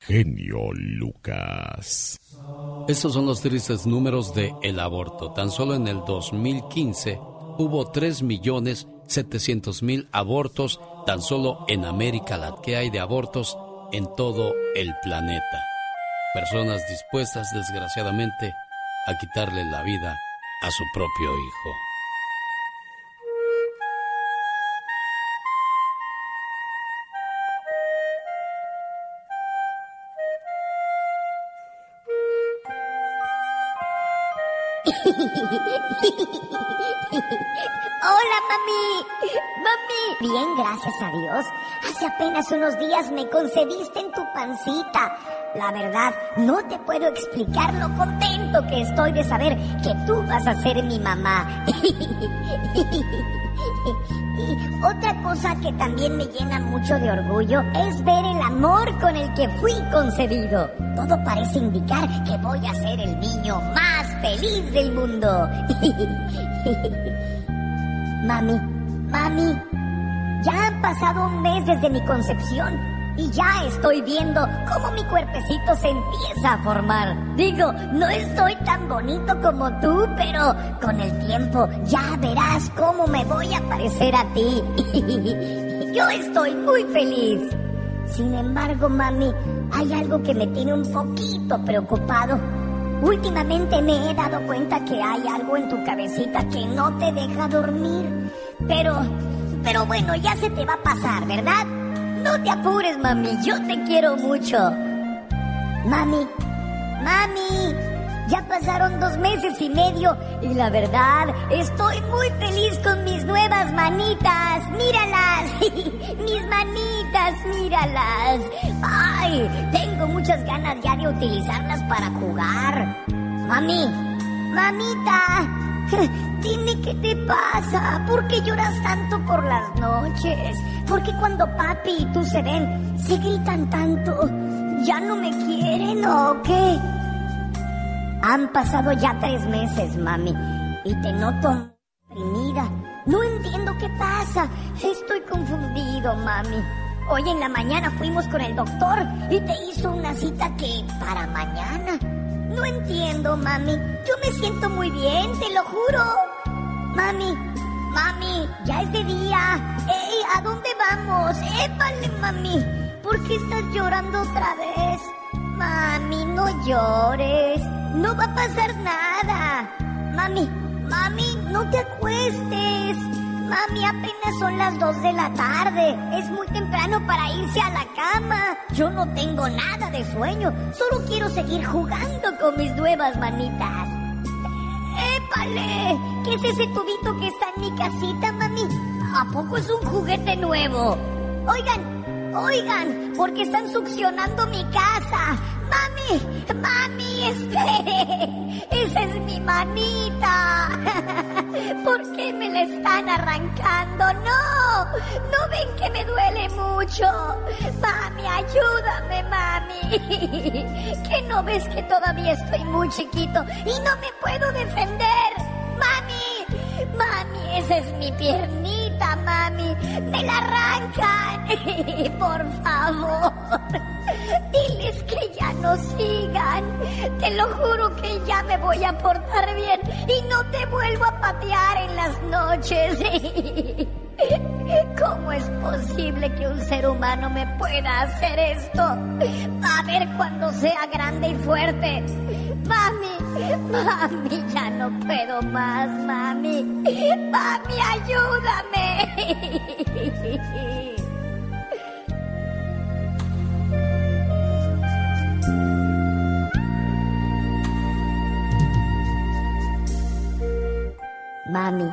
Genio Lucas. Estos son los tristes números de el aborto. Tan solo en el 2015 hubo 3.700.000 abortos tan solo en América Latina. que hay de abortos en todo el planeta? Personas dispuestas, desgraciadamente, a quitarle la vida a su propio hijo. Hola, mami. Mami. Bien, gracias a Dios. Hace apenas unos días me concebiste en tu pancita. La verdad, no te puedo explicar lo contento que estoy de saber que tú vas a ser mi mamá. Y otra cosa que también me llena mucho de orgullo es ver el amor con el que fui concebido. Todo parece indicar que voy a ser el niño más feliz del mundo. mami, mami, ya han pasado un mes desde mi concepción y ya estoy viendo cómo mi cuerpecito se empieza a formar. Digo, no estoy tan bonito como tú, pero con el tiempo ya verás cómo me voy a parecer a ti. Yo estoy muy feliz. Sin embargo, mami, hay algo que me tiene un poquito preocupado. Últimamente me he dado cuenta que hay algo en tu cabecita que no te deja dormir. Pero, pero bueno, ya se te va a pasar, ¿verdad? No te apures, mami, yo te quiero mucho. Mami, mami, ya pasaron dos meses y medio y la verdad, estoy muy feliz con mis nuevas manitas. Míralas, mis manitas, míralas. Ay, tengo muchas ganas ya de utilizarlas para jugar. Mami, mamita, Dime qué te pasa, ¿por qué lloras tanto por las noches? ¿Por qué cuando papi y tú se ven, se gritan tanto? ¿Ya no me quieren o qué? Han pasado ya tres meses, mami, y te noto deprimida. No entiendo qué pasa. Estoy confundido, mami. Hoy en la mañana fuimos con el doctor y te hizo una cita que para mañana. No entiendo, mami. Yo me siento muy bien, te lo juro. Mami, mami, ya es de día. ¡Ey! ¿A dónde vamos? ¡Épale, mami! ¿Por qué estás llorando otra vez? Mami, no llores. No va a pasar nada. Mami, mami, no te acuestes. Mami, apenas son las dos de la tarde. Es muy temprano para irse a la cama. Yo no tengo nada de sueño. Solo quiero seguir jugando con mis nuevas manitas. ¡Épale! ¿Qué es ese tubito que está en mi casita, mami? ¿A poco es un juguete nuevo? Oigan, oigan, porque están succionando mi casa. Mami, mami, espere. Esa es mi manita. Están arrancando? No, no ven que me duele mucho. Mami, ayúdame, mami. ¿Que no ves que todavía estoy muy chiquito y no me puedo defender? Mami, mami, esa es mi piernita, mami. Me la arrancan. Por favor. Diles que ya no sigan. Te lo juro que ya me voy a portar bien y no te vuelvo a patear en las noches. ¿Cómo es posible que un ser humano me pueda hacer esto? A ver cuando sea grande y fuerte. Mami, mami, ya no puedo más, mami. Mami, ayúdame. Mami,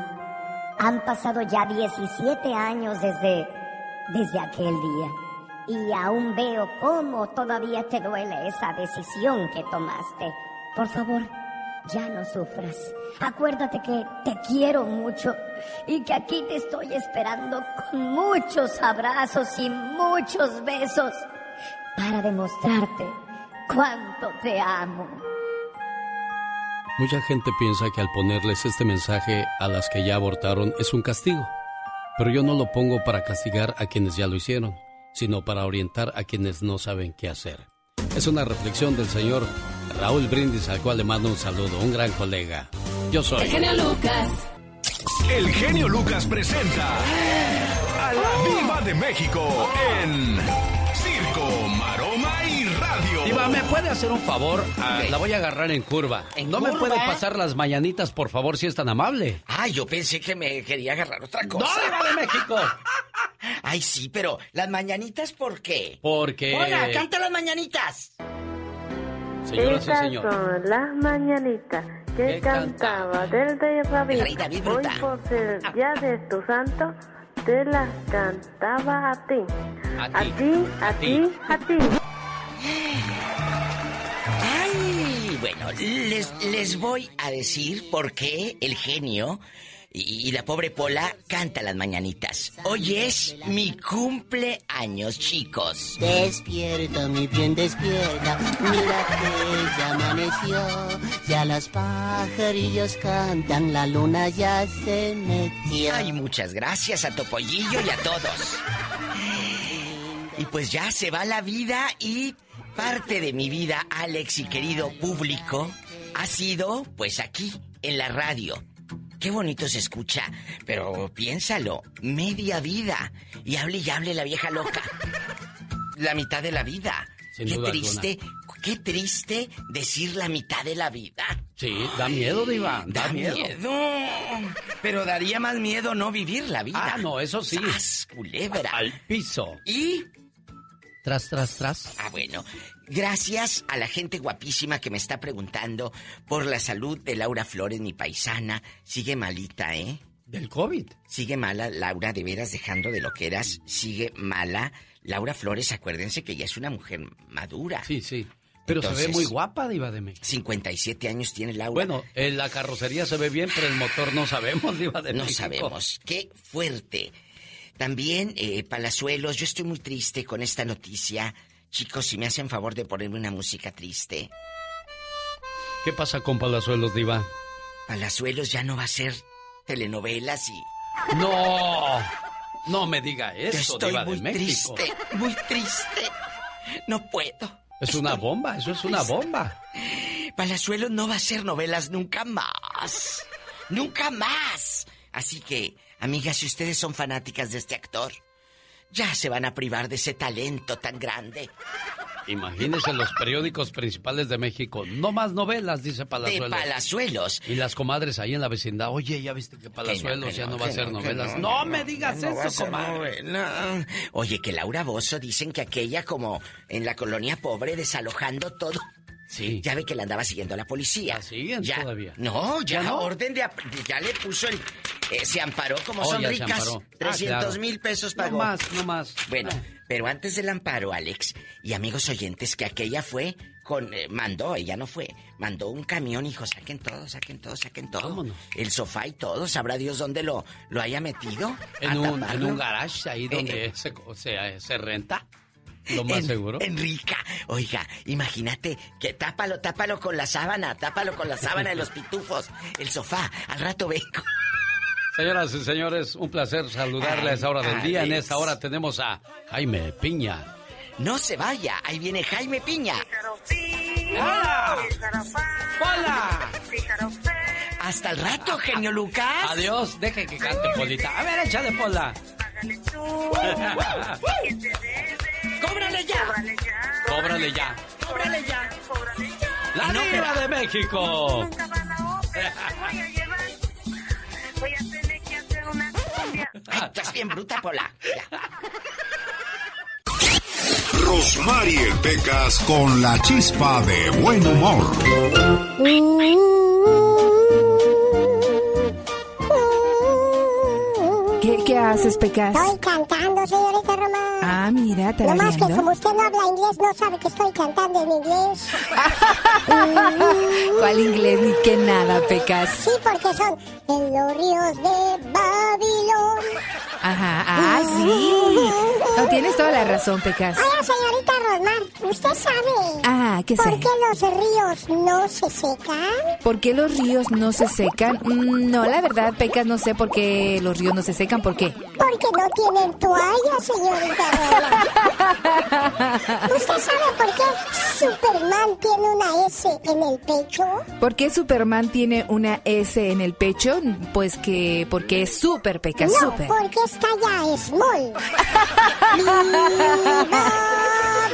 han pasado ya 17 años desde, desde aquel día. Y aún veo cómo todavía te duele esa decisión que tomaste. Por favor, ya no sufras. Acuérdate que te quiero mucho y que aquí te estoy esperando con muchos abrazos y muchos besos para demostrarte cuánto te amo. Mucha gente piensa que al ponerles este mensaje a las que ya abortaron es un castigo, pero yo no lo pongo para castigar a quienes ya lo hicieron, sino para orientar a quienes no saben qué hacer. Es una reflexión del señor Raúl Brindis, al cual le mando un saludo, un gran colega. Yo soy. El genio Lucas. El genio Lucas presenta a la Viva de México en Diva, ¿me puede hacer un favor? Ah, la voy a agarrar en curva. ¿En ¿No me puede pasar las mañanitas, por favor, si es tan amable? Ay, yo pensé que me quería agarrar otra cosa. ¡No, Diva de México! Ay, sí, pero las mañanitas, ¿por qué? Porque... Hola, canta las mañanitas. Señoras y Estas señores. son las mañanitas que cantaba del de David. rey David Hoy por ser día de tu santo, te las cantaba a ti. A A ti, ti, a ti, a ti. Ay, bueno, les, les voy a decir por qué el genio y, y la pobre Pola canta las mañanitas. Hoy es mi cumpleaños, chicos. Despierta, mi bien, despierta. Mira que ya amaneció. Ya los pajarillos cantan, la luna ya se metió. Ay, muchas gracias a Topollillo y a todos. Y pues ya se va la vida y parte de mi vida, Alex y querido público, ha sido pues aquí, en la radio. Qué bonito se escucha, pero piénsalo, media vida. Y hable y hable la vieja loca. La mitad de la vida. Sin qué triste, qué triste decir la mitad de la vida. Sí, da miedo, Diva. Da, Da miedo. miedo. Pero daría más miedo no vivir la vida. Ah, no, eso sí. ¡Sas, culebra! Al piso. Y, Tras, tras, tras. ah, bueno, gracias a la gente guapísima que me está preguntando por la salud de Laura Flores, mi paisana. Sigue malita, ¿eh? Del COVID. Sigue mala, Laura, de veras dejando de lo que eras. Sigue mala. Laura Flores, acuérdense que ya es una mujer madura. Sí, sí. Pero se ve muy guapa, Diva de México. 57 años tiene Laura. Bueno, en la carrocería se ve bien, pero el motor no sabemos, Diva de No México. sabemos. Qué fuerte. También, eh, Palazuelos, yo estoy muy triste con esta noticia. Chicos, si me hacen favor de ponerme una música triste. ¿Qué pasa con Palazuelos, Diva? Palazuelos ya no va a ser telenovelas y No, no me diga yo eso, estoy Diva muy de México. triste, muy triste. No puedo. Es una bomba, eso es una bomba. Palazuelos no va a hacer novelas nunca más. Nunca más. Así que, amigas, si ustedes son fanáticas de este actor, ya se van a privar de ese talento tan grande. Imagínense los periódicos principales de México. No más novelas, dice De Palazuelos. Palazuelos. Y las comadres ahí en la vecindad. Oye, ¿ya viste que Palazuelos Que ya que no va a hacer que novelas? No, me digas no eso, comadre. Oye, que Laura Bozo dicen que aquella como en la colonia pobre desalojando todo. Sí. Ya ve que la andaba siguiendo la policía. ¿La siguen ya, todavía? No, ya, ¿Ya no? orden de... Ya le puso el... eh, se amparó como Oh, son ricas. amparó. Ah, 300 claro. mil pesos No pagó. más, no más. Bueno, Ah. pero antes del amparo, Alex, y amigos oyentes, que aquella fue con... eh, mandó, ella no fue. Mandó un camión, hijo, saquen todo, saquen todo, saquen todo. Vámonos. El sofá y todo, sabrá Dios dónde lo, lo haya metido. En un, en un garage ahí donde Eh, se, se, se renta. Lo más en- seguro. Enrica, oiga, imagínate que tápalo, tápalo con la sábana, tápalo con la sábana de los pitufos. El sofá, al rato vengo. Señoras y señores, un placer saludarle a esa hora del día. En esa hora tenemos a Jaime Piña. No se vaya, ahí viene Jaime Piña. ¡Hola! ¡Hola! Hasta el rato, genio Lucas. Adiós, deje que cante Polita. A ver, échale Pola. ¡Cóbrale ya! ¡Cóbrale ya! ¡Cóbrale ya! ¡La En Diva ópera. de México! Voy a tener que hacer una cumbia. Ay, estás bien bruta, Pola. Ya. Rosmarie Pecas con la chispa de buen humor. ¿Qué, qué haces, Pecas? Estoy cantando, señorita Román. Ah, mira, No más que como usted no habla inglés, no sabe que estoy cantando en inglés. ¿Cuál inglés ni qué nada, Pecas? Sí, porque son en los ríos de Babilón. Ajá, ah, sí. No, tienes toda la razón, Pecas. Oiga, señorita Román, ¿usted sabe Ah, ¿qué por sé? qué los ríos no se secan? ¿Por qué los ríos no se secan? Mm, no, la verdad, Pecas, no sé por qué los ríos no se secan. ¿Por qué? Porque no tienen toalla, señorita. ¿Usted sabe por qué Superman tiene una S en el pecho? ¿Por qué Superman tiene una S en el pecho? Pues que porque es súper, Pecas, No, súper. porque está ya small. ¡Viva!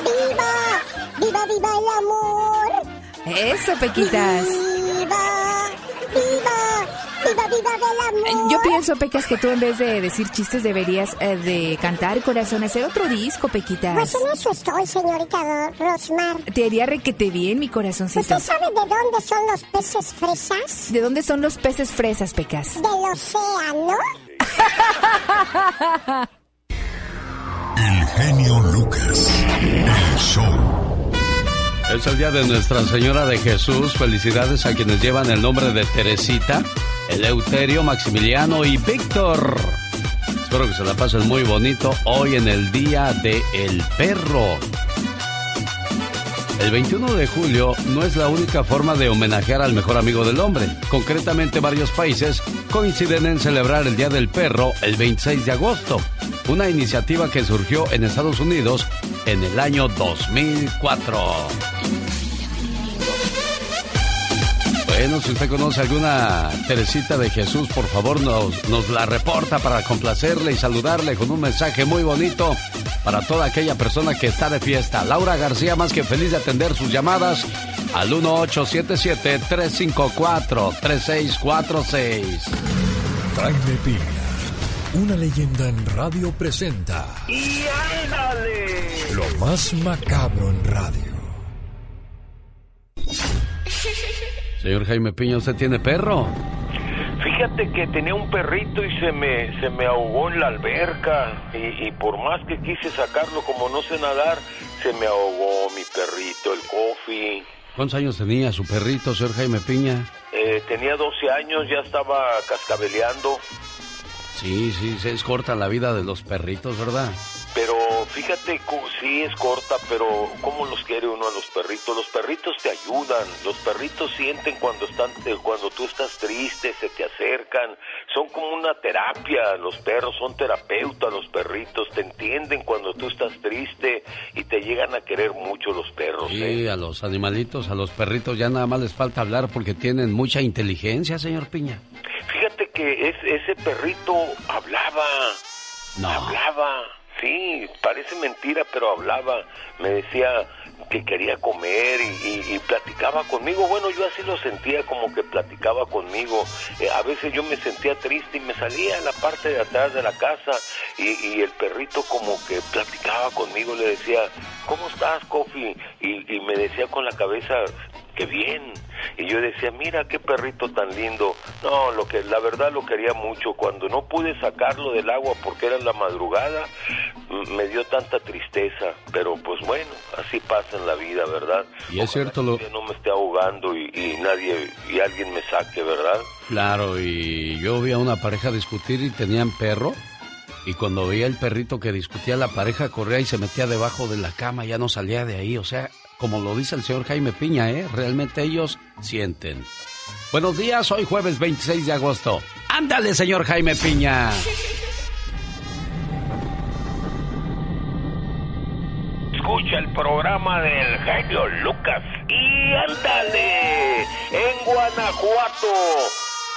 ¡Viva! ¡Viva, viva el amor! Eso, Pequitas. ¡Viva! ¡Viva! ¡Viva, viva el Eh, amor! Yo pienso, Pecas, que tú en vez de decir chistes deberías eh, de cantar, corazón, hacer otro disco, Pequitas. Pues en eso estoy, señorita Rosmar. Te haría requete bien, mi corazoncito. ¿Usted sabe de dónde son los peces fresas? ¿De dónde son los peces fresas, Pecas? Del océano. El genio Lucas. El show. Es el día de Nuestra Señora de Jesús. Felicidades a quienes llevan el nombre de Teresita, Eleuterio, Maximiliano y Víctor. Espero que se la pasen muy bonito hoy en el Día de el Perro. El 21 de julio no es la única forma de homenajear al mejor amigo del hombre. Concretamente, varios países coinciden en celebrar el Día del Perro el 26 de agosto, una iniciativa que surgió en Estados Unidos en el año 2004. Bueno, si usted conoce alguna Teresita de Jesús, por favor nos, nos la reporta para complacerle y saludarle con un mensaje muy bonito para toda aquella persona que está de fiesta. Laura García, más que feliz de atender sus llamadas al 1877-354-3646. Jaime Piña, una leyenda en radio presenta ¡Y ándale! lo más macabro en radio. Señor Jaime Piña, ¿usted tiene perro? Fíjate que tenía un perrito y se me, se me ahogó en la alberca. Y, y por más que quise sacarlo, como no sé nadar, se me ahogó mi perrito, el Coffee. ¿Cuántos años tenía su perrito, señor Jaime Piña? Eh, tenía 12 años, ya estaba cascabeleando. Sí, sí, se es corta la vida de los perritos, ¿verdad? Fíjate, sí es corta, pero ¿cómo los quiere uno a los perritos? Los perritos te ayudan, los perritos sienten cuando están, eh, cuando tú estás triste, se te acercan, son como una terapia, los perros son terapeutas, los perritos te entienden cuando tú estás triste y te llegan a querer mucho los perros. ¿eh? Sí, a los animalitos, a los perritos ya nada más les falta hablar porque tienen mucha inteligencia, señor Piña. Fíjate que es- ese perrito hablaba, No. hablaba, sí, parece mentira, pero hablaba. Me decía que quería comer y, platicaba conmigo. Bueno, yo así lo sentía como que platicaba conmigo. Eh, a veces yo me sentía triste y me salía a la parte de atrás de la casa y, y el perrito como que platicaba conmigo. Le decía, ¿cómo estás? Y, y me decía con la cabeza, que bien. Y yo decía, mira qué perrito tan lindo. No, lo que la verdad lo quería mucho. Cuando no pude sacarlo del agua porque era la madrugada, me dio tanta tristeza. Pero pues bueno, así pasa en la vida, ¿verdad? Y es cierto lo... Que no me esté ahogando y, y nadie y alguien me saque, ¿verdad? Claro, y yo vi a una pareja discutir y tenían perro. Y cuando veía el perrito que discutía la pareja, corría y se metía debajo de la cama, ya no salía de ahí. O sea, como lo dice el señor Jaime Piña, ¿eh? Realmente ellos sienten. Buenos días, hoy jueves 26 de agosto. Ándale, señor Jaime Piña. Escucha el programa del genio Lucas y ándale. En Guanajuato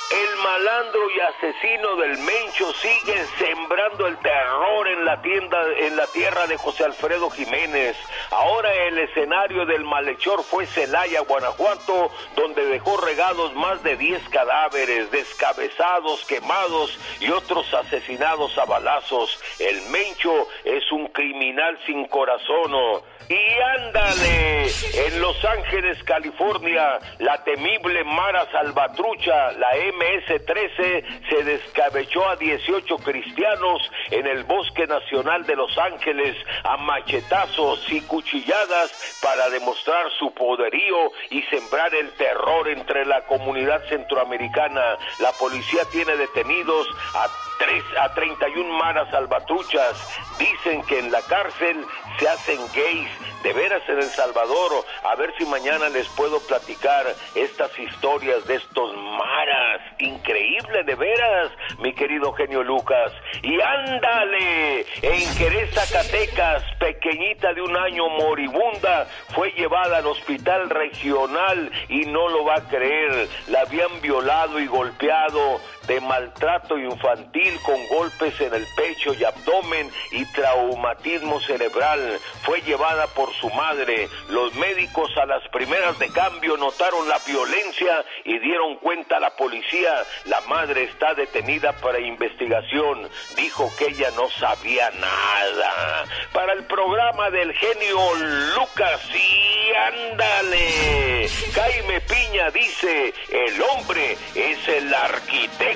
El malandro y asesino del Mencho sigue sembrando el terror en la tienda, en la tierra de José Alfredo Jiménez. Ahora el escenario del malhechor fue Celaya, Guanajuato, donde dejó regados más de 10 cadáveres, descabezados, quemados y otros asesinados a balazos. El Mencho es un criminal sin corazón. Y ándale, en Los Ángeles, California, la temible Mara Salvatrucha, la MS-13, se descabechó a 18 cristianos en el Bosque Nacional de Los Ángeles a machetazos y cuchilladas para demostrar su poderío y sembrar el terror entre la comunidad centroamericana. La policía tiene detenidos a, tres, a 31 maras salvatruchas. Dicen que en la cárcel se hacen gays de veras en El Salvador. A ver si mañana les puedo platicar estas historias de estos maras. Increíble, de veras, mi querido genio Lucas. Y ándale, en Querés, Zacatecas, pequeñita de un año moribunda, fue llevada al hospital regional y no lo va a creer. La habían violado y golpeado de maltrato infantil con golpes en el pecho y abdomen y traumatismo cerebral. Fue llevada por su madre. Los médicos a las primeras de cambio notaron la violencia y dieron cuenta a la policía. La madre está detenida para investigación. Dijo que ella no sabía nada. Para el programa del genio Lucas y ándale. Jaime Piña dice, el hombre es el arquitecto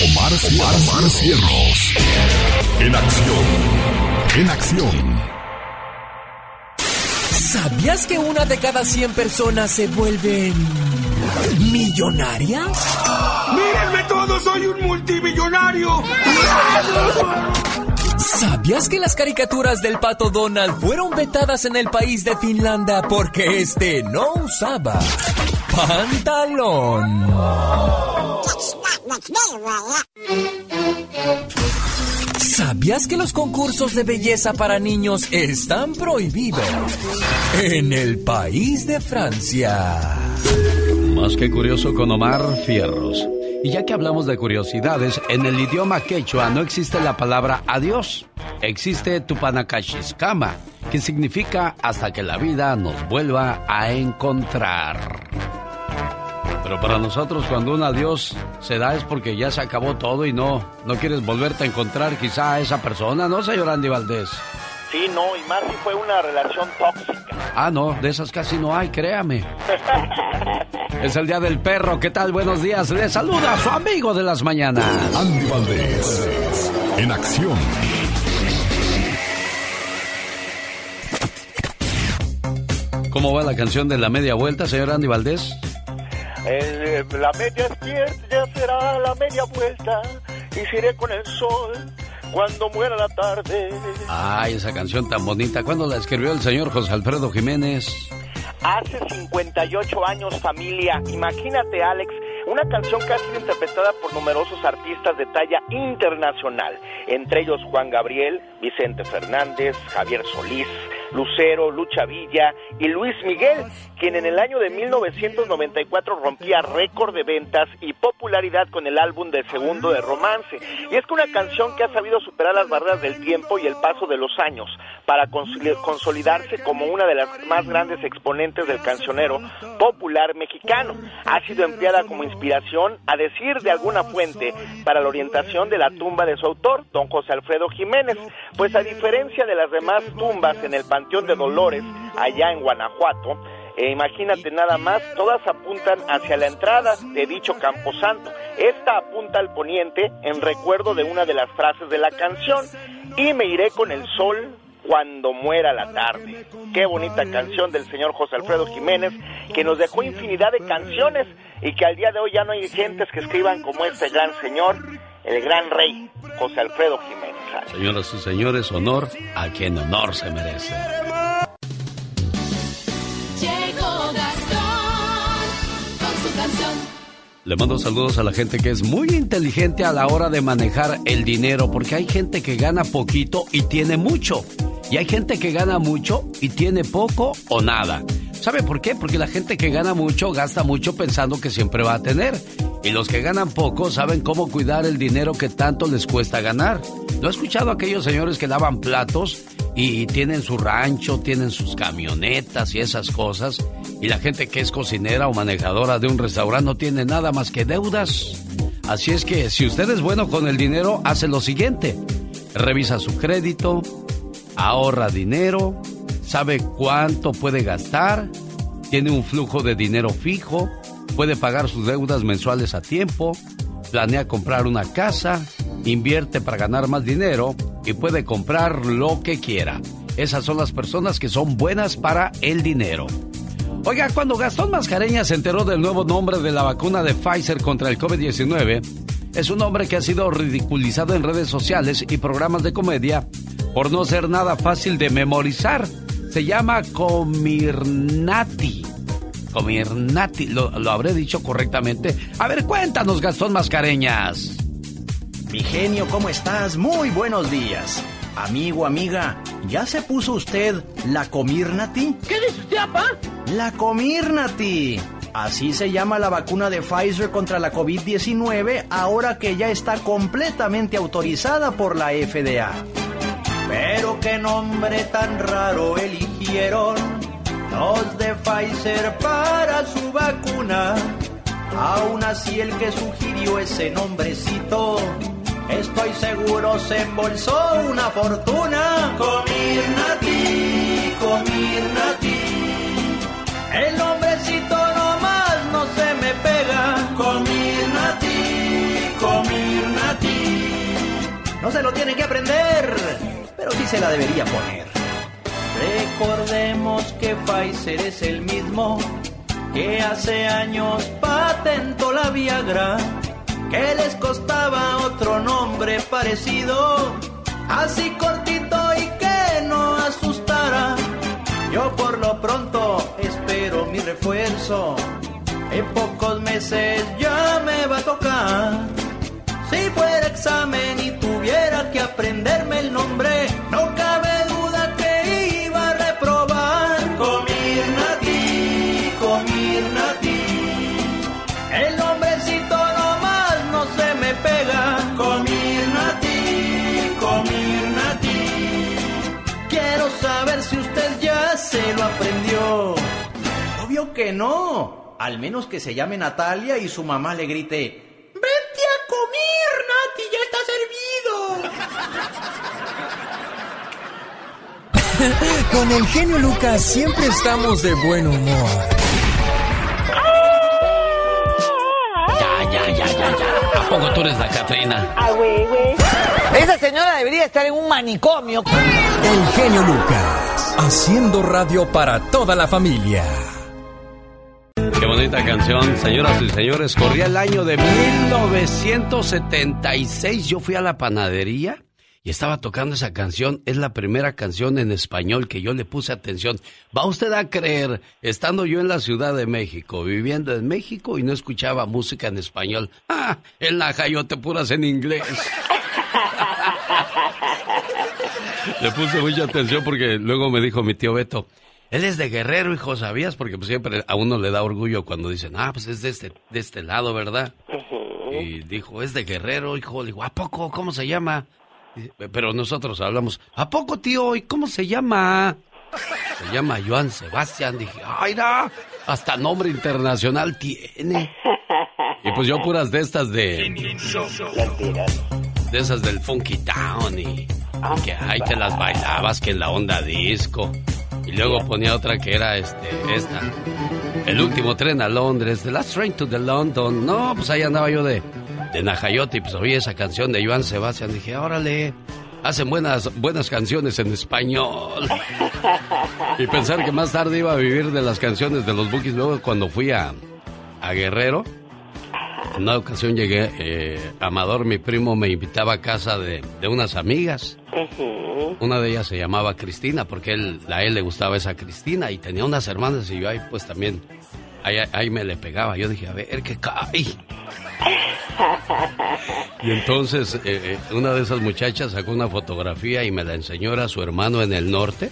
Omar, Omar, Omar Cierros. En acción. En acción. ¿Sabías que una de cada 100 personas se vuelven millonarias? ¡Mírenme todos! ¡Soy un multimillonario! ¿Sabías que las caricaturas del pato Donald fueron vetadas en el país de Finlandia porque este no usaba pantalón? ¿Sabías que los concursos de belleza para niños están prohibidos en el país de Francia? Más que curioso con Omar Fierros. Y ya que hablamos de curiosidades, en el idioma quechua no existe la palabra adiós. Existe tupanacachiscama, que significa hasta que la vida nos vuelva a encontrar. Pero para nosotros cuando un adiós se da es porque ya se acabó todo y no, no quieres volverte a encontrar quizá a esa persona, ¿no, señor Andy Valdés? Sí, no, y más si fue una relación tóxica. Ah, no, de esas casi no hay, créame. Es el Día del Perro, ¿qué tal? Buenos días, le saluda a su amigo de las mañanas. Andy Valdés, en acción. ¿Cómo va la canción de la media vuelta, señor Andy Valdés? Eh, la media izquierda ya será la media vuelta y iré con el sol cuando muera la tarde. Ay, esa canción tan bonita. ¿Cuándo la escribió el señor José Alfredo Jiménez? Hace 58 años, familia. Imagínate, Alex, una canción que ha sido interpretada por numerosos artistas de talla internacional, entre ellos Juan Gabriel, Vicente Fernández, Javier Solís, Lucero, Lucha Villa y Luis Miguel, quien en el año de 1994 rompía récord de ventas y popularidad con el álbum del segundo de romance. Y es que una canción que ha sabido superar las barreras del tiempo y el paso de los años para consolidarse como una de las más grandes exponentes del cancionero popular mexicano. Ha sido empleada como inspiración, a decir de alguna fuente, para la orientación de la tumba de su autor, don José Alfredo Jiménez, pues a diferencia de las demás tumbas en el Panteón de Dolores, allá en Guanajuato, e imagínate nada más, todas apuntan hacia la entrada de dicho camposanto. Esta apunta al poniente en recuerdo de una de las frases de la canción, y me iré con el sol cuando muera la tarde. Qué bonita canción del señor José Alfredo Jiménez, que nos dejó infinidad de canciones y que al día de hoy ya no hay gentes que escriban como este gran señor el gran rey José Alfredo Jiménez. Señoras y señores, honor a quien honor se merece. Llegó Gastón con su canción. Le mando saludos a la gente que es muy inteligente a la hora de manejar el dinero, porque hay gente que gana poquito y tiene mucho. Y hay gente que gana mucho y tiene poco o nada. ¿Sabe por qué? Porque la gente que gana mucho gasta mucho pensando que siempre va a tener. Y los que ganan poco saben cómo cuidar el dinero que tanto les cuesta ganar. ¿No he escuchado a aquellos señores que lavan platos y tienen su rancho, tienen sus camionetas y esas cosas? Y la gente que es cocinera o manejadora de un restaurante no tiene nada más que deudas. Así es que si usted es bueno con el dinero, hace lo siguiente. Revisa su crédito, ahorra dinero, sabe cuánto puede gastar, tiene un flujo de dinero fijo, puede pagar sus deudas mensuales a tiempo, planea comprar una casa, invierte para ganar más dinero y puede comprar lo que quiera. Esas son las personas que son buenas para el dinero. Oiga, cuando Gastón Mascareña se enteró del nuevo nombre de la vacuna de Pfizer contra el COVID-19, es un nombre que ha sido ridiculizado en redes sociales y programas de comedia por no ser nada fácil de memorizar. Se llama Comirnati. Comirnati, ¿lo, lo habré dicho correctamente? A ver, cuéntanos, Gastón Mascareñas. Mi genio, ¿cómo estás? Muy buenos días. Amigo, amiga, ¿ya se puso usted la Comirnati? ¿Qué dice usted, papá? La Comirnati. Así se llama la vacuna de Pfizer contra la COVID-19 ahora que ya está completamente autorizada por la FDA. Pero qué nombre tan raro eligieron los de Pfizer para su vacuna. Aún así el que sugirió ese nombrecito, estoy seguro se embolsó una fortuna. Comirnati, Comirnati. El nombrecito nomás no se me pega. Comirnati, Comirnati. No se lo tiene que aprender, pero sí se la debería poner. Recordemos que Pfizer es el mismo que hace años patentó la Viagra, que les costaba otro nombre parecido, así cortito y que no asustara. Yo por lo pronto espero mi refuerzo, en pocos meses ya me va a tocar. Si fuera examen y tuviera que aprenderme el nombre, no cabe duda que iba a reprobar. Comirnati, Comirnati. El nombrecito nomás no se me pega. Comirnati, Comirnati. Quiero saber si usted ya se lo aprendió. Obvio que no. Al menos que se llame Natalia y su mamá le grite, ¡Vente a comer, Nati! ¡Ya está servido! Con el genio Lucas siempre estamos de buen humor. Ya, ya, ya, ya, ya. ¿A poco tú eres la Catrina? Ah, güey, güey. Esa señora debería estar en un manicomio. El genio Lucas, haciendo radio para toda la familia. Qué bonita canción, señoras y señores. Corría el año de 1976. Yo fui a la panadería y estaba tocando esa canción. Es la primera canción en español que yo le puse atención. ¿Va usted a creer, estando yo en la Ciudad de México, viviendo en México y no escuchaba música en español? Ah, en la te puras en inglés. Le puse mucha atención porque luego me dijo mi tío Beto, él es de Guerrero, hijo, ¿sabías? Porque pues, siempre a uno le da orgullo cuando dicen, ah, pues es de este, de este lado, ¿verdad? Y dijo, es de Guerrero, hijo. Le digo, ¿a poco? ¿Cómo se llama? Dice, Pero nosotros hablamos, ¿a poco, tío? ¿Y cómo se llama? Se llama Joan Sebastián. Dije, ¡ay, no! Hasta nombre internacional tiene. Y pues yo puras de estas de... De esas del Funky Town y... Que ahí te las bailabas, que en la onda disco. Y luego ponía otra que era este, esta. El último tren a Londres, The Last Train to the London. No, pues ahí andaba yo de, de Najayote y pues oí esa canción de Joan Sebastián. Dije, órale, hacen buenas, buenas canciones en español. Y pensar que más tarde iba a vivir de las canciones de los Bookies. Luego cuando fui a, a Guerrero, En una ocasión llegué, eh, Amador, mi primo, me invitaba a casa de, de unas amigas. Una de ellas se llamaba Cristina, porque él, a él le gustaba esa Cristina y tenía unas hermanas y yo ahí pues también, ahí, ahí me le pegaba. Yo dije, a ver, ¿qué cae? Y entonces eh, eh, una de esas muchachas sacó una fotografía y me la enseñó a su hermano en el norte.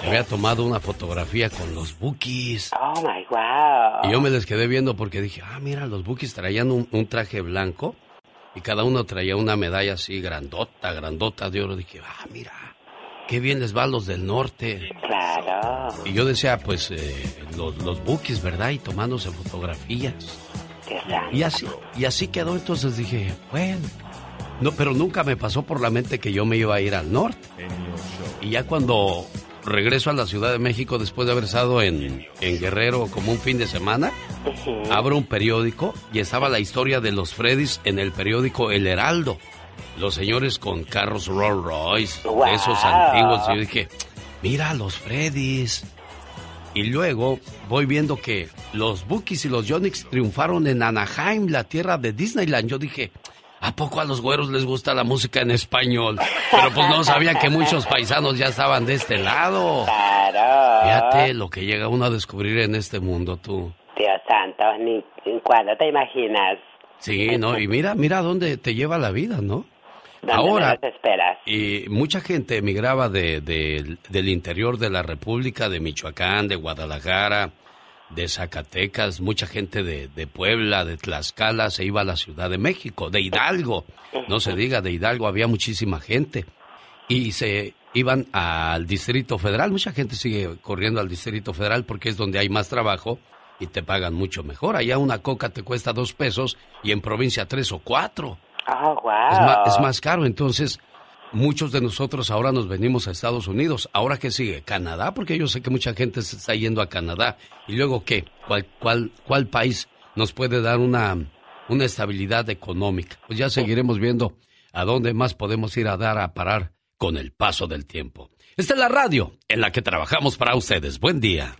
Se había tomado una fotografía con los Bookies. Oh my wow. Y yo me les quedé viendo porque dije, ah, mira, los Bookies traían un, un traje blanco y cada uno traía una medalla así grandota, grandota de oro. Dije, ah, mira, qué bien les va a los del norte. Claro. Y yo decía, pues, eh, los, los Bookies, ¿verdad? Y tomándose fotografías. Y así, y así quedó, entonces dije, bueno. No, pero nunca me pasó por la mente que yo me iba a ir al norte. Y ya cuando regreso a la Ciudad de México después de haber estado en, en Guerrero como un fin de semana, abro un periódico y estaba la historia de los Freddys en el periódico El Heraldo. Los señores con carros Rolls Royce, Wow. esos antiguos. Y yo dije, mira los Freddys. Y luego voy viendo que los Bookies y los Yonix triunfaron en Anaheim, la tierra de Disneyland. Yo dije, ¿a poco a los güeros les gusta la música en español? Pero pues no sabía que muchos paisanos ya estaban de este lado. Claro. Fíjate lo que llega uno a descubrir en este mundo, tú. Dios santo, ni cuando te imaginas. Sí, ¿no? Y mira, mira dónde te lleva la vida, ¿no? ¿Dónde Ahora, esperas? y mucha gente emigraba de, de- del interior de la República, de Michoacán, de Guadalajara, de Zacatecas, mucha gente de, de Puebla, de Tlaxcala, se iba a la Ciudad de México, de Hidalgo, no se diga, de Hidalgo había muchísima gente. Y se iban al Distrito Federal, mucha gente sigue corriendo al Distrito Federal porque es donde hay más trabajo y te pagan mucho mejor. Allá una coca te cuesta dos pesos y en provincia tres o cuatro. Oh, wow. Es ma- es más caro, entonces muchos de nosotros ahora nos venimos a Estados Unidos. ¿Ahora qué sigue? ¿Canadá? Porque yo sé que mucha gente se está yendo a Canadá. ¿Y luego qué? ¿Cuál, cuál, cuál país nos puede dar una, una estabilidad económica? Pues ya seguiremos viendo a dónde más podemos ir a dar a parar con el paso del tiempo. Esta es la radio en la que trabajamos para ustedes. Buen día.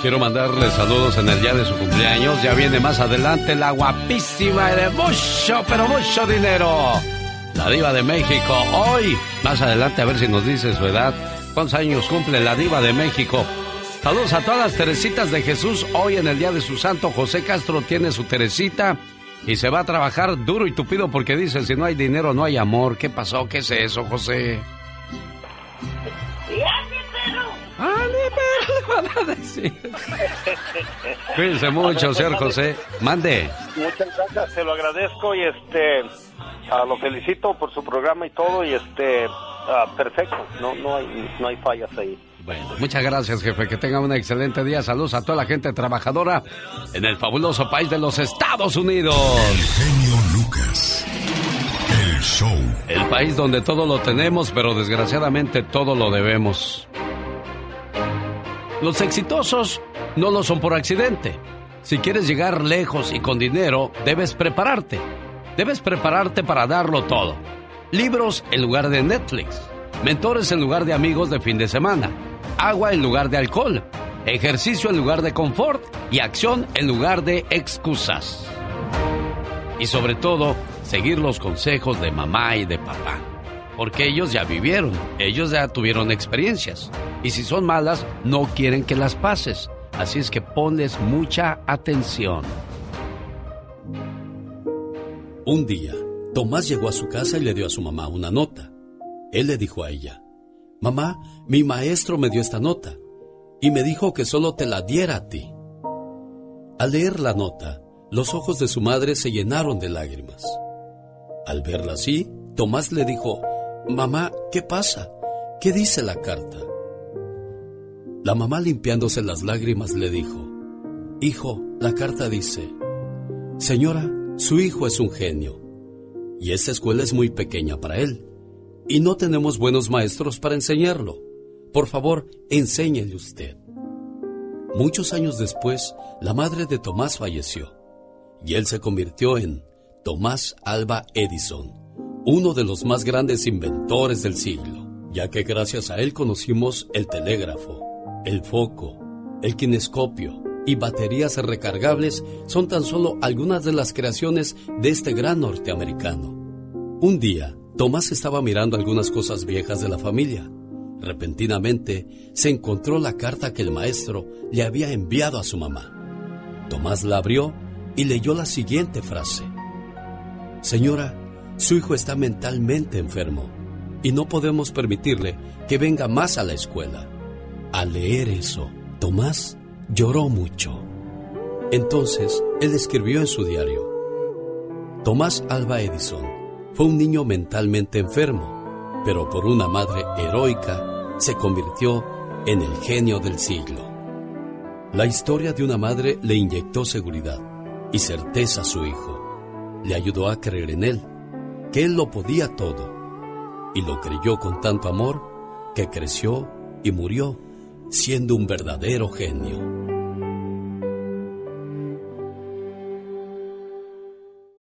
Quiero mandarle saludos en el día de su cumpleaños. Ya viene más adelante la guapísima y de mucho, pero mucho dinero. La diva de México. Hoy, más adelante, a ver si nos dice su edad. ¿Cuántos años cumple la diva de México? Saludos a todas las Teresitas de Jesús. Hoy en el día de su santo, José Castro tiene su Teresita y se va a trabajar duro y tupido porque dice, si no hay dinero, no hay amor. ¿Qué pasó? ¿Qué es eso, José? Le van a decir. Cuídense mucho, señor José. Mande. Muchas gracias, se lo agradezco y este ah, lo felicito por su programa y todo y este ah, perfecto, no no hay no hay fallas ahí. Bueno, muchas gracias, jefe. Que tenga un excelente día. Saludos a toda la gente trabajadora en el fabuloso país de los Estados Unidos. genio Lucas. El show. El país donde todo lo tenemos, pero desgraciadamente todo lo debemos. Los exitosos no lo son por accidente. Si quieres llegar lejos y con dinero, debes prepararte. Debes prepararte para darlo todo. Libros en lugar de Netflix. Mentores en lugar de amigos de fin de semana. Agua en lugar de alcohol. Ejercicio en lugar de confort. Y acción en lugar de excusas. Y sobre todo, seguir los consejos de mamá y de papá. Porque ellos ya vivieron, ellos ya tuvieron experiencias. Y si son malas, no quieren que las pases. Así es que ponles mucha atención. Un día, Tomás llegó a su casa y le dio a su mamá una nota. Él le dijo a ella, Mamá, mi maestro me dio esta nota y me dijo que solo te la diera a ti. Al leer la nota, los ojos de su madre se llenaron de lágrimas. Al verla así, Tomás le dijo, Mamá, ¿qué pasa? ¿Qué dice la carta? La mamá limpiándose las lágrimas le dijo, Hijo, la carta dice, Señora, su hijo es un genio, y esta escuela es muy pequeña para él, y no tenemos buenos maestros para enseñarlo. Por favor, enséñele usted. Muchos años después, la madre de Tomás falleció, y él se convirtió en Tomás Alba Edison, uno de los más grandes inventores del siglo, ya que gracias a él conocimos el telégrafo, el foco, el kinescopio, y baterías recargables son tan solo algunas de las creaciones de este gran norteamericano. Un día, Tomás estaba mirando algunas cosas viejas de la familia. Repentinamente se encontró la carta que el maestro le había enviado a su mamá. Tomás la abrió y leyó la siguiente frase. Señora, su hijo está mentalmente enfermo y no podemos permitirle que venga más a la escuela. Al leer eso, Tomás lloró mucho. Entonces, él escribió en su diario, Tomás Alba Edison fue un niño mentalmente enfermo, pero por una madre heroica se convirtió en el genio del siglo. La historia de una madre le inyectó seguridad y certeza a su hijo. Le ayudó a creer en él, que él lo podía todo. Y lo creyó con tanto amor que creció y murió siendo un verdadero genio.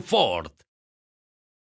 Ford.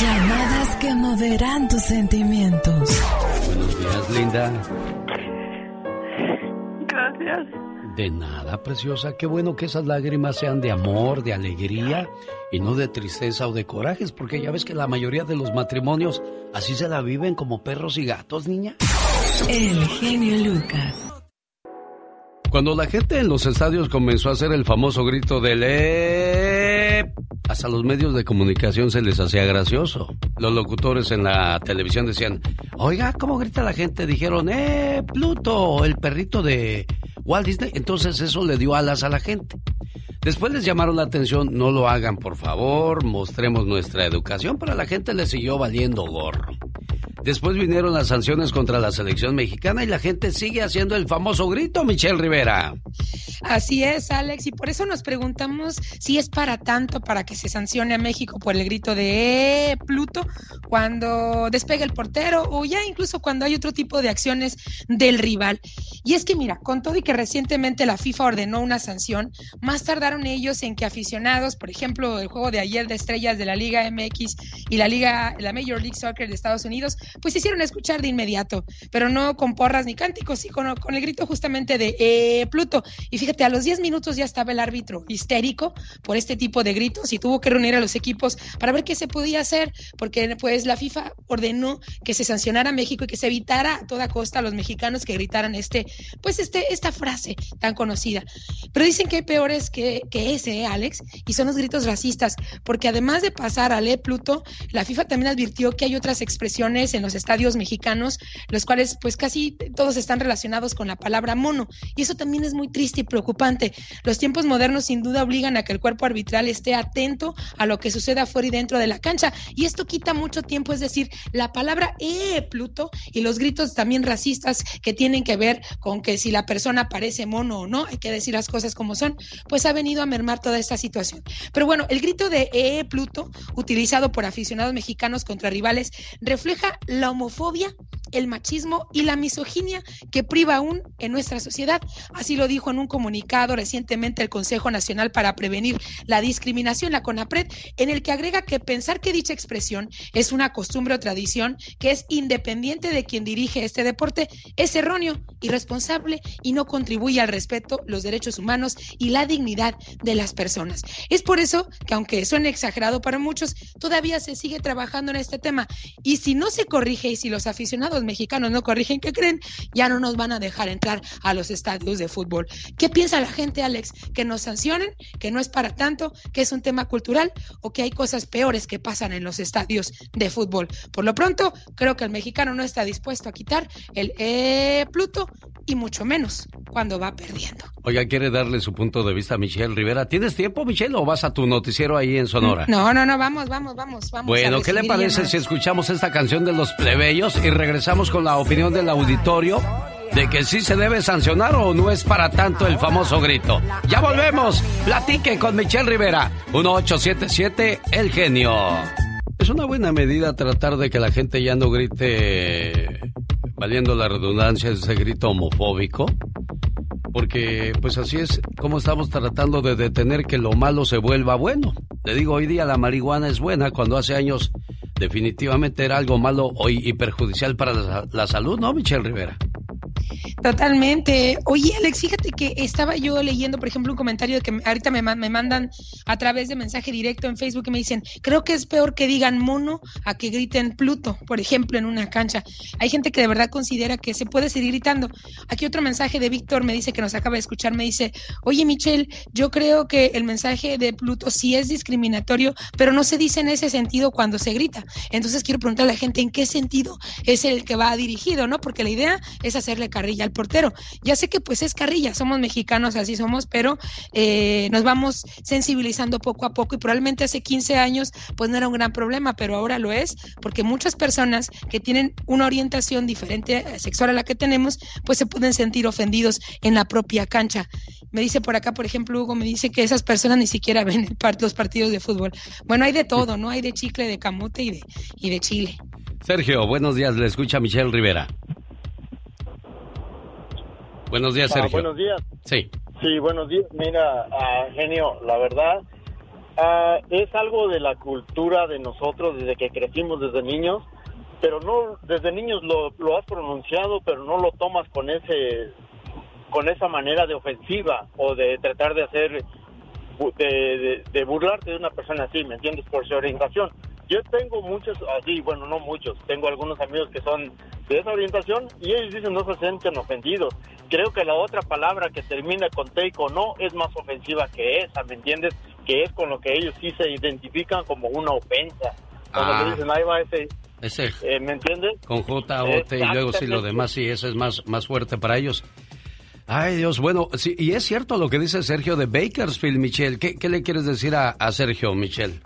Llamadas que moverán tus sentimientos. Buenos días, linda. Gracias. De nada, preciosa. Qué bueno que esas lágrimas sean de amor, de alegría y no de tristeza o de corajes, porque ya ves que la mayoría de los matrimonios así se la viven como perros y gatos, niña. El genio Lucas. Cuando la gente en los estadios comenzó a hacer el famoso grito del Hasta los medios de comunicación se les hacía gracioso. Los locutores en la televisión decían, oiga, ¿cómo grita la gente? Dijeron, ¡eh, Pluto, el perrito de Walt Disney! Entonces eso le dio alas a la gente. Después les llamaron la atención, no lo hagan por favor, mostremos nuestra educación, pero a la gente le siguió valiendo gorro. Después vinieron las sanciones contra la selección mexicana y la gente sigue haciendo el famoso grito, Michelle Rivera. Así es, Alex, y por eso nos preguntamos si es para tanto para que se sancione a México por el grito de "Eh, Pluto cuando despegue el portero o ya incluso cuando hay otro tipo de acciones del rival. Y es que mira, con todo y que recientemente la FIFA ordenó una sanción, más tardaron ellos en que aficionados, por ejemplo, el juego de ayer de estrellas de la Liga MX y la Liga, la Major League Soccer de Estados Unidos, pues se hicieron escuchar de inmediato, pero no con porras ni cánticos, sí con, el grito justamente de "Eh, Pluto. Y fíjate, a los 10 minutos ya estaba el árbitro histérico por este tipo de gritos y tuvo que reunir a los equipos para ver qué se podía hacer, porque pues la FIFA ordenó que se sancionara a México y que se evitara a toda costa a los mexicanos que gritaran este, pues este, esta frase tan conocida. Pero dicen que hay peores que, que ese, ¿eh, Alex, y son los gritos racistas, porque además de pasar a Le Pluto, la FIFA también advirtió que hay otras expresiones en los estadios mexicanos, los cuales pues casi todos están relacionados con la palabra mono, y eso también es muy triste y preocupante. Los tiempos modernos sin duda obligan a que el cuerpo arbitral esté atento a lo que suceda fuera y dentro de la cancha, y esto quita mucho tiempo, es decir, la palabra eh, Pluto y los gritos también racistas que tienen que ver con que si la persona parece mono o no, hay que decir las cosas como son, pues ha venido a mermar toda esta situación. Pero bueno, el grito de eh, Pluto, utilizado por aficionados mexicanos contra rivales, refleja la homofobia, el machismo y la misoginia que priva aún en nuestra sociedad. Así lo dijo en un comunicado recientemente el Consejo Nacional para Prevenir la Discriminación, la CONAPRED, en el que agrega que pensar que dicha expresión es una costumbre o tradición que es independiente de quien dirige este deporte es erróneo, irresponsable y no contribuye al respeto, los derechos humanos y la dignidad de las personas. Es por eso que aunque suene exagerado para muchos, todavía se sigue trabajando en este tema y si no se corrige y si los aficionados mexicanos no corrigen, ¿qué creen? Ya no nos van a dejar entrar a los estadios de fútbol. ¿Qué piensa la gente, Alex? ¿Que nos sancionen? ¿Que no es para tanto? ¿Que es un tema cultural? ¿O que hay cosas peores que pasan en los estadios de fútbol? Por lo pronto, creo que el mexicano no está dispuesto a quitar el eh, Pluto y mucho menos cuando va perdiendo. Oiga, quiere darle su punto de vista a Michelle Rivera. ¿Tienes tiempo, Michelle, o vas a tu noticiero ahí en Sonora? No, no, no, vamos, vamos, vamos, vamos. Bueno, ¿qué le parece si escuchamos esta canción de los plebeyos y regresamos con la opinión del auditorio de que sí se debe sancionar o no es para tanto el famoso grito? Ya volvemos. Platique con Michelle Rivera. 1877 El Genio. Es una buena medida tratar de que la gente ya no grite, valiendo la redundancia, ese grito homofóbico. Porque pues así es como estamos tratando de detener que lo malo se vuelva bueno. Le digo, hoy día la marihuana es buena, cuando hace años definitivamente era algo malo hoy y perjudicial para la, la salud, ¿no, Michelle Rivera? Totalmente. Oye, Alex, fíjate que estaba yo leyendo, por ejemplo, un comentario que ahorita me, me mandan a través de mensaje directo en Facebook y me dicen, creo que es peor que digan mono a que griten Pluto, por ejemplo, en una cancha. Hay gente que de verdad considera que se puede seguir gritando. Aquí otro mensaje de Víctor me dice que nos acaba de escuchar, me dice, oye, Michelle, yo creo que el mensaje de Pluto sí es discriminatorio, pero no se dice en ese sentido cuando se grita. Entonces quiero preguntar a la gente en qué sentido es el que va dirigido, ¿no? Porque la idea es hacerle carrilla al portero. Ya sé que pues es carrilla, somos mexicanos, así somos, pero eh, nos vamos sensibilizando poco a poco y probablemente hace 15 años pues no era un gran problema, pero ahora lo es porque muchas personas que tienen una orientación diferente sexual a la que tenemos pues se pueden sentir ofendidos en la propia cancha. Me dice por acá, por ejemplo, Hugo, me dice que esas personas ni siquiera ven los partidos de fútbol. Bueno, hay de todo, ¿no? Hay de chicle, de camote y de, y de chile. Sergio, buenos días, le escucha Michelle Rivera. Buenos días, Ah, Sergio. buenos días. Sí. Sí, buenos días. Mira, ah, genio, la verdad ah, es algo de la cultura de nosotros desde que crecimos desde niños, pero no desde niños lo, lo has pronunciado, pero no lo tomas con ese con esa manera de ofensiva o de tratar de hacer de, de- de burlarte de una persona así, ¿me entiendes? Por su orientación. Yo tengo muchos así, bueno, no muchos, tengo algunos amigos que son de esa orientación y ellos dicen no se sienten ofendidos. Creo que la otra palabra que termina con take o no es más ofensiva que esa, ¿me entiendes? Que es con lo que ellos sí se identifican como una ofensa. Cuando Ah. dicen, ahí va ese, Ese eh, ¿me entiendes? con J, O, T y luego sí lo demás, sí, eso es más, más fuerte para ellos. Ay, Dios, bueno, sí, y es cierto lo que dice Sergio de Bakersfield, Michelle. ¿Qué, qué le quieres decir a, a Sergio, Michelle?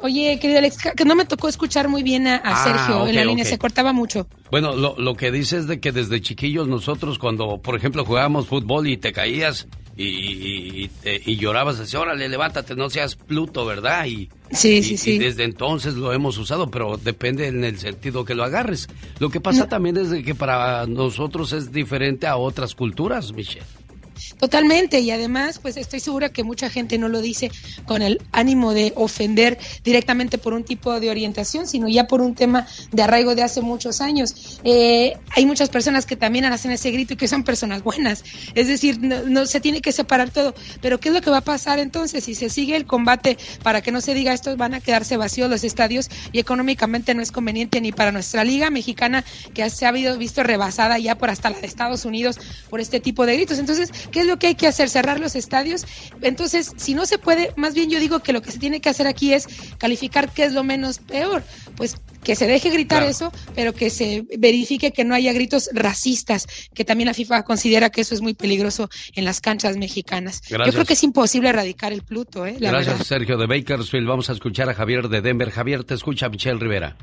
Oye, querido Alex, que no me tocó escuchar muy bien a, a Ah, Sergio en la línea, se cortaba mucho. Bueno, lo, lo que dice es de que desde chiquillos nosotros cuando, por ejemplo, jugábamos fútbol y te caías y, y, llorabas, decía, órale, levántate, no seas Pluto, ¿verdad? Y, sí, sí, sí. y desde entonces lo hemos usado, pero depende en el sentido que lo agarres. Lo que pasa también es que para nosotros es diferente a otras culturas, Michelle. Totalmente, y además, pues estoy segura que mucha gente no lo dice con el ánimo de ofender directamente por un tipo de orientación, sino ya por un tema de arraigo de hace muchos años. Eh, hay muchas personas que también hacen ese grito y que son personas buenas, es decir, no, se tiene que separar todo, pero ¿qué es lo que va a pasar entonces si se sigue el combate para que no se diga esto, van a quedarse vacíos los estadios y económicamente no es conveniente ni para nuestra liga mexicana que se ha visto rebasada ya por hasta la de Estados Unidos por este tipo de gritos. Entonces, ¿qué es lo que hay que hacer? Cerrar los estadios. Entonces, si no se puede, más bien yo digo que lo que se tiene que hacer aquí es calificar qué es lo menos peor. Pues que se deje gritar eso, pero que se verifique que no haya gritos racistas, que también la FIFA considera que eso es muy peligroso en las canchas mexicanas. Yo creo que es imposible erradicar el Pluto. ¿eh? Gracias, Sergio de Bakersfield. Vamos a escuchar a Javier de Denver. Javier, te escucha Michelle Rivera.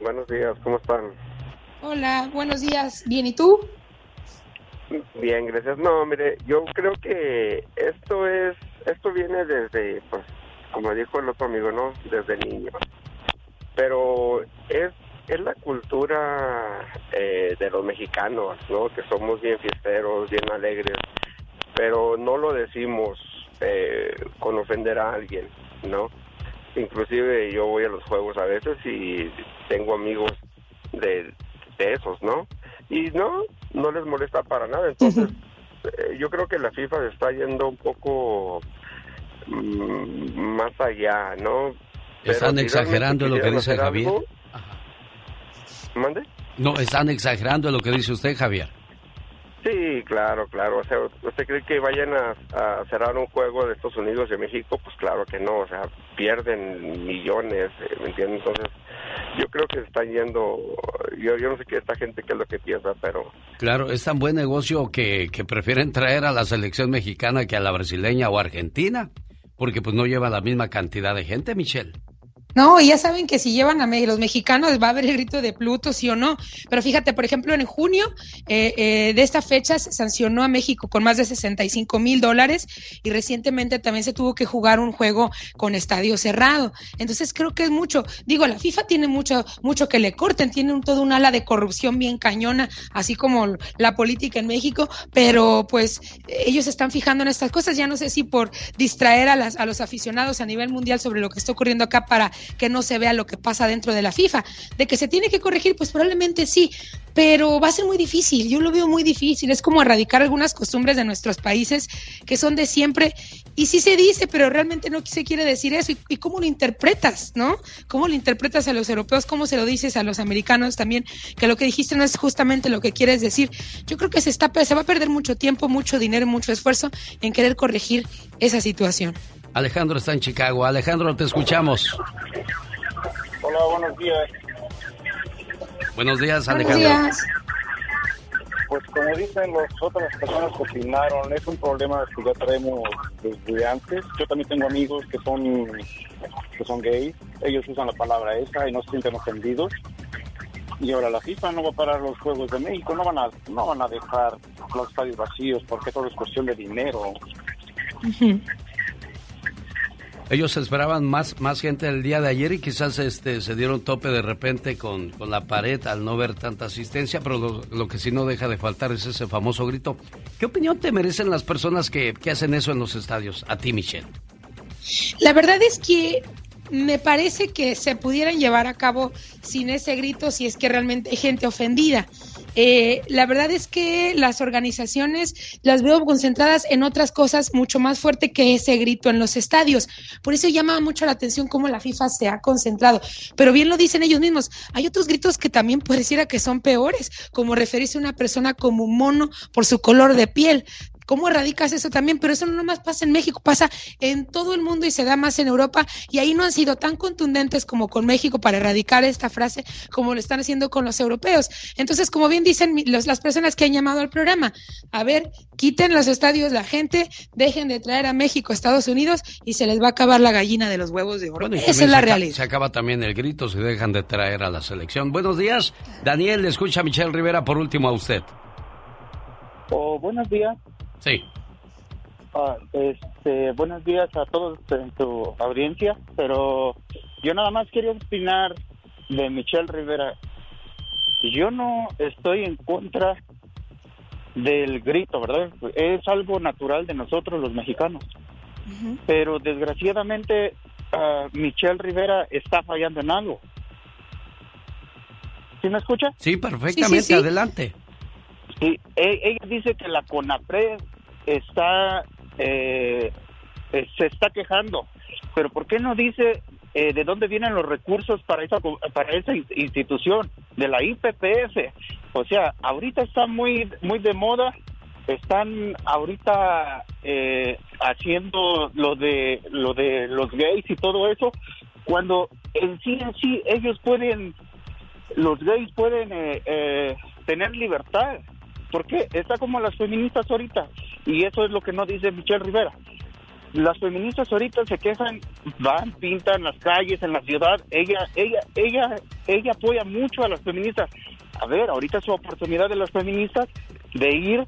Buenos días, ¿cómo están? Hola, buenos días. ¿Bien y tú? Bien, gracias. No, mire, yo creo que esto es, esto viene desde, pues, como dijo el otro amigo, ¿no? Desde niño. Pero es, es la cultura eh, de los mexicanos, ¿no? Que somos bien fiesteros, bien alegres, pero no lo decimos eh, con ofender a alguien, ¿no? Inclusive yo voy a los juegos a veces y tengo amigos de, de esos, ¿no? Y no, no les molesta para nada. Entonces, eh, yo creo que la FIFA está yendo un poco mm, más allá, ¿no? ¿Están exagerando lo que dice Javier? ¿Mande? No, están exagerando lo que dice usted, Javier. Sí, claro, claro. O sea, ¿usted cree que vayan a, cerrar un juego de Estados Unidos y México? Pues claro que no. O sea, pierden millones, eh, ¿me entiendes? Entonces, yo creo que está yendo, yo, yo no sé qué esta gente qué es lo que piensa, pero... Claro, es tan buen negocio que, que prefieren traer a la selección mexicana que a la brasileña o argentina, porque pues no lleva la misma cantidad de gente, Michelle. No, y ya saben que si llevan a los mexicanos va a haber el grito de Pluto, sí o no. Pero fíjate, por ejemplo, en junio eh, eh, de esta fecha se sancionó a México con más de 65 mil dólares y recientemente también se tuvo que jugar un juego con estadio cerrado. Entonces creo que es mucho. Digo, la FIFA tiene mucho, mucho que le corten, tiene un, todo un ala de corrupción bien cañona, así como la política en México, pero pues ellos están fijando en estas cosas. Ya no sé si por distraer a, las, a los aficionados a nivel mundial sobre lo que está ocurriendo acá para que no se vea lo que pasa dentro de la FIFA. De que se tiene que corregir, pues probablemente sí, pero va a ser muy difícil, yo lo veo muy difícil, es como erradicar algunas costumbres de nuestros países que son de siempre, y sí se dice, pero realmente no se quiere decir eso, y, cómo lo interpretas, ¿no? ¿Cómo lo interpretas a los europeos? ¿Cómo se lo dices a los americanos también? Que lo que dijiste no es justamente lo que quieres decir. Yo creo que se, está, se va a perder mucho tiempo, mucho dinero, mucho esfuerzo en querer corregir esa situación. Alejandro está en Chicago. Alejandro, te escuchamos. Hola, buenos días. Buenos días, Alejandro. Buenos días. Pues como dicen las otras personas que opinaron, es un problema que ya traemos desde antes. Yo también tengo amigos que son que son gays, ellos usan la palabra esa y no se sienten ofendidos. Y ahora la FIFA no va a parar los Juegos de México, no van a no van a dejar los estadios vacíos porque todo es cuestión de dinero. Ellos esperaban más, más gente el día de ayer y quizás este, se dieron tope de repente con, la pared al no ver tanta asistencia, pero lo, que sí no deja de faltar es ese famoso grito. ¿Qué opinión te merecen las personas que, que hacen eso en los estadios? A ti, Michelle. La verdad es que me parece que se pudieran llevar a cabo sin ese grito si es que realmente hay gente ofendida. Eh, la verdad es que las organizaciones las veo concentradas en otras cosas mucho más fuerte que ese grito en los estadios. Por eso llama mucho la atención cómo la FIFA se ha concentrado. Pero bien lo dicen ellos mismos, hay otros gritos que también pareciera que son peores, como referirse a una persona como mono por su color de piel. ¿Cómo erradicas eso también? Pero eso no más pasa en México, pasa en todo el mundo y se da más en Europa y ahí no han sido tan contundentes como con México para erradicar esta frase como lo están haciendo con los europeos. Entonces, como bien dicen las personas que han llamado al programa, a ver, quiten los estadios la gente, dejen de traer a México, Estados Unidos y se les va a acabar la gallina de los huevos de oro. Esa es la realidad. Se acaba también el grito si dejan de traer a la selección. Buenos días, Daniel, le escucha a Michelle Rivera por último a usted. Oh, buenos días. Sí. Ah, este, buenos días a todos en tu audiencia, pero yo nada más quería opinar de Michelle Rivera. Yo no estoy en contra del grito, ¿verdad? Es algo natural de nosotros los mexicanos. Pero desgraciadamente ah, Michelle Rivera está fallando en algo. ¿Sí me escucha? Sí, perfectamente, adelante. Sí, e- ella dice que la CONAPRED está eh, eh, se está quejando, pero ¿por qué no dice eh, de dónde vienen los recursos para esa para esa in- institución de la IPPF? O sea, ahorita está muy muy de moda, están ahorita eh, haciendo lo de lo de los gays y todo eso, cuando en sí en sí ellos pueden los gays pueden eh, eh, tener libertad. ¿Por qué? Está como las feministas ahorita. Y eso es lo que no dice Michelle Rivera. Las feministas ahorita se quejan, van, pintan las calles en la ciudad. Ella, ella, ella, ella apoya mucho a las feministas. A ver, ahorita es su oportunidad de las feministas de ir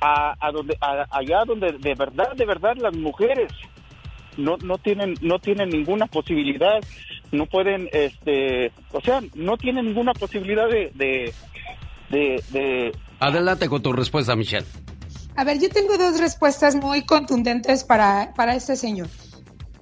a, a donde, a- allá donde de verdad, de verdad las mujeres no, no tienen, no tienen ninguna posibilidad, no pueden, este, o sea, no tienen ninguna posibilidad de, de, de, de- Adelante con tu respuesta, Michelle. A ver, yo tengo dos respuestas muy contundentes para, para este señor.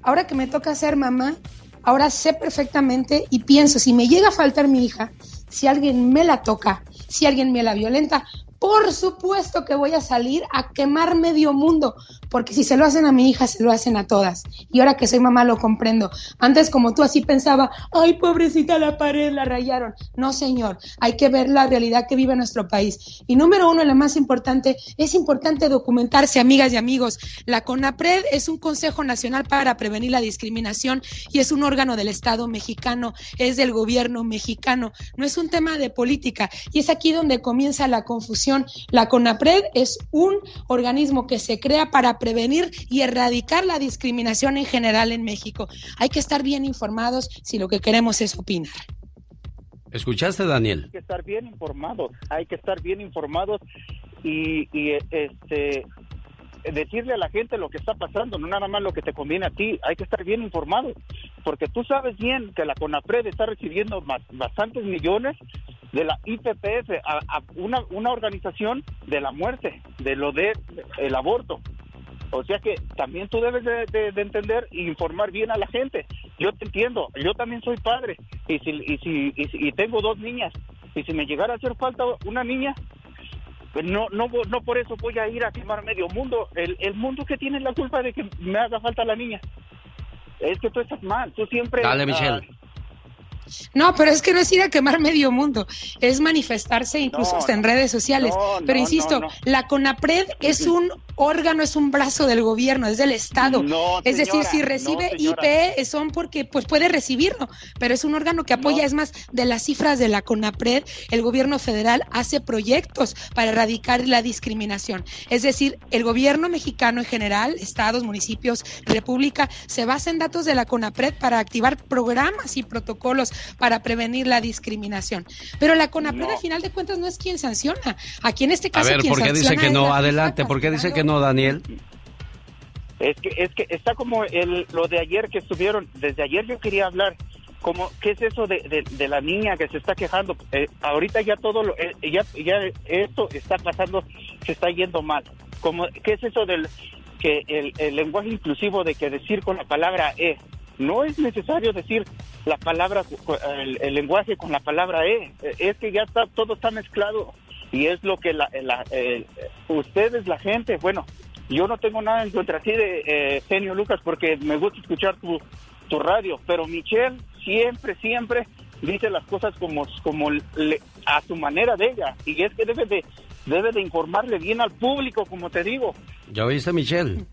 Ahora que me toca ser mamá, ahora sé perfectamente y pienso, si me llega a faltar mi hija, si alguien me la toca, si alguien me la violenta, por supuesto que voy a salir a quemar medio mundo, porque si se lo hacen a mi hija, se lo hacen a todas. Y ahora que soy mamá lo comprendo. Antes como tú así pensaba, ay pobrecita la pared, la rayaron. No señor, hay que ver la realidad que vive nuestro país. Y número uno, la más importante, es importante documentarse, amigas y amigos. La CONAPRED es un Consejo Nacional para Prevenir la Discriminación y es un órgano del Estado mexicano, es del gobierno mexicano, no es un tema de política. Y es aquí donde comienza la confusión. La CONAPRED es un organismo que se crea para prevenir y erradicar la discriminación en general en México. Hay que estar bien informados si lo que queremos es opinar. ¿Escuchaste, Daniel? hay que estar bien informados, hay que estar bien informados y, y, este decirle a la gente lo que está pasando, no nada más lo que te conviene a ti, hay que estar bien informados, porque tú sabes bien que la CONAPRED está recibiendo más- bastantes millones de la IPPF, a, a una, una organización de la muerte, de lo de el aborto. O sea que también tú debes de, de- de entender e informar bien a la gente. Yo te entiendo, yo también soy padre y si, y si, y si- y tengo dos niñas y si me llegara a hacer falta una niña, pues no, no, no por eso voy a ir a quemar medio mundo. El, el mundo que tiene la culpa de que me haga falta la niña. Es que tú estás mal, tú siempre... Dale, ah, Michelle. No, pero es que no es ir a quemar medio mundo, es manifestarse incluso No, hasta en redes sociales. No, pero no, insisto, la CONAPRED es un órgano, es un brazo del gobierno, es del Estado. Es decir, si recibe señora. IP son porque pues puede recibirlo, pero es un órgano que apoya, es más, de las cifras de la CONAPRED, el gobierno federal hace proyectos para erradicar la discriminación. Es decir, el gobierno mexicano en general, estados, municipios, república, se basa en datos de la CONAPRED para activar programas y protocolos para prevenir la discriminación. Pero la CONAPRED, No. al final de cuentas, no es quien sanciona. Aquí en este A caso, ver, quien ¿por qué dice que es no? la Adelante, ¿por qué dice que no, Daniel? Es que, es que está como el, lo de ayer que estuvieron, desde ayer yo quería hablar, como, ¿qué es eso de, de, de la niña que se está quejando? Eh, ahorita ya todo, lo, eh, ya, ya esto está pasando, se está yendo mal. Como, ¿Qué es eso del que el, el lenguaje inclusivo de que decir con la palabra E? No es necesario decir la palabra, el, lenguaje con la palabra E, Eh, es que ya está, todo está mezclado. Y es lo que el- ustedes, la gente, bueno, yo no tengo nada en contra ti de eh, Genio Lucas porque me gusta escuchar tu, tu radio, pero Michelle siempre, siempre dice las cosas como, como a su manera de ella. Y es que debe de, debe de informarle bien al público, como te digo. ¿Ya oíste, Michelle?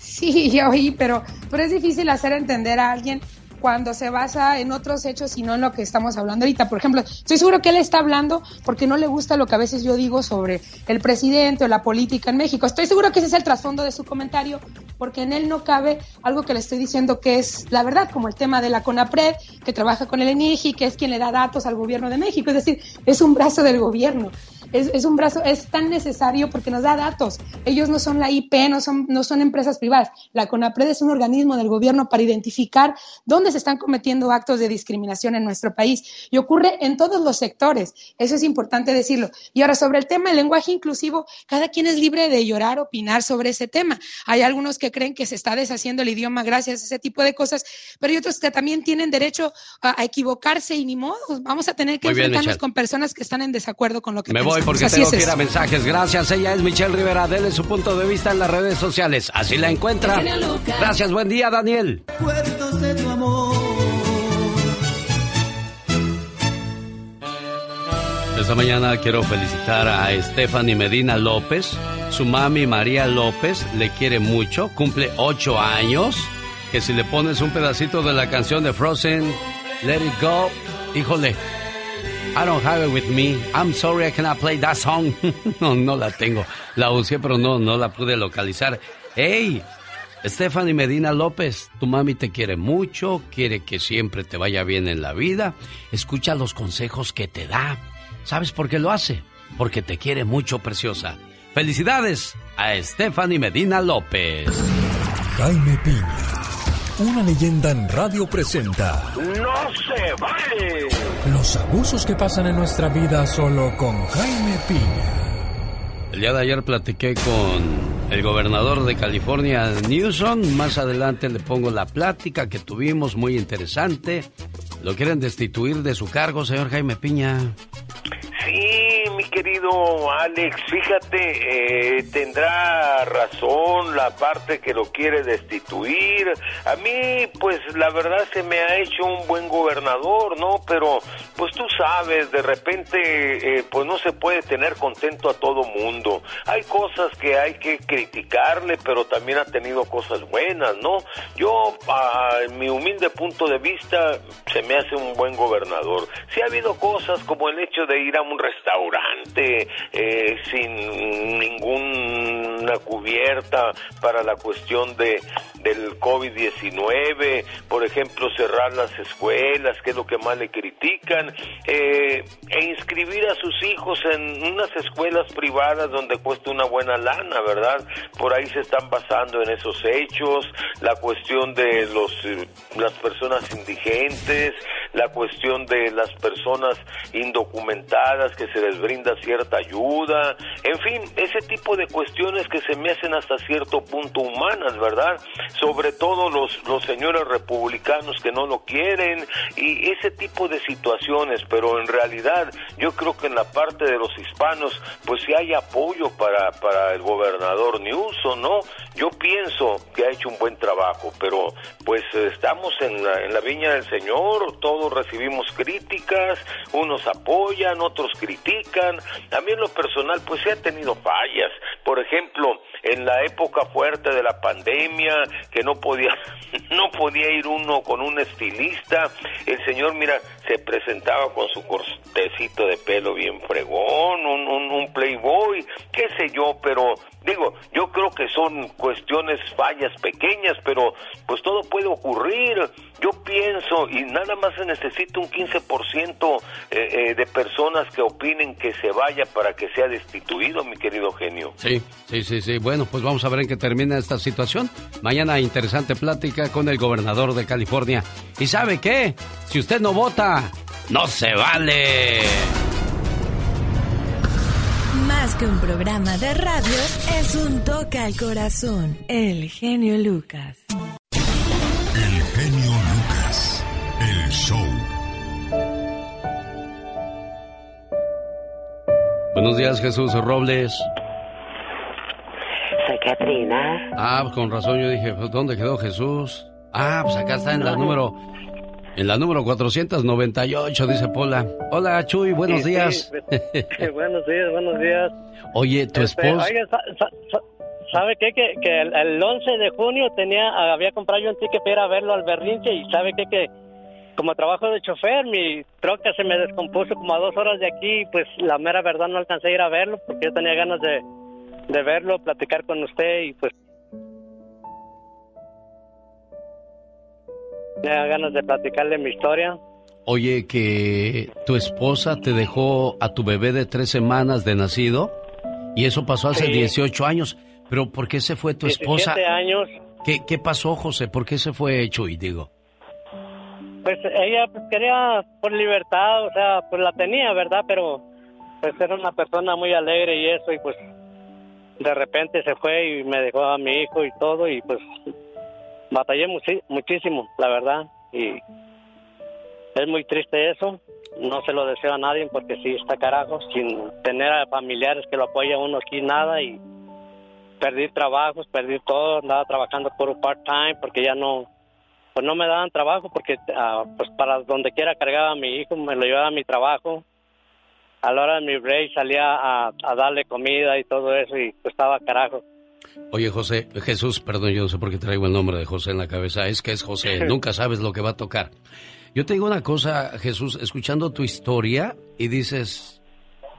Sí, ya oí, pero, pero es difícil hacer entender a alguien cuando se basa en otros hechos y no en lo que estamos hablando ahorita. Por ejemplo, estoy seguro que él está hablando porque no le gusta lo que a veces yo digo sobre el presidente o la política en México. Estoy seguro que ese es el trasfondo de su comentario porque en él no cabe algo que le estoy diciendo que es la verdad, como el tema de la CONAPRED, que trabaja con el ENIGI, que es quien le da datos al gobierno de México. Es decir, es un brazo del gobierno. Es, es un brazo, es tan necesario porque nos da datos. Ellos no son la IP, no son, no son empresas privadas. La CONAPRED es un organismo del gobierno para identificar dónde se están cometiendo actos de discriminación en nuestro país y ocurre en todos los sectores. Eso es importante decirlo. Y ahora sobre el tema del lenguaje inclusivo, cada quien es libre de llorar, opinar sobre ese tema. Hay algunos que creen que se está deshaciendo el idioma gracias a ese tipo de cosas, pero hay otros que también tienen derecho a, a equivocarse y ni modo. Vamos a tener que bien, enfrentarnos Michelle. con personas que están en desacuerdo con lo que Me voy porque Así tengo es que ir a mensajes. Gracias. Ella es Michelle Rivera. Dele su punto de vista en las redes sociales. Así la encuentra. Gracias. Buen día, Daniel. De tu amor. Esta mañana quiero felicitar a Stephanie Medina López. Su mami María López le quiere mucho, cumple ocho años. Que si le pones un pedacito de la canción de Frozen, Let It Go, híjole, I don't have it with me. I'm sorry I cannot play that song. no, no la tengo. La usé, pero no, no la pude localizar. ¡Hey! Stephanie Medina López, tu mami te quiere mucho, quiere que siempre te vaya bien en la vida. Escucha los consejos que te da. ¿Sabes por qué lo hace? Porque te quiere mucho, preciosa. Felicidades a Stephanie Medina López. Jaime Piña, una leyenda en radio presenta ¡No se vale! los abusos que pasan en nuestra vida solo con Jaime Piña. El día de ayer platiqué con el gobernador de California, Newsom. Más adelante le pongo la plática que tuvimos, muy interesante. ¿Lo quieren destituir de su cargo, señor Jaime Piña? Sí, mi querido Alex, fíjate, eh, tendrá razón la parte que lo quiere destituir. A mí, pues la verdad se me ha hecho un buen gobernador, ¿no? Pero, pues tú sabes, de repente, eh, pues no se puede tener contento a todo mundo. Hay cosas que hay que criticarle, pero también ha tenido cosas buenas, ¿no? Yo, a mi humilde punto de vista, se me hace un buen gobernador. Sí ha habido cosas como el hecho de ir a un restaurante eh, sin ninguna cubierta para la cuestión de del COVID-19, por ejemplo, cerrar las escuelas, que es lo que más le critican, eh, e inscribir a sus hijos en unas escuelas privadas donde cuesta una buena lana, ¿verdad? Por ahí se están basando en esos hechos, la cuestión de los eh, las personas indigentes, la cuestión de las personas indocumentadas que se les brinda cierta ayuda, en fin, ese tipo de cuestiones que se me hacen hasta cierto punto humanas, ¿verdad? Sobre todo los, los señores republicanos que no lo quieren y ese tipo de situaciones, pero en realidad yo creo que en la parte de los hispanos pues sí hay apoyo para, para el gobernador Newsom, ¿no? Yo pienso que ha hecho un buen trabajo, pero pues estamos en la, en la viña del Señor, recibimos críticas, unos apoyan, otros critican. En lo personal pues ha tenido fallas. Por ejemplo, en la época fuerte de la pandemia, que no podía, no podía ir uno con un estilista, el señor, mira, se presentaba con su cortecito de pelo bien fregón, un, un, playboy, qué sé yo, pero digo, yo creo que son cuestiones, fallas pequeñas, pero pues todo puede ocurrir. Yo pienso, y nada más se necesita un 15% eh, eh, de personas que opinen que se vaya para que sea destituido, mi querido genio. Sí, sí, sí, sí. Bueno, pues vamos a ver en qué termina esta situación. Mañana interesante plática con el gobernador de California. ¿Y sabe qué? Si usted no vota, no se vale. Más que un programa de radio, es un toque al corazón. El genio Lucas. El genio Lucas. El show. Buenos días, Jesús Robles. Soy Katrina. Ah, pues con razón yo dije, pues, ¿dónde quedó Jesús? Ah, pues acá está en la número en la número 498 dice Pola. Hola, Chuy, buenos Sí, días. sí, buenos días, buenos días. Oye, tu Este, esposa oiga, sa- sa- sa- ¿sabe qué? Que, que el, el 11 de junio tenía, había comprado yo un ticket para ir a verlo al Berrinche y ¿sabe qué? Que como trabajo de chofer, mi troca se me descompuso como a dos horas de aquí y pues la mera verdad no alcancé a ir a verlo porque yo tenía ganas de, de verlo, platicar con usted y pues tenía ganas de platicarle mi historia. oye, que tu esposa te dejó a tu bebé de tres semanas de nacido y eso pasó hace Sí. 18 años. Pero ¿por qué se fue tu esposa? 17 años. ¿Qué, ¿Qué pasó, José? ¿Por qué se fue Chuy, digo? Pues ella pues, quería por libertad, o sea, pues la tenía, ¿verdad? Pero pues era una persona muy alegre y eso, y pues de repente se fue y me dejó a mi hijo y todo, y pues batallé muchísimo, la verdad, y es muy triste eso, no se lo deseo a nadie porque sí está carajo, sin tener a familiares que lo apoyen uno aquí, nada, y perdí trabajos, perdí todo, andaba trabajando por un part-time porque ya no, pues no me daban trabajo porque ah, pues para donde quiera cargaba a mi hijo, me lo llevaba a mi trabajo. A la hora de mi break salía a, a darle comida y todo eso y pues estaba carajo. Oye, José, Jesús, perdón, yo no sé por qué traigo el nombre de José en la cabeza. Es que es José, nunca sabes lo que va a tocar. Yo te digo una cosa, Jesús, escuchando tu historia y dices,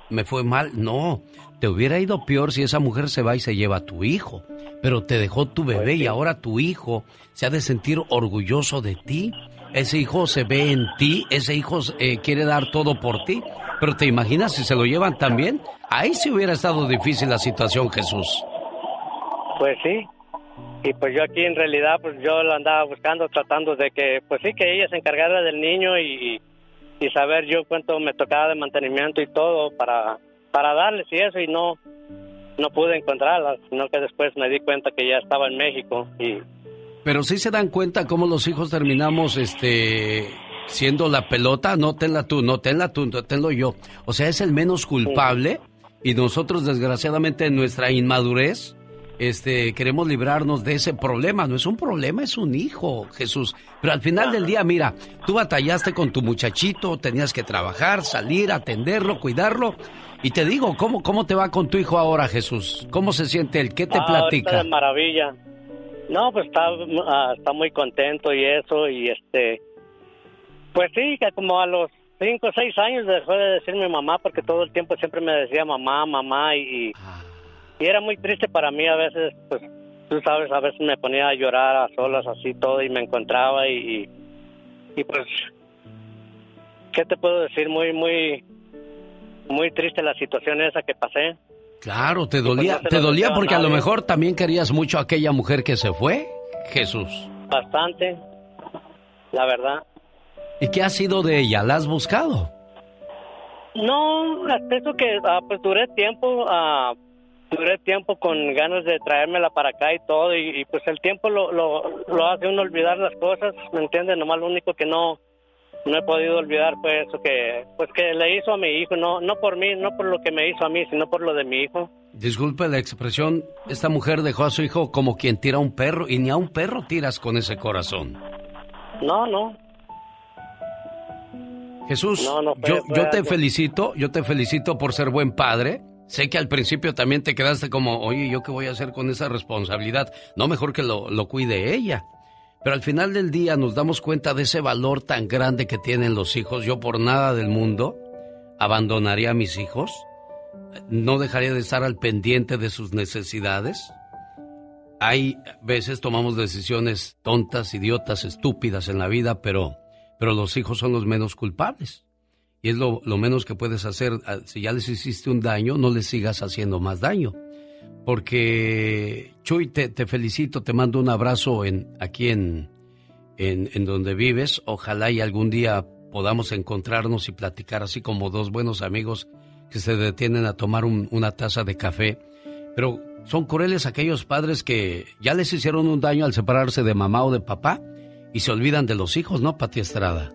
¿me fue mal? No, te hubiera ido peor si esa mujer se va y se lleva a tu hijo. Pero te dejó tu bebé y ahora tu hijo se ha de sentir orgulloso de ti. Ese hijo se ve en ti, ese hijo eh, quiere dar todo por ti. Pero te imaginas si se lo llevan también. Ahí sí hubiera estado difícil la situación, Jesús. Pues sí. Y pues yo aquí en realidad pues yo la andaba buscando tratando de que pues sí que ella se encargara del niño y, y saber yo cuánto me tocaba de mantenimiento y todo para para darles y eso y no no pude encontrarla, sino que después me di cuenta que ya estaba en México y Pero sí se dan cuenta cómo los hijos terminamos este siendo la pelota, no tenla tú, no tenla tú, no tenlo yo. O sea, es el menos culpable y nosotros desgraciadamente en nuestra inmadurez este queremos librarnos de ese problema, no es un problema, es un hijo, Jesús. Pero al final del día, mira, tú batallaste con tu muchachito, tenías que trabajar, salir, atenderlo, cuidarlo. Y te digo, ¿cómo, cómo te va con tu hijo ahora, Jesús? ¿Cómo se siente él? ¿Qué te Ah, platica? de maravilla. No, pues está, ah, está muy contento y eso, y este, pues sí, que como a los cinco o seis años dejó de decirme mamá, porque todo el tiempo siempre me decía mamá, mamá, y, y, era muy triste para mí a veces, pues tú sabes, a veces me ponía a llorar a solas así todo y me encontraba y, y, y, pues, ¿qué te puedo decir? Muy, muy, muy triste la situación esa que pasé. Claro, te pues dolía, no te dolía a porque a lo mejor también querías mucho a aquella mujer que se fue, Jesús. Bastante, la verdad. ¿Y qué ha sido de ella? ¿La has buscado? No, eso que ah, pues duré tiempo, ah, duré tiempo con ganas de traérmela para acá y todo, y, y, pues el tiempo lo, lo, lo hace uno olvidar las cosas, ¿me entiendes? Nomás lo único que no no he podido olvidar fue eso que pues que le hizo a mi hijo, no no por mí, no por lo que me hizo a mí, sino por lo de mi hijo. Disculpe la expresión, esta mujer dejó a su hijo como quien tira a un perro y ni a un perro tiras con ese corazón. No, no, Jesús, No, no yo, fue yo te felicito, yo te felicito por ser buen padre. Sé que al principio también te quedaste como, oye, ¿yo qué voy a hacer con esa responsabilidad? No, mejor que lo, lo cuide ella. Pero al final del día nos damos cuenta de ese valor tan grande que tienen los hijos. Yo por nada del mundo abandonaría a mis hijos. No dejaría de estar al pendiente de sus necesidades. Hay veces tomamos decisiones tontas, idiotas, estúpidas en la vida, pero, pero los hijos son los menos culpables. Y es lo, lo menos que puedes hacer. Ah, Si ya les hiciste un daño, no les sigas haciendo más daño. Porque, Chuy, te, felicito, te mando un abrazo en, aquí en, en, en donde vives. Ojalá y algún día podamos encontrarnos y platicar así como dos buenos amigos que se detienen a tomar un- una taza de café. Pero son crueles aquellos padres que ya les hicieron un daño al separarse de mamá o de papá y se olvidan de los hijos, ¿no, Pati Estrada?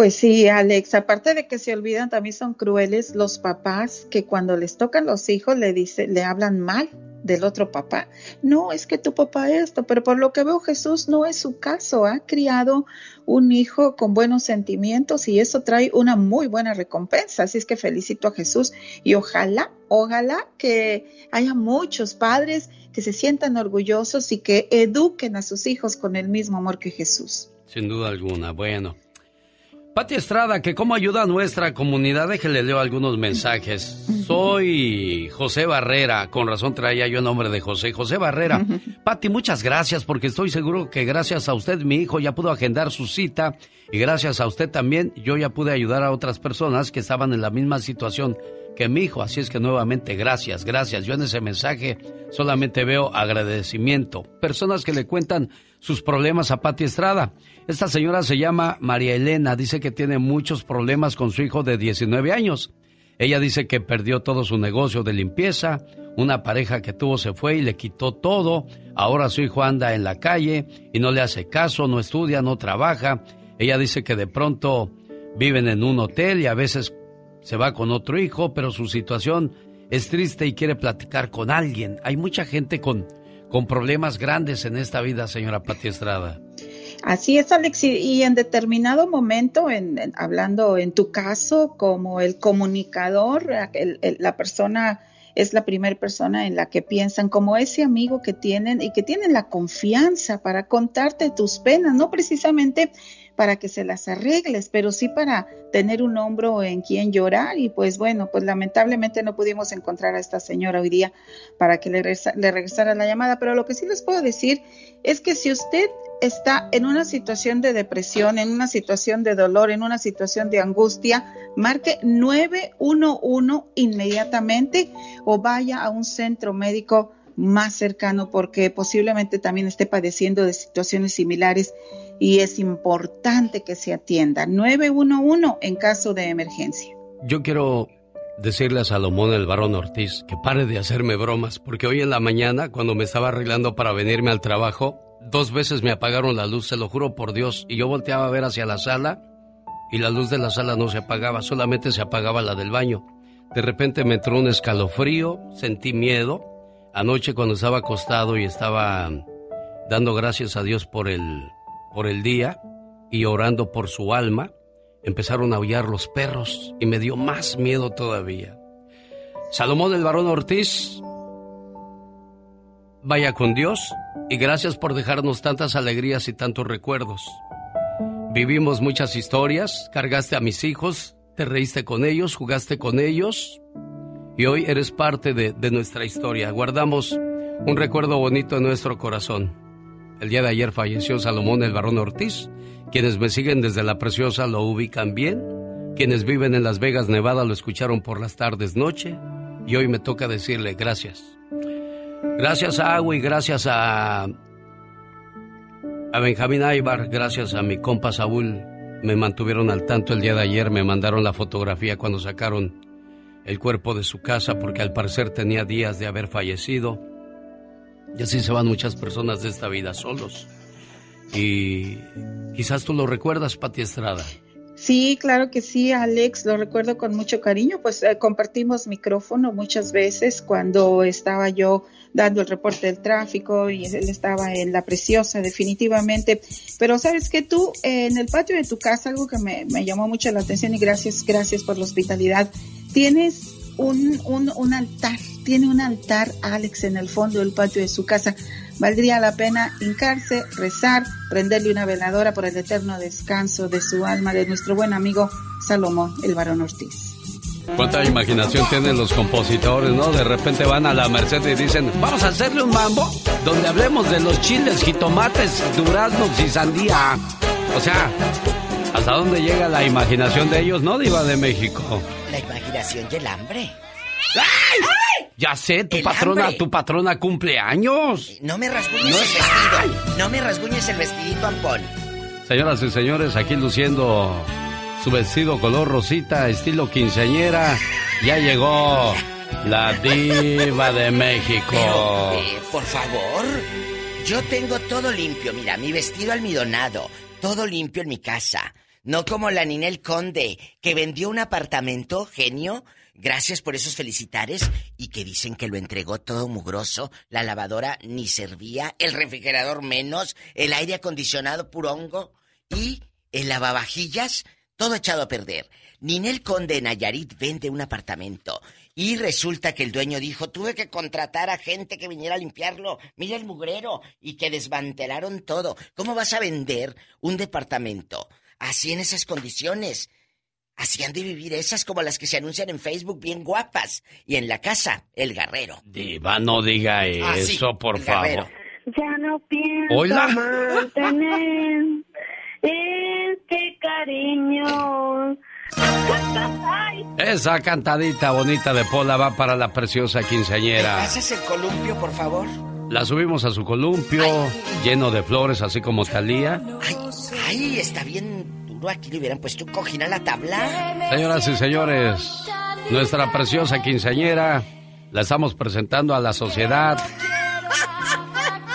Pues sí, Alex, aparte de que se olvidan, también son crueles los papás que cuando les tocan los hijos le dice, le hablan mal del otro papá. No, es que tu papá esto, pero por lo que veo Jesús no es su caso. Ha criado un hijo con buenos sentimientos y eso trae una muy buena recompensa. Así es que felicito a Jesús y ojalá, ojalá que haya muchos padres que se sientan orgullosos y que eduquen a sus hijos con el mismo amor que Jesús. Sin duda alguna. Bueno. Pati Estrada, que cómo ayuda a nuestra comunidad, déjele leo algunos mensajes. Soy José Barrera, con razón traía yo el nombre de José. José Barrera. Pati, muchas gracias porque estoy seguro que gracias a usted mi hijo ya pudo agendar su cita y gracias a usted también yo ya pude ayudar a otras personas que estaban en la misma situación que mi hijo. Así es que nuevamente gracias, gracias. Yo en ese mensaje solamente veo agradecimiento. Personas que le cuentan sus problemas a Pati Estrada. Esta señora se llama María Elena, dice que tiene muchos problemas con su hijo de 19 años. Ella dice que perdió todo su negocio de limpieza, una pareja que tuvo se fue y le quitó todo, ahora su hijo anda en la calle y no le hace caso, no estudia, no trabaja. Ella dice que de pronto viven en un hotel y a veces se va con otro hijo, pero su situación es triste y quiere platicar con alguien. Hay mucha gente con, con problemas grandes en esta vida, señora Pati Estrada. Así es, Alex, y en determinado momento, en, hablando en tu caso, como el comunicador, la persona es la primera persona en la que piensan como ese amigo que tienen y que tienen la confianza para contarte tus penas, no precisamente para que se las arregles, pero sí para tener un hombro en quien llorar. Y pues bueno, pues lamentablemente no pudimos encontrar a esta señora hoy día para que le, le regresara la llamada. Pero lo que sí les puedo decir es que si usted está en una situación de depresión, en una situación de dolor, en una situación de angustia, marque 911 inmediatamente o vaya a un centro médico más cercano porque posiblemente también esté padeciendo de situaciones similares y es importante que se atienda. 911 en caso de emergencia. Yo quiero decirle a Salomón el varón Ortiz que pare de hacerme bromas, porque hoy en la mañana, cuando me estaba arreglando para venirme al trabajo, dos veces me apagaron la luz, se lo juro por Dios, y yo volteaba a ver hacia la sala y la luz de la sala no se apagaba, solamente se apagaba la del baño. De repente me entró un escalofrío, sentí miedo. Anoche cuando estaba acostado y estaba dando gracias a Dios por el por el día y orando por su alma, empezaron a aullar los perros y me dio más miedo todavía. Salomón del Barón Ortiz, vaya con Dios y gracias por dejarnos tantas alegrías y tantos recuerdos. Vivimos muchas historias, cargaste a mis hijos, te reíste con ellos, jugaste con ellos y hoy eres parte de, de nuestra historia. Guardamos un recuerdo bonito en nuestro corazón. El día de ayer falleció Salomón el Barón Ortiz. Quienes me siguen desde la preciosa lo ubican bien. Quienes viven en Las Vegas, Nevada, lo escucharon por las tardes, noche. Y hoy me toca decirle gracias. Gracias a Agua y gracias a, a Benjamín Aybar, gracias a mi compa Saúl, me mantuvieron al tanto el día de ayer, me mandaron la fotografía cuando sacaron el cuerpo de su casa porque al parecer tenía días de haber fallecido. Y así se van muchas personas de esta vida solos. Y quizás tú lo recuerdas, Pati Estrada. Sí, claro que sí, Alex, lo recuerdo con mucho cariño, pues eh, compartimos micrófono muchas veces cuando estaba yo dando el reporte del tráfico y él estaba en la preciosa, definitivamente. Pero sabes que tú, en el patio de tu casa, algo que me, me, llamó mucho la atención y gracias, gracias por la hospitalidad, tienes un, un, un altar tiene un altar, Alex, en el fondo del patio de su casa. Valdría la pena hincarse, rezar, prenderle una veladora por el eterno descanso de su alma, de nuestro buen amigo Salomón, el varón Ortiz. Cuánta imaginación tienen los compositores, ¿no? De repente van a la Merced y dicen, vamos a hacerle un mambo donde hablemos de los chiles, jitomates, duraznos y sandía. O sea, ¿hasta dónde llega la imaginación de ellos, no, Diva de México? La imaginación y el hambre. ¡Ay! Ya sé, tu patrona, tu patrona cumple años. No me rasguñes el vestido. No me rasguñes el vestidito, Ampón. Señoras y señores, aquí luciendo su vestido color rosita, estilo quinceañera. Ya llegó la diva de México. Eh, por favor, yo tengo todo limpio. Mira, mi vestido almidonado, todo limpio en mi casa. No como la Ninel Conde, que vendió un apartamento, genio, Gracias por esos felicitares. Y que dicen que lo entregó todo mugroso, la lavadora ni servía, el refrigerador menos, el aire acondicionado puro hongo. Y el lavavajillas todo echado a perder. Ninel Conde en Nayarit vende un apartamento. Y resulta que el dueño dijo, tuve que contratar a gente que viniera a limpiarlo, mira el mugrero y que desmantelaron todo. ¿Cómo vas a vender un departamento así en esas condiciones. Así han de vivir esas como las que se anuncian en Facebook bien guapas. Y en la casa, el guerrero. Diva, no diga Ah, sí, eso, por el favor. guerrero. Ya no pienso Hola. mantener este cariño. Ay, Esa cantadita bonita de Pola va para la preciosa quinceañera. ¿Haces el columpio, por favor? La subimos a su columpio, lleno de flores, así como Talía. Ay, está bien duro. Aquí le hubieran puesto un cojín a la tabla. Señoras y señores, nuestra preciosa quinceañera la estamos presentando a la sociedad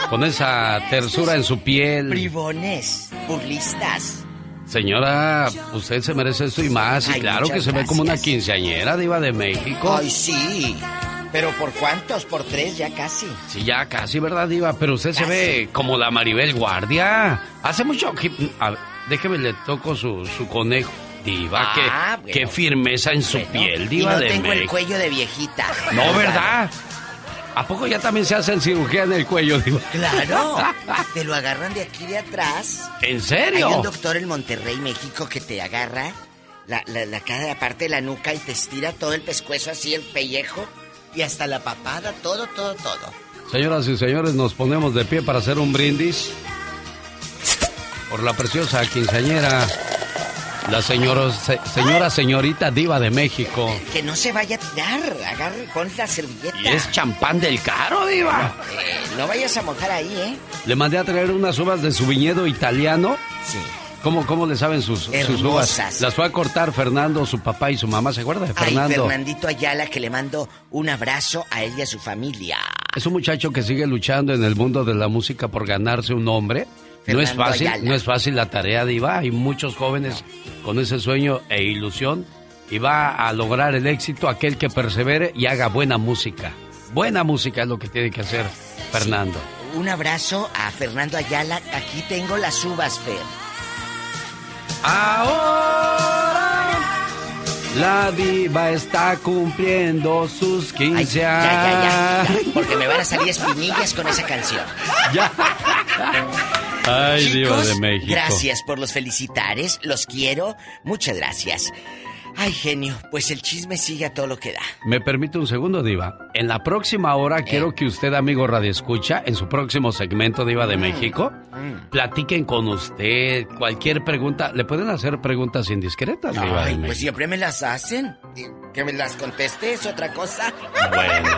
con esa tersura en su piel. Bribones, burlistas. Señora, usted se merece esto y más. Y Ay, claro que se ve como una quinceañera diva de México. Ay, sí. ¿Pero por cuántos? Por tres ya casi. Sí, ya casi, ¿verdad, Diva? Pero usted se ve como la Maribel Guardia. Hace mucho. A ver, déjeme, le toco su, su conejo. Diva, Ah, qué, bueno. qué firmeza en su piel, y Diva no de tengo el cuello de viejita. No, ¿verdad? ¿A poco ya también se hacen cirugía en el cuello, Diva? Claro. Te lo agarran de aquí de atrás. ¿En serio? Hay un doctor en Monterrey, México, que te agarra la, la, la cada parte de la nuca y te estira todo el pescuezo así, el pellejo y hasta la papada, todo, todo, todo. Señoras y señores, nos ponemos de pie para hacer un brindis por la preciosa quinceañera, la señora, se- señora señorita diva de México. Que no se vaya a tirar, agarre, pon la servilleta. Y es champán del caro, diva. Eh, no vayas a mojar ahí, ¿eh? Le mandé a traer unas uvas de su viñedo italiano. Sí. ¿Cómo, cómo le saben sus, sus uvas? Las fue a cortar Fernando, su papá y su mamá. ¿Se acuerda de Ay, Fernando? Fernandito Ayala, que le mando un abrazo a él y a su familia. Es un muchacho que sigue luchando en el mundo de la música por ganarse un nombre. No es fácil, Ayala. no es fácil la tarea, Diva. Hay muchos jóvenes con ese sueño e ilusión y va a lograr el éxito aquel que persevere y haga buena música. Buena música es lo que tiene que hacer Fernando. Un abrazo a Fernando Ayala. Aquí tengo las uvas, Fer. Ahora la diva está cumpliendo sus 15 Ya, ya, ya, años. ya, porque me van a salir espinillas con esa canción. Ya. Ay, diva Chicos, de México. gracias por los felicitares, los quiero, muchas gracias. Ay, genio, pues el chisme sigue a todo lo que da. ¿Me permite un segundo, Diva? En la próxima hora quiero que usted, amigo Radio Escucha, en su próximo segmento Diva de México, platiquen con usted. Cualquier pregunta, le pueden hacer preguntas indiscretas, Diva de Ay, México. pues siempre me las hacen. Que me las conteste es otra cosa. Bueno,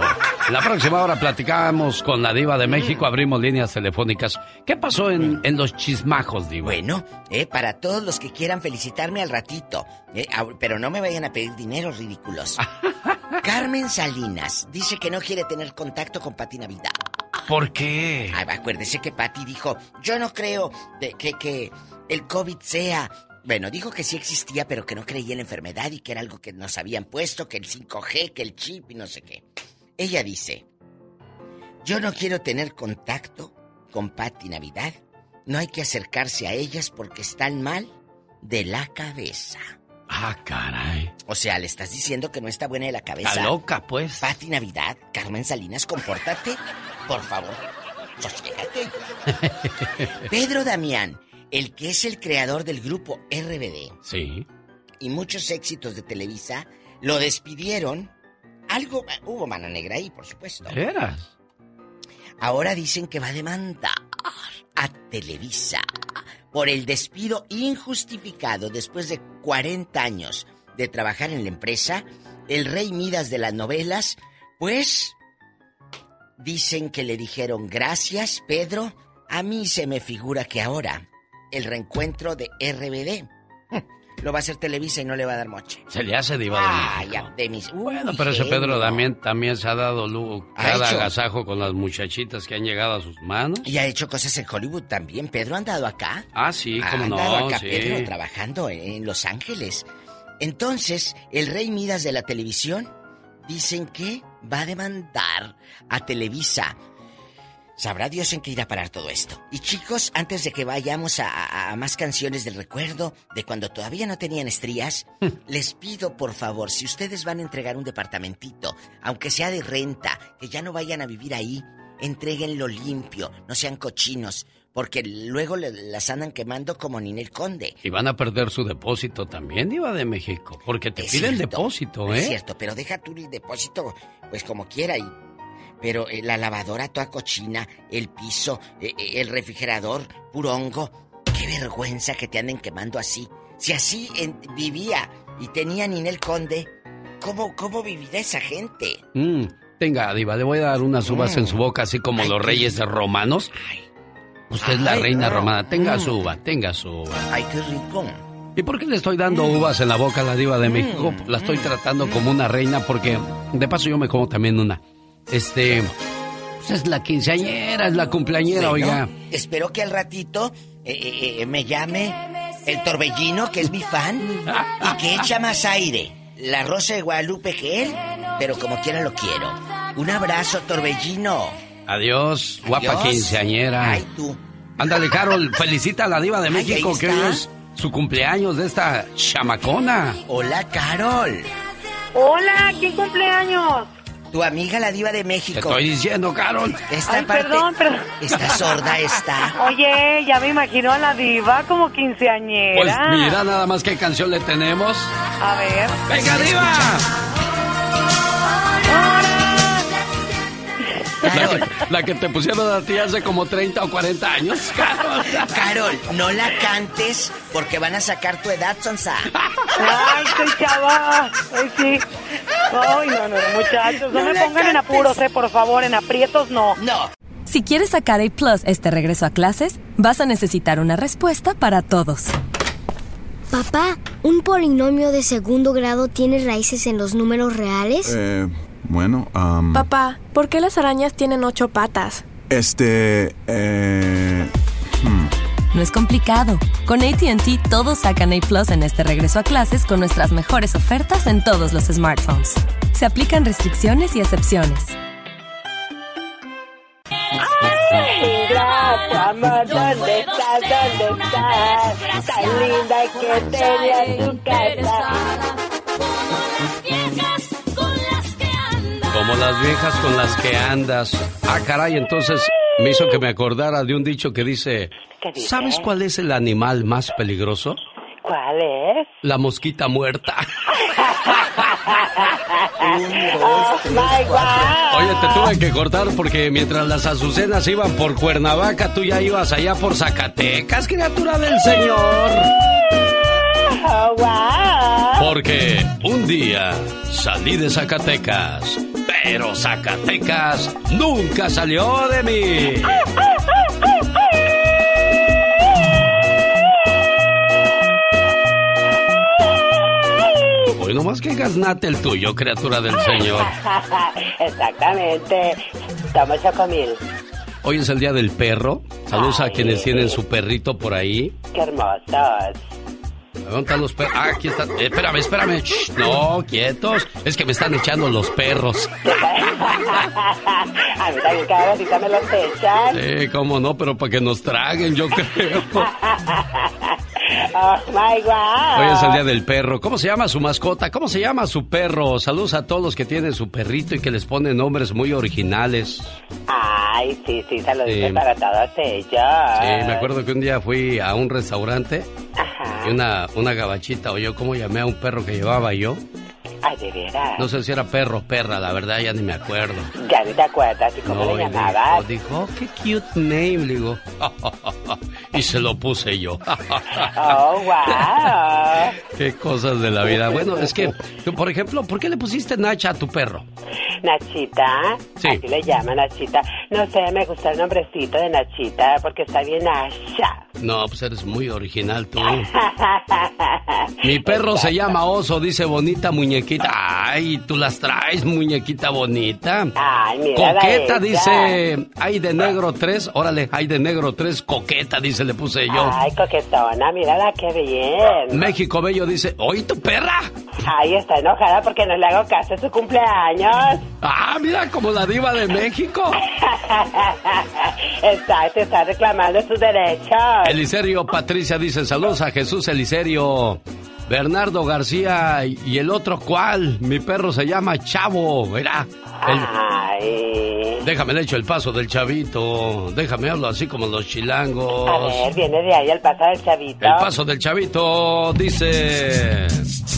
en la próxima hora platicamos con la Diva de México, abrimos líneas telefónicas. ¿Qué pasó en, en los chismajos, Diva? Bueno, eh, para todos los que quieran felicitarme al ratito, eh, pero no me vayan a pedir dinero, ridículos. Carmen Salinas dice que no quiere tener contacto con Pati Navidad. ¿Por qué? Ay, acuérdese que Pati dijo, yo no creo de que, que el COVID sea... Bueno, dijo que sí existía, pero que no creía en la enfermedad y que era algo que nos habían puesto, que el 5G, que el chip y no sé qué. Ella dice, yo no quiero tener contacto con Pati Navidad. No hay que acercarse a ellas porque están mal de la cabeza. Ah, caray. O sea, le estás diciendo que no está buena de la cabeza. Está loca, pues. Pati Navidad, Carmen Salinas, compórtate. Por favor, sosiégate. Pedro Damián, el que es el creador del grupo RBD Sí. y muchos éxitos de Televisa, lo despidieron. Algo, hubo mano negra ahí, por supuesto. ¿De veras? Ahora dicen que va a demandar a Televisa por el despido injustificado después de 40 años de trabajar en la empresa. El rey Midas de las novelas, pues dicen que le dijeron gracias, Pedro. A mí se me figura que ahora el reencuentro de RBD lo va a hacer Televisa y no le va a dar moche. Se le hace Diva de México. ya, de mis... Bueno, Uy, pero ese. Pedro también, también se ha dado lu- Ha cada agasajo con las muchachitas que han llegado a sus manos. Y ha hecho cosas en Hollywood también. Pedro ha andado acá. Ah, sí, Ha cómo andado no, acá sí. Pedro trabajando en Los Ángeles. Entonces, el rey Midas de la televisión dicen que va a demandar a Televisa. Sabrá Dios en qué irá a parar todo esto. Y chicos, antes de que vayamos a, a- a más canciones del recuerdo de cuando todavía no tenían estrías, les pido por favor, si ustedes van a entregar un departamentito, aunque sea de renta, que ya no vayan a vivir ahí, entréguenlo limpio, no sean cochinos, porque luego le- las andan quemando como Ninel Conde. Y van a perder su depósito también, Diva de México. Porque te Es piden cierto, depósito, ¿eh? Es cierto, pero deja tú el depósito, pues como quiera. Y, pero eh, la lavadora toda cochina, el piso, eh, eh, el refrigerador, puro hongo. Qué vergüenza que te anden quemando así. Si así en- vivía y tenía Ninel Conde, ¿cómo, cómo vivirá esa gente? Mm, tenga, Diva, le voy a dar unas uvas Mm. en su boca, así como los reyes romanos. Usted es la Ay, reina no. romana. Tenga Mm. su uva, tenga su uva. Ay, qué rico. ¿Y por qué le estoy dando uvas en la boca a la diva de México? La estoy tratando como una reina porque, de paso, yo me como también una. Este, pues es la quinceañera, es la cumpleañera, Bueno, oiga. Espero que al ratito eh, eh, eh, me llame el Torbellino, que es mi fan, y que echa más aire. La Rosa de Guadalupe que él, pero como quiera lo quiero. Un abrazo, Torbellino. Adiós, guapa Adiós. quinceañera. Ay, tú. Ándale, Carol, felicita a la diva de México que hoy es su cumpleaños de esta chamacona. Hola, Carol. Hola, ¿quién cumpleaños? Tu amiga la diva de Te México. estoy diciendo, Carol. Esta Ay, parte perdón, perdón. está sorda esta. Oye, ya me imagino a la diva como quinceañera. Pues mira nada más qué canción le tenemos. A ver. ¡Venga, diva! La que, la que te pusieron a ti hace como 30 o 40 años, Carol. Carol, no la cantes porque van a sacar tu edad, Sonsa. Ay, soy chava. Ay, sí. Ay, no, no, muchachos, no, No me pongan en apuros, eh, por favor, en aprietos no. No. Si quieres sacar A Plus este regreso a clases, vas a necesitar una respuesta para todos. Papá, ¿un polinomio de segundo grado tiene raíces en los números reales? Eh, bueno, am, Papá, ¿por qué las arañas tienen ocho patas? este, eh, hmm. No es complicado. Con ATT todos sacan A Plus en este regreso a clases con nuestras mejores ofertas en todos los smartphones. Se aplican restricciones y excepciones. ¿dónde estás? ¿Dónde estás? Tan linda que tenía tu casa. Como las viejas con las que andas. Ah, caray, entonces me hizo que me acordara de un dicho que dice. ¿sabes cuál es el animal más peligroso? ¿Cuál es? La mosquita muerta. Oh, my God. Oye, te tuve que cortar porque mientras las azucenas iban por Cuernavaca, tú ya ibas allá por Zacatecas, criatura del Señor. Oh, wow. Porque un día salí de Zacatecas, pero Zacatecas nunca salió de mí. Hoy nomás que gaznate el tuyo, criatura del Señor. Exactamente. Toma chocomil. Hoy es el día del perro. Saludos a quienes tienen su perrito por ahí. Qué hermosos. ¿Dónde están los perros? Ah, aquí están. Eh, espérame, espérame. Shh, no, quietos. Es que me están echando los perros. A mí también cada ratita me los echan. Sí, cómo no, pero para que nos traguen, yo creo. Oh, my God. Hoy es el día del perro. ¿Cómo se llama su mascota? ¿Cómo se llama su perro? Saludos a todos los que tienen su perrito y que les ponen nombres muy originales. Ay, sí, sí, saluditos Sí. para todos ellos. Sí, me acuerdo que un día fui a un restaurante y una, una gabachita oyó cómo llamé a un perro que llevaba yo. Ay, de veras. No sé si era perro o perra, la verdad ya ni me acuerdo. Ya ni te acuerdas y cómo No, le llamabas. dijo, dijo, oh, qué cute name, le digo. y se lo puse yo. Oh, wow. qué cosas de la vida. Bueno, es que, por ejemplo, ¿por qué le pusiste Nacha a tu perro? Nachita, Sí. así le llaman Nachita. No sé, me gusta el nombrecito de Nachita porque está bien Nasha. No, pues eres muy original tú. Mi perro se llama Oso, dice bonita muñequita. Ay, tú las traes, muñequita bonita. Ay, mira Coqueta, dice. Ay, de negro tres. Órale, ay, de negro tres. Coqueta, dice, le puse yo. Ay, coquetona, mírala qué bien. México Bello dice, oye, tu perra. Ay, está enojada porque no le hago caso a su cumpleaños. Ah, mira, como la diva de México. Está, te está reclamando sus derechos. Eliserio Patricia dice, saludos a Jesús Eliserio. Bernardo García y el otro cuál, mi perro se llama Chavo, verá. El, Ay. Déjame le echo el paso del chavito. Déjame hablo así como los chilangos. A ver, viene de ahí el paso del chavito. El paso del chavito dice.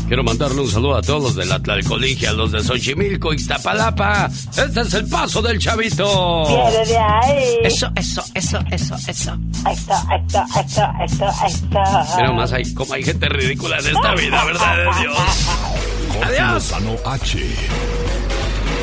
Quiero mandarle un saludo a todos los de la Tlalcolingia, los de Xochimilco, Iztapalapa. Este es el paso del chavito. Viene de ahí. Eso, eso, eso, eso, eso. Esto, esto, esto, esto, esto. Pero más hay, como hay gente ridícula en esta vida, ¿verdad de Dios? Jorge Adiós. H.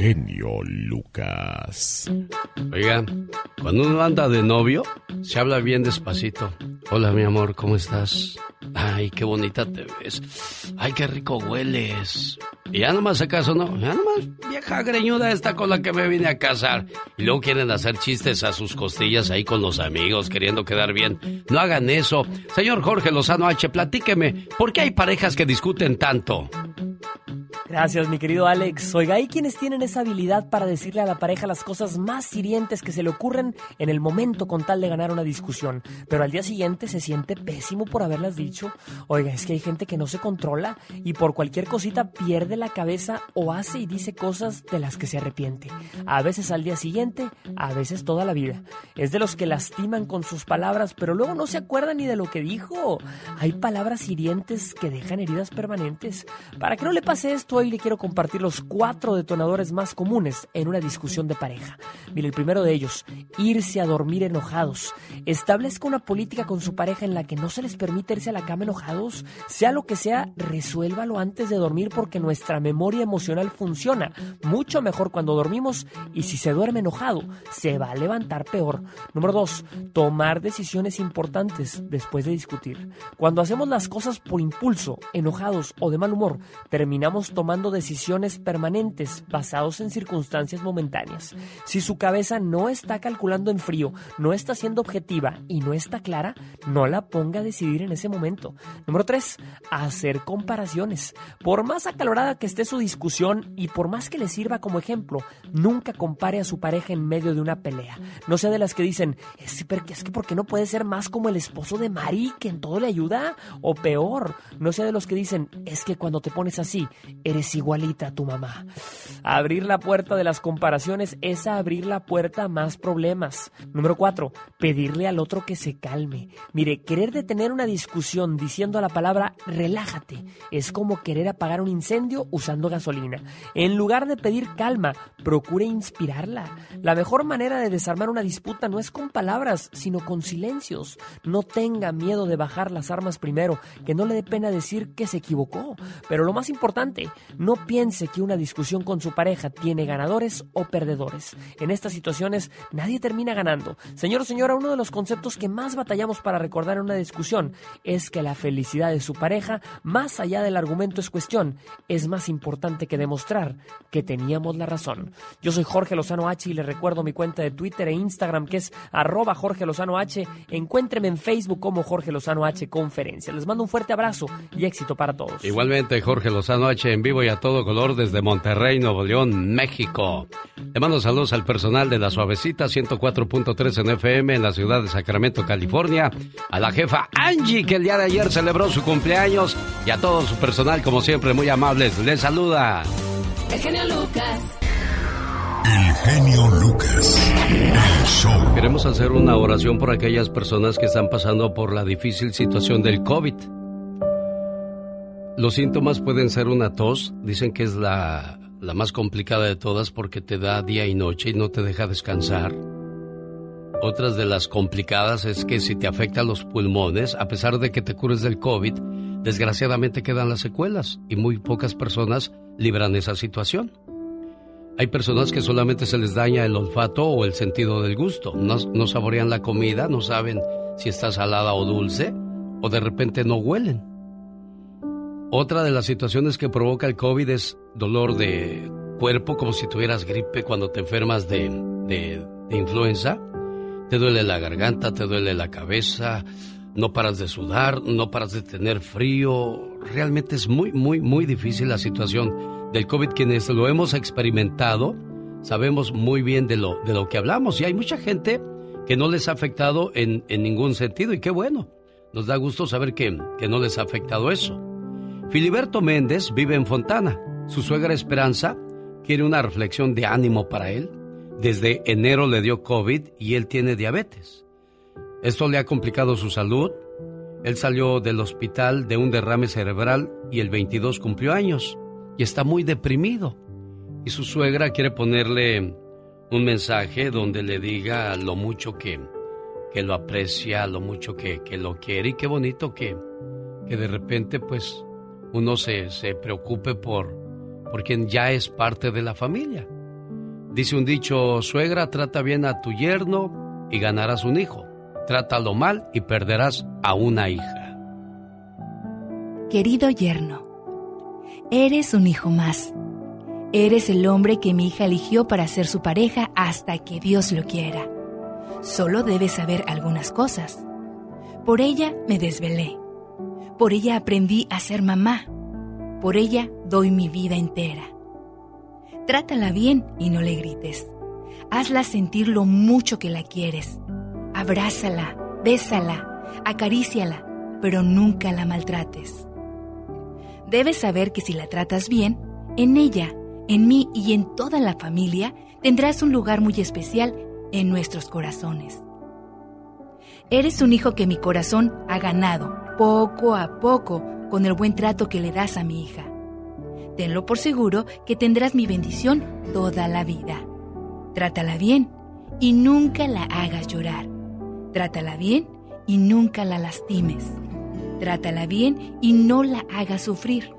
Genio Lucas. Oiga, cuando uno anda de novio, se habla bien despacito. Hola, mi amor, ¿cómo estás? Ay, qué bonita te ves. Ay, qué rico hueles. Y ya nomás acaso no, ya nomás vieja greñuda esta con la que me vine a casar. Y luego quieren hacer chistes a sus costillas ahí con los amigos, queriendo quedar bien. No hagan eso. Señor Jorge Lozano H, platíqueme, ¿por qué hay parejas que discuten tanto? Gracias, mi querido Alex. Oiga, hay quienes tienen esa habilidad para decirle a la pareja las cosas más hirientes que se le ocurren en el momento con tal de ganar una discusión, pero al día siguiente se siente pésimo por haberlas dicho. Oiga, es que hay gente que no se controla y por cualquier cosita pierde la cabeza o hace y dice cosas de las que se arrepiente. A veces al día siguiente, a veces toda la vida. Es de los que lastiman con sus palabras, pero luego no se acuerdan ni de lo que dijo. Hay palabras hirientes que dejan heridas permanentes. Para que no le pase esto, hoy le quiero compartir los cuatro detonadores más comunes en una discusión de pareja. Mire, el primero de ellos, irse a dormir enojados. Establezca una política con su pareja en la que no se les permite irse a la cama enojados. Sea lo que sea, resuélvalo antes de dormir porque nuestra memoria emocional funciona mucho mejor cuando dormimos y si se duerme enojado, se va a levantar peor. Número dos, tomar decisiones importantes después de discutir. Cuando hacemos las cosas por impulso, enojados o de mal humor, terminamos tomando decisiones permanentes basados en circunstancias momentáneas. Si su cabeza no está calculando en frío, no está siendo objetiva y no está clara, no la ponga a decidir en ese momento. Número 3. Hacer comparaciones. Por más acalorada que esté su discusión y por más que le sirva como ejemplo, nunca compare a su pareja en medio de una pelea. No sea de las que dicen, es, es que porque no puede ser más como el esposo de Mari, que en todo le ayuda, o peor, no sea de los que dicen, es que cuando te pones así, eres igualita a tu mamá. Abrir la puerta de las comparaciones es abrir la puerta a más problemas. Número 4. Pedirle al otro que se calme. Mire, querer detener una discusión diciendo la palabra relájate es como querer apagar un incendio usando gasolina. En lugar de pedir calma, procure inspirarla. La mejor manera de desarmar una disputa no es con palabras, sino con silencios. No tenga miedo de bajar las armas primero, que no le dé pena decir que se equivocó. Pero lo más importante, no piense que una discusión con su pareja tiene ganadores o perdedores. En estas situaciones nadie termina ganando. Señor o señora, uno de los conceptos que más batallamos para recordar en una discusión es que la felicidad de su pareja, más allá del argumento es cuestión, es más importante que demostrar que teníamos la razón. Yo soy Jorge Lozano H y le recuerdo mi cuenta de Twitter e Instagram que es arroba Jorge Lozano H. Encuéntreme en Facebook como Jorge Lozano H Conferencia. Les mando un fuerte abrazo y éxito para todos. Igualmente, Jorge Lozano H en vivo y a todo color desde Monterrey, Nuevo León, México. Le mando saludos al personal de la Suavecita 104.3 en FM en la ciudad de Sacramento, California. A la jefa Angie, que el día de ayer celebró su cumpleaños. Y a todo su personal, como siempre, muy amables. Les saluda. El genio Lucas. El genio Lucas. El show. Queremos hacer una oración por aquellas personas que están pasando por la difícil situación del COVID. Los síntomas pueden ser una tos, dicen que es la, la más complicada de todas porque te da día y noche y no te deja descansar. Otras de las complicadas es que si te afecta los pulmones, a pesar de que te cures del COVID, desgraciadamente quedan las secuelas y muy pocas personas libran esa situación. Hay personas que solamente se les daña el olfato o el sentido del gusto. No, no saborean la comida, no saben si está salada o dulce, o de repente no huelen. Otra de las situaciones que provoca el COVID es dolor de cuerpo, como si tuvieras gripe cuando te enfermas de, de- influenza. Te duele la garganta, te duele la cabeza, no paras de sudar, no paras de tener frío. Realmente es muy, muy, muy difícil la situación del COVID. Quienes lo hemos experimentado, sabemos muy bien de lo, de lo que hablamos. Y hay mucha gente que no les ha afectado en, en ningún sentido. Y qué bueno. Nos da gusto saber que, que no les ha afectado eso. Filiberto Méndez vive en Fontana. Su suegra Esperanza quiere una reflexión de ánimo para él. Desde enero le dio COVID y él tiene diabetes. Esto le ha complicado su salud. Él salió del hospital de un derrame cerebral y el 22 cumplió años y está muy deprimido. Y su suegra quiere ponerle un mensaje donde le diga lo mucho que, que lo aprecia, lo mucho que, que lo quiere y qué bonito que, que de repente pues uno se, se preocupe por, por quien ya es parte de la familia. Dice un dicho, suegra, trata bien a tu yerno y ganarás un hijo. Trátalo mal y perderás a una hija. Querido yerno, eres un hijo más. Eres el hombre que mi hija eligió para ser su pareja hasta que Dios lo quiera. Solo debes saber algunas cosas. Por ella me desvelé. Por ella aprendí a ser mamá. Por ella doy mi vida entera. Trátala bien y no le grites. Hazla sentir lo mucho que la quieres. Abrázala, bésala, acaríciala, pero nunca la maltrates. Debes saber que si la tratas bien, en ella, en mí y en toda la familia tendrás un lugar muy especial en nuestros corazones. Eres un hijo que mi corazón ha ganado poco a poco con el buen trato que le das a mi hija. Tenlo por seguro que tendrás mi bendición toda la vida. Trátala bien y nunca la hagas llorar. Trátala bien y nunca la lastimes. Trátala bien y no la hagas sufrir.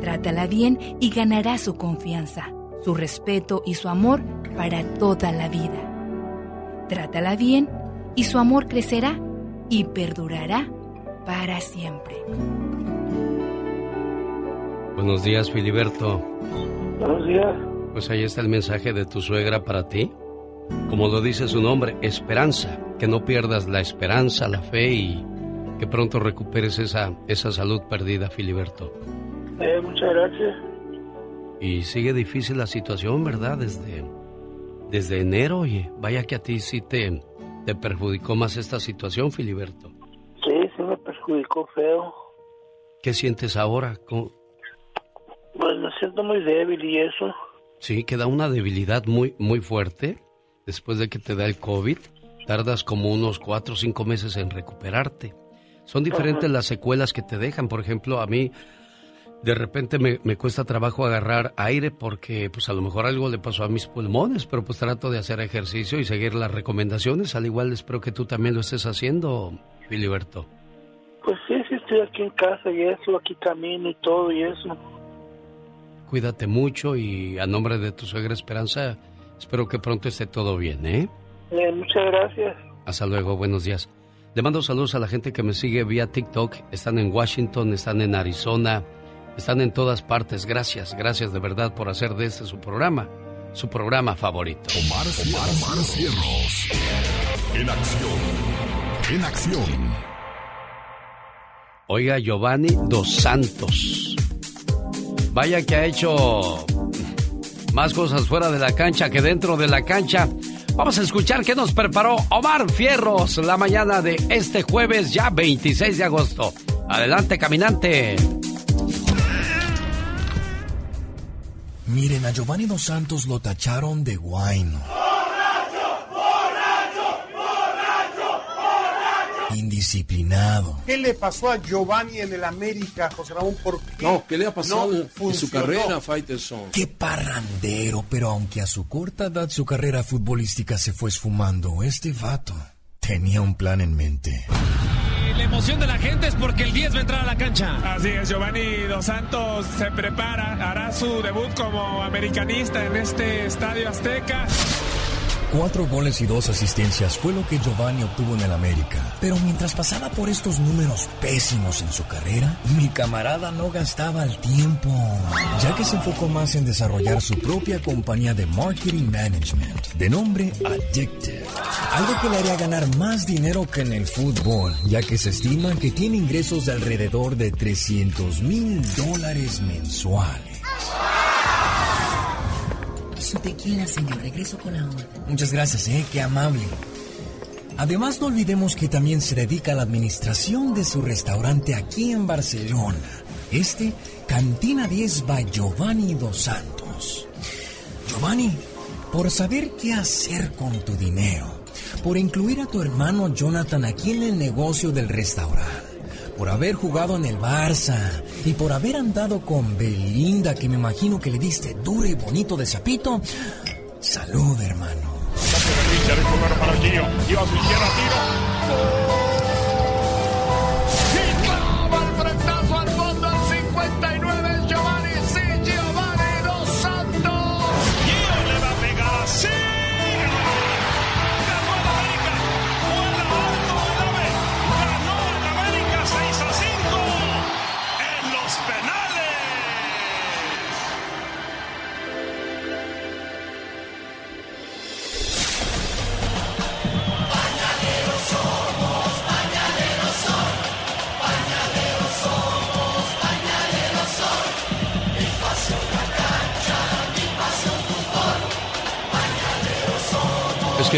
Trátala bien y ganarás su confianza, su respeto y su amor para toda la vida. Trátala bien y su amor crecerá y perdurará para siempre. Buenos días, Filiberto. Buenos días. Pues ahí está el mensaje de tu suegra para ti. Como lo dice su nombre, esperanza. Que no pierdas la esperanza, la fe y que pronto recuperes esa, esa salud perdida, Filiberto. Eh, muchas gracias. Y sigue difícil la situación, ¿verdad? Desde, desde enero, oye, vaya que a ti sí te, te perjudicó más esta situación, Filiberto. Sí, sí me perjudicó feo. ¿Qué sientes ahora? ¿Cómo- Pues me siento muy débil y eso. Sí, queda una debilidad muy, muy fuerte después de que te da el COVID. Tardas como unos cuatro o cinco meses en recuperarte. Son diferentes Ajá. las secuelas que te dejan. Por ejemplo, a mí de repente me, me cuesta trabajo agarrar aire porque pues a lo mejor algo le pasó a mis pulmones, pero pues trato de hacer ejercicio y seguir las recomendaciones. Al igual espero que tú también lo estés haciendo, Filiberto. Pues sí, sí estoy aquí en casa y eso, aquí camino y todo y eso. Cuídate mucho y a nombre de tu suegra Esperanza, espero que pronto esté todo bien, ¿eh? Eh, muchas gracias. Hasta luego, buenos días. Le mando saludos a la gente que me sigue vía TikTok. Están en Washington, están en Arizona, están en todas partes. Gracias, gracias de verdad por hacer de este su programa, su programa favorito. Omar, Omar, Omar Cierros. En acción. En acción. Oiga, Giovanni Dos Santos. Vaya que ha hecho más cosas fuera de la cancha que dentro de la cancha. Vamos a escuchar qué nos preparó Omar Fierros la mañana de este jueves, ya 26 de agosto. Adelante, caminante. Miren, a Giovanni Dos Santos lo tacharon de guayno. Indisciplinado. ¿Qué le pasó a Giovanni en el América, José Ramón? ¿Por qué No, ¿qué le ha pasado no en su carrera, Faitelson? Qué parrandero, pero aunque a su corta edad su carrera futbolística se fue esfumando, este vato tenía un plan en mente. La emoción de la gente es porque el 10 va a entrar a la cancha. Así es, Giovanni Dos Santos se prepara, hará su debut como americanista en este estadio Azteca. Cuatro goles y dos asistencias fue lo que Giovanni obtuvo en el América. Pero mientras pasaba por estos números pésimos en su carrera, mi camarada no gastaba el tiempo, ya que se enfocó más en desarrollar su propia compañía de marketing management, de nombre Addicted. Algo que le haría ganar más dinero que en el fútbol, ya que se estima que tiene ingresos de alrededor de 300 mil dólares mensuales. Su tequila, señor. Regreso con la orden. Muchas gracias, eh, qué amable. Además, no olvidemos que también se dedica a la administración de su restaurante aquí en Barcelona. Este Cantina 10 by Giovanni Dos Santos. Giovanni, por saber qué hacer con tu dinero, por incluir a tu hermano Jonathan aquí en el negocio del restaurante, por haber jugado en el Barça y por haber andado con Belinda, que me imagino que le diste duro y bonito de sapito. Salud, hermano.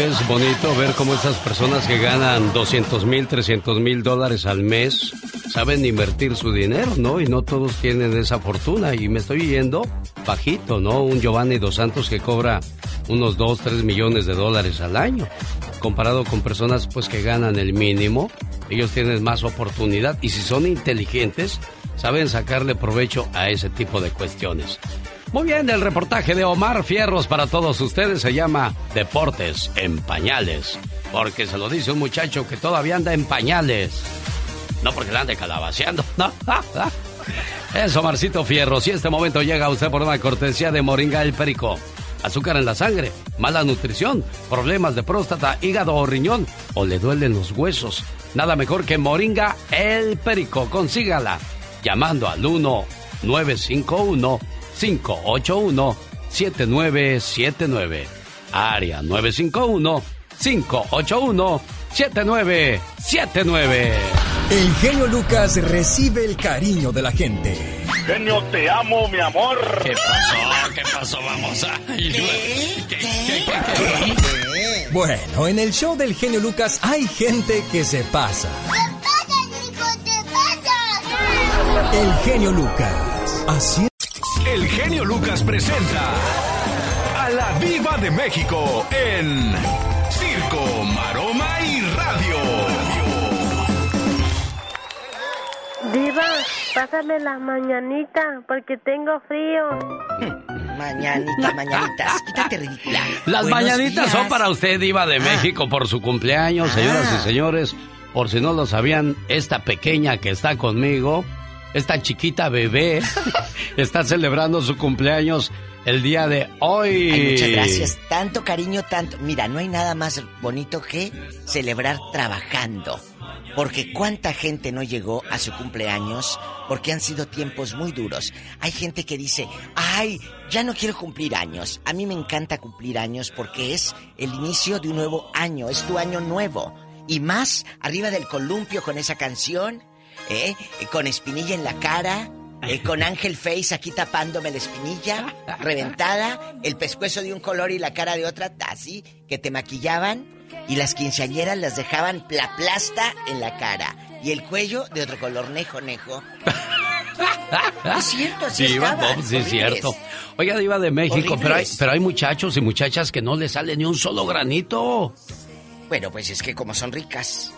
Es bonito ver cómo estas personas que ganan 200 mil, 300 mil dólares al mes saben invertir su dinero, ¿no? Y no todos tienen esa fortuna. Y me estoy yendo bajito, ¿no? Un Giovanni Dos Santos que cobra unos 2, 3 millones de dólares al año. Comparado con personas pues que ganan el mínimo, ellos tienen más oportunidad. Y si son inteligentes, saben sacarle provecho a ese tipo de cuestiones. Muy bien, el reportaje de Omar Fierros para todos ustedes se llama Deportes en Pañales. Porque se lo dice un muchacho que todavía anda en pañales. No porque la ande calabaceando, no. Es Omarcito Fierros y este momento llega a usted por una cortesía de Moringa el Perico. Azúcar en la sangre, mala nutrición, problemas de próstata, hígado o riñón o le duelen los huesos. Nada mejor que Moringa el Perico. Consígala llamando al 1 951 581 7979. Área 951 581 7979. El genio Lucas recibe el cariño de la gente. Genio, te amo, mi amor. ¿Qué pasó? ¿Qué pasó? Vamos a. Bueno, en el show del genio Lucas hay gente que se pasa. El genio Lucas. Así genio Lucas presenta a la Viva de México en Circo, Maroma y Radio. Diva, pásame las mañanitas porque tengo frío. Mañanita, mañanitas. Quítate ridícula. Las Buenos mañanitas días. son para usted, Diva de México, por su cumpleaños, señoras Ah. y señores. Por si no lo sabían, esta pequeña que está conmigo, esta chiquita bebé, está celebrando su cumpleaños el día de hoy. Ay, muchas gracias. Tanto cariño, tanto. Mira, no hay nada más bonito que celebrar trabajando. Porque cuánta gente no llegó a su cumpleaños porque han sido tiempos muy duros. Hay gente que dice, ay, ya no quiero cumplir años. A mí me encanta cumplir años porque es el inicio de un nuevo año, es tu año nuevo. Y más arriba del columpio con esa canción, ¿eh? con espinilla en la cara, eh, con Ángel Face aquí tapándome la espinilla, reventada, el pescuezo de un color y la cara de otra, así, que te maquillaban y las quinceañeras las dejaban la plasta en la cara y el cuello de otro color nejo, nejo. Es cierto, así Diva, estaban, sí es cierto. Oiga, Diva de México, pero hay, pero hay muchachos y muchachas que no les sale ni un solo granito. Bueno, pues es que como son ricas.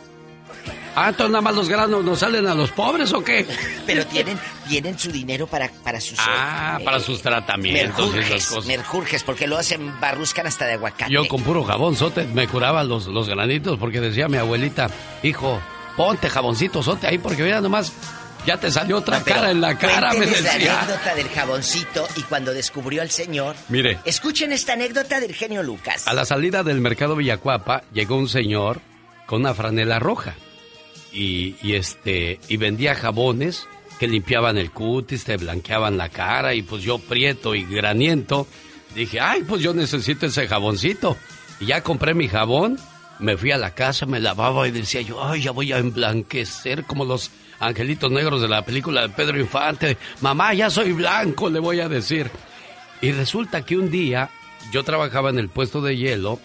Ah, entonces nada más los granos nos salen a los pobres o qué? Pero tienen, tienen su dinero para, para sus... Ah, para sus tratamientos y esas Merjurjes, cosas. merjurjes, porque lo hacen barruscan hasta de aguacate. Yo con puro jabón sote me curaba los, los granitos porque decía mi abuelita, hijo, ponte jaboncito sote ahí porque mira nomás, ya te salió otra No, cara en la cara, me la decía. anécdota del jaboncito y cuando descubrió al señor. Mire, Escuchen esta anécdota del genio Lucas. a la salida del mercado Villacuapa llegó un señor con una franela roja y, este y vendía jabones que limpiaban el cutis, te blanqueaban la cara y pues yo prieto y graniento dije, ay, pues yo necesito ese jaboncito. Y ya compré mi jabón, me fui a la casa, me lavaba y decía yo, ay, ya voy a emblanquecer como los angelitos negros de la película de Pedro Infante. Mamá, ya soy blanco, le voy a decir. Y resulta que un día yo trabajaba en el puesto de hielo,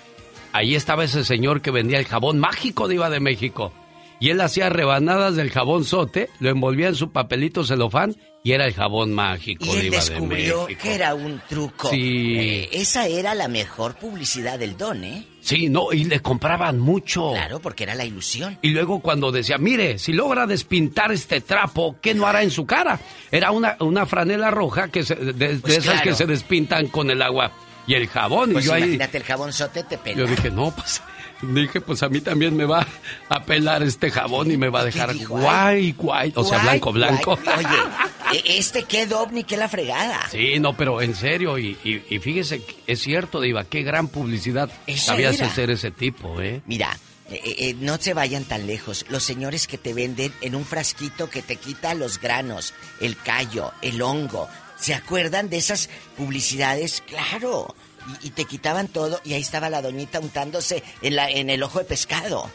ahí estaba ese señor que vendía el jabón mágico de Iba de México. Y él hacía rebanadas del jabón sote, lo envolvía en su papelito celofán y era el jabón mágico, Y él Diva de descubrió México. que era un truco. Sí. Eh, esa era la mejor publicidad del don, ¿eh? Sí, no, y le compraban mucho. Claro, porque era la ilusión. Y luego cuando decía, mire, si logra despintar este trapo, ¿qué no hará en su cara? Era una, una franela roja que se- de, de Pues esas claro. que se despintan con el agua y el jabón. Pues y yo ahí, imagínate el jabón sote te pela. yo dije, no, pues, dije, pues a mí también me va a pelar este jabón y me va a dejar guay, guay. O sea, blanco, blanco. guay. Oye, e- este qué ovni, qué la fregada. Sí, no, pero en serio, y, y, y fíjese, es cierto, Diva, qué gran publicidad sabías era. hacer ese tipo, ¿eh? Mira, eh, eh, no se vayan tan lejos. Los señores que te venden en un frasquito que te quita los granos, el callo, el hongo. ¿Se acuerdan de esas publicidades? Claro. Y, y te quitaban todo y ahí estaba la doñita untándose en, la, en el ojo de pescado.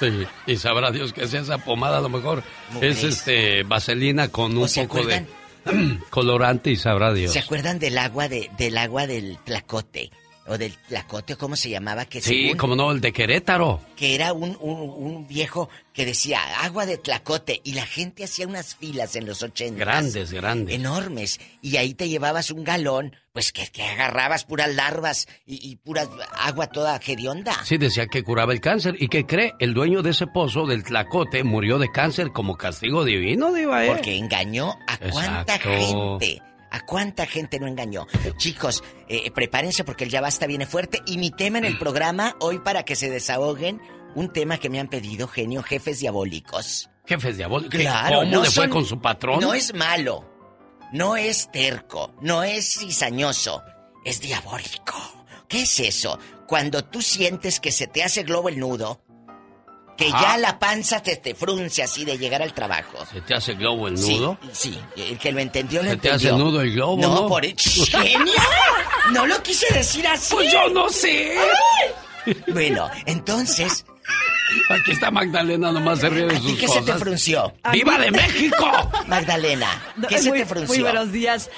Sí, y sabrá Dios que sea esa pomada, a lo mejor Mujeres. es este vaselina con un ¿O se poco de colorante y sabrá Dios. ¿Se acuerdan del agua de, del agua del tlacote? O del tlacote, ¿cómo se llamaba? Que Sí, según- como no, el de Querétaro. que era un, un- un viejo que decía agua de tlacote y la gente hacía unas filas en los ochentas. Grandes, grandes. Enormes. Y ahí te llevabas un galón, pues que, que agarrabas puras larvas y, y pura agua toda hedionda. Sí, decía que curaba el cáncer. ¿Y que cree? El dueño de ese pozo del Tlacote murió de cáncer como castigo divino, Diva, ¿eh? Porque engañó a cuánta Exacto. gente. ¿A cuánta gente no engañó? Chicos, eh, prepárense porque el Ya Basta viene fuerte. Y mi tema en el programa, hoy para que se desahoguen, un tema que me han pedido, genio, jefes diabólicos. Jefes diabólicos. Claro, ¿Cómo no le fue son- con su patrón? No es malo, no es terco, no es cizañoso, es diabólico. ¿Qué es eso? Cuando tú sientes que se te hace globo el nudo, que Ajá. ya la panza te, te frunce así de llegar al trabajo. ¿Se te hace globo el nudo? Sí, el que lo entendió lo Se te entendió. hace nudo el globo, No, ¿no? por ¡Genio! No lo quise decir así. Pues yo no sé. Bueno, entonces, Aquí está Magdalena, nomás se ríe de ¿y sus qué se te frunció? ¡Viva de México! Magdalena, ¿qué se te frunció? Muy buenos días.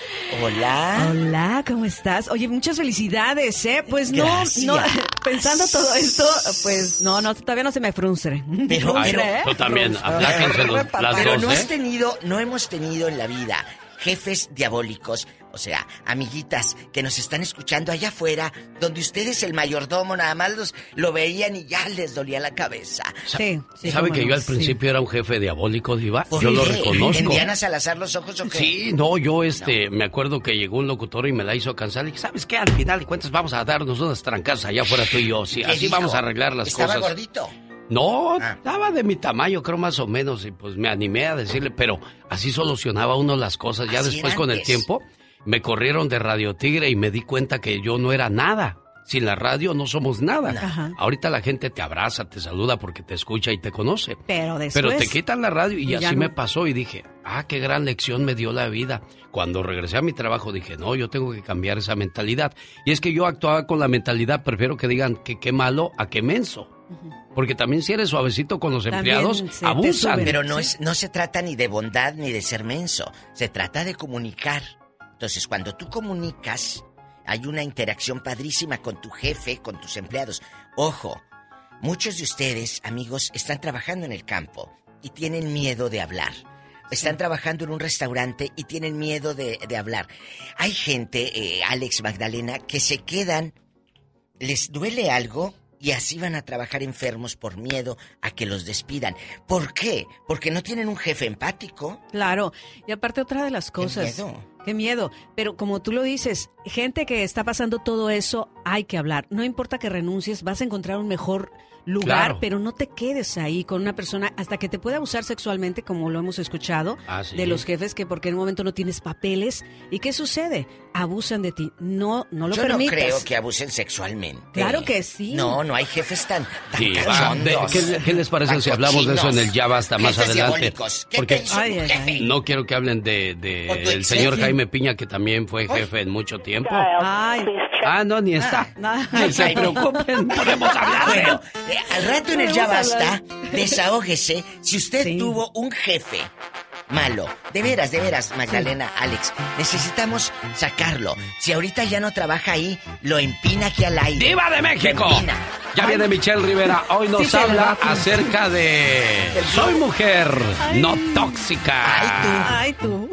Hola. Hola, ¿cómo estás? Oye, muchas felicidades, ¿eh? Pues no, Gracias. no, pensando todo esto, pues no, no, todavía no se me frunce. Pero, Frunce, pero, ¿eh? Tú también, los- las Pero dos, no ¿eh? has tenido, no hemos tenido en la vida jefes diabólicos, o sea, amiguitas que nos están escuchando allá afuera, donde ustedes el mayordomo nada más los, lo veían y ya les dolía la cabeza. Sí, sí, ¿Sabe que no, yo al sí. principio era un jefe diabólico, Diva? ¿Por Yo lo reconozco. ¿En Diana Salazar los ojos o qué? Sí, no, yo este, me acuerdo que llegó un locutor y me la hizo cansar. Y dije, ¿sabes qué? Al final de cuentas vamos a darnos unas trancas allá afuera tú y yo. Sí, ¿Qué así dijo? vamos a arreglar las ¿Estaba cosas. gordito? No, Ah. estaba de mi tamaño, creo más o menos, y pues me animé a decirle, pero así solucionaba uno las cosas. Ya Así después con el tiempo me corrieron de Radio Tigre y me di cuenta que yo no era nada. Sin la radio no somos nada. Ajá. Ahorita la gente te abraza, te saluda porque te escucha y te conoce. Pero después. Pero te quitan la radio y, así no. me pasó y dije, ah, qué gran lección me dio la vida. Cuando regresé a mi trabajo dije, no, yo tengo que cambiar esa mentalidad. Y es que yo actuaba con la mentalidad, prefiero que digan que qué malo a qué menso. Porque también si eres suavecito con los También empleados, abusan. Pero no, es, no se trata ni de bondad ni de ser menso. Se trata de comunicar. Entonces, cuando tú comunicas, hay una interacción padrísima con tu jefe, con tus empleados. Ojo, muchos de ustedes, amigos, están trabajando en el campo y tienen miedo de hablar. Están trabajando en un restaurante y tienen miedo de, de hablar. Hay gente, eh, Alex Magdalena, que se quedan, les duele algo y así van a trabajar enfermos por miedo a que los despidan. ¿Por qué? Porque no tienen un jefe empático. Claro, y aparte otra de las cosas. miedo. Qué miedo. Pero como tú lo dices, gente que está pasando todo eso, hay que hablar. No importa que renuncies, vas a encontrar un mejor lugar, Claro. pero no te quedes ahí con una persona hasta que te pueda abusar sexualmente, como lo hemos escuchado, Ah, sí. de los jefes que porque en un momento no tienes papeles. ¿Y qué sucede? Abusan de ti. No, no lo Yo permitas. no creo que abusen sexualmente. Claro que sí. No, no hay jefes tan, tan Sí, cachondos, ¿qué, qué les parece si hablamos de eso en el Ya Basta más adelante? diabólicos. ¿Qué Porque no quiero que hablen de, de ¿O tu el señor jefe? Jaime Piña, que también fue jefe en mucho tiempo. Ay, Ah, no, ni está. Ah, Ni se Jaime. preocupen, podemos hablar eh, al rato en el Ya Basta, desahógese si usted tuvo un jefe malo. De veras, de veras, Magdalena, Alex. Necesitamos sacarlo. Si ahorita ya no trabaja ahí, lo empina aquí al aire. ¡Diva de México! Ya viene Michelle Rivera. Hoy nos Sí, habla acerca de. Soy mujer, no tóxica. Ay, tú.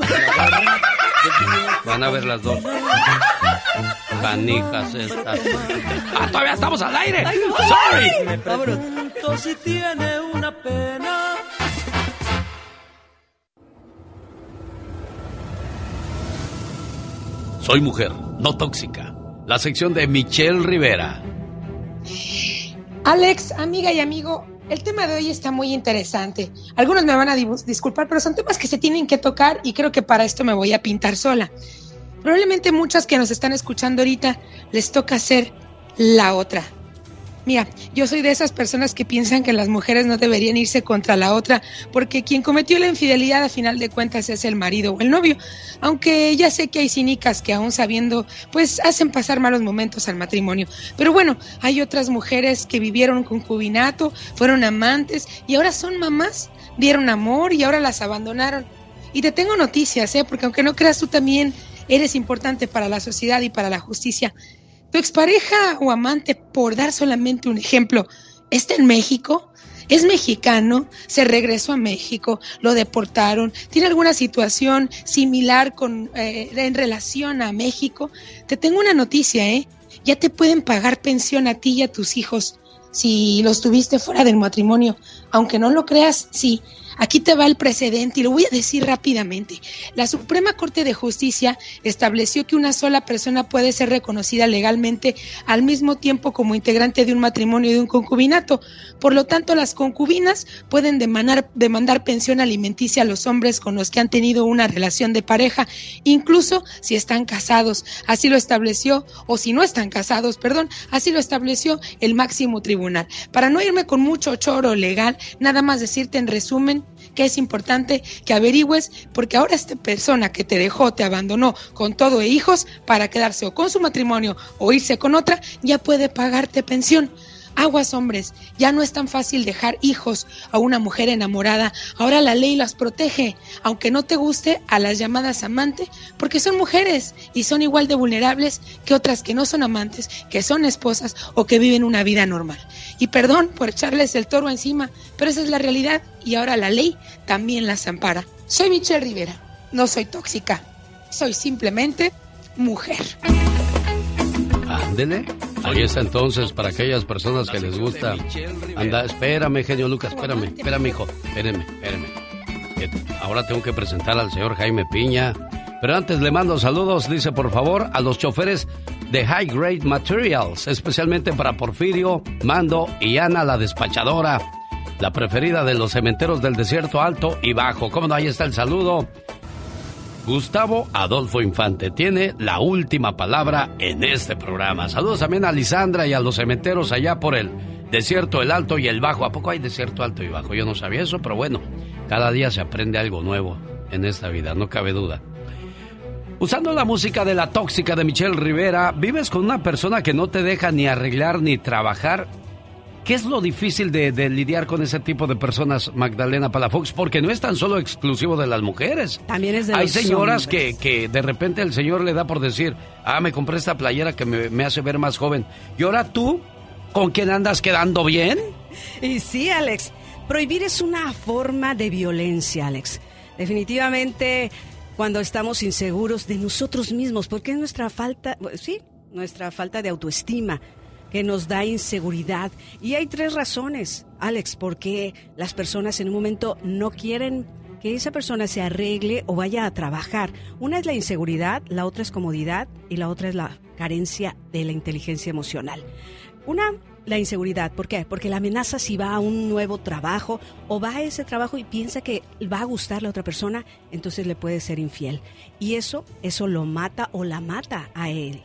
Van a ver las dos. Canijas estas. ¡Ah, todavía estamos al aire! ¡Sorry! Me pregunto si tiene una pena. Soy mujer, no tóxica. La sección de Michelle Rivera. Alex, amiga y amigo, el tema de hoy está muy interesante. Algunos me van a disculpar, pero son temas que se tienen que tocar y creo que para esto me voy a pintar sola. Probablemente muchas que nos están escuchando ahorita les toca ser la otra. Mira, yo soy de esas personas que piensan que las mujeres no deberían irse contra la otra, porque quien cometió la infidelidad a final de cuentas es el marido o el novio. Aunque ya sé que hay cínicas que aún sabiendo, pues hacen pasar malos momentos al matrimonio. Pero bueno, hay otras mujeres que vivieron concubinato, fueron amantes y ahora son mamás, dieron amor y ahora las abandonaron. Y te tengo noticias, ¿eh? porque aunque no creas tú también eres importante para la sociedad y para la justicia. Tu expareja o amante, por dar solamente un ejemplo, está en México, es mexicano, se regresó a México, lo deportaron, tiene alguna situación similar con, eh, en relación a México. Te tengo una noticia, ¿eh? Ya te pueden pagar pensión a ti y a tus hijos si los tuviste fuera del matrimonio. Aunque no lo creas, sí. Aquí te va el precedente y lo voy a decir rápidamente. La Suprema Corte de Justicia estableció que una sola persona puede ser reconocida legalmente al mismo tiempo como integrante de un matrimonio y de un concubinato. Por lo tanto, las concubinas pueden demandar, demandar pensión alimenticia a los hombres con los que han tenido una relación de pareja, incluso si están casados. Así lo estableció, o si no están casados, perdón, así lo estableció el máximo tribunal. Para no irme con mucho choro legal, nada más decirte en resumen que es importante que averigües porque ahora esta persona que te dejó, te abandonó con todo e hijos para quedarse o con su matrimonio o irse con otra, ya puede pagarte pensión. Aguas hombres, ya no es tan fácil dejar hijos a una mujer enamorada. Ahora la ley las protege, aunque no te guste a las llamadas amante, porque son mujeres y son igual de vulnerables que otras que no son amantes, que son esposas o que viven una vida normal. Y perdón por echarles el toro encima, pero esa es la realidad y ahora la ley también las ampara. Soy Michelle Rivera, no soy tóxica, soy simplemente mujer. Ándele. Ahí está entonces para aquellas personas que les gusta. Anda, espérame, genio Lucas, espérame, espérame, hijo. Espérame, espérame. Que Ahora tengo que presentar al señor Jaime Piña. Pero antes le mando saludos, dice por favor, a los choferes de High Grade Materials, especialmente para Porfirio, Mando y Ana la despachadora, la preferida de los cementeros del desierto alto y bajo. ¿Cómo no? Ahí está el saludo. Gustavo Adolfo Infante tiene la última palabra en este programa. Saludos también a Lisandra y a los cementeros allá por el desierto, el alto y el bajo. ¿A poco hay desierto alto y bajo? Yo no sabía eso, pero bueno, cada día se aprende algo nuevo en esta vida, no cabe duda. Usando la música de la tóxica de Michelle Rivera, vives con una persona que no te deja ni arreglar ni trabajar. ¿Qué es lo difícil de, de lidiar con ese tipo de personas, Magdalena Palafox? Porque no es tan solo exclusivo de las mujeres. También es de Hay los señoras que, que de repente el señor le da por decir, ah, me compré esta playera que me, me hace ver más joven. ¿Y ahora tú? ¿Con quién andas quedando bien? Y sí, Alex, prohibir es una forma de violencia, Alex. Definitivamente, cuando estamos inseguros de nosotros mismos, porque es nuestra falta, sí, nuestra falta de autoestima que nos da inseguridad. Y hay tres razones, Alex, por qué las personas en un momento no quieren que esa persona se arregle o vaya a trabajar. Una es la inseguridad, la otra es comodidad y la otra es la carencia de la inteligencia emocional. Una, la inseguridad. ¿Por qué? Porque la amenaza si va a un nuevo trabajo o va a ese trabajo y piensa que va a gustarle a otra persona, entonces le puede ser infiel. Y eso, eso lo mata o la mata a él.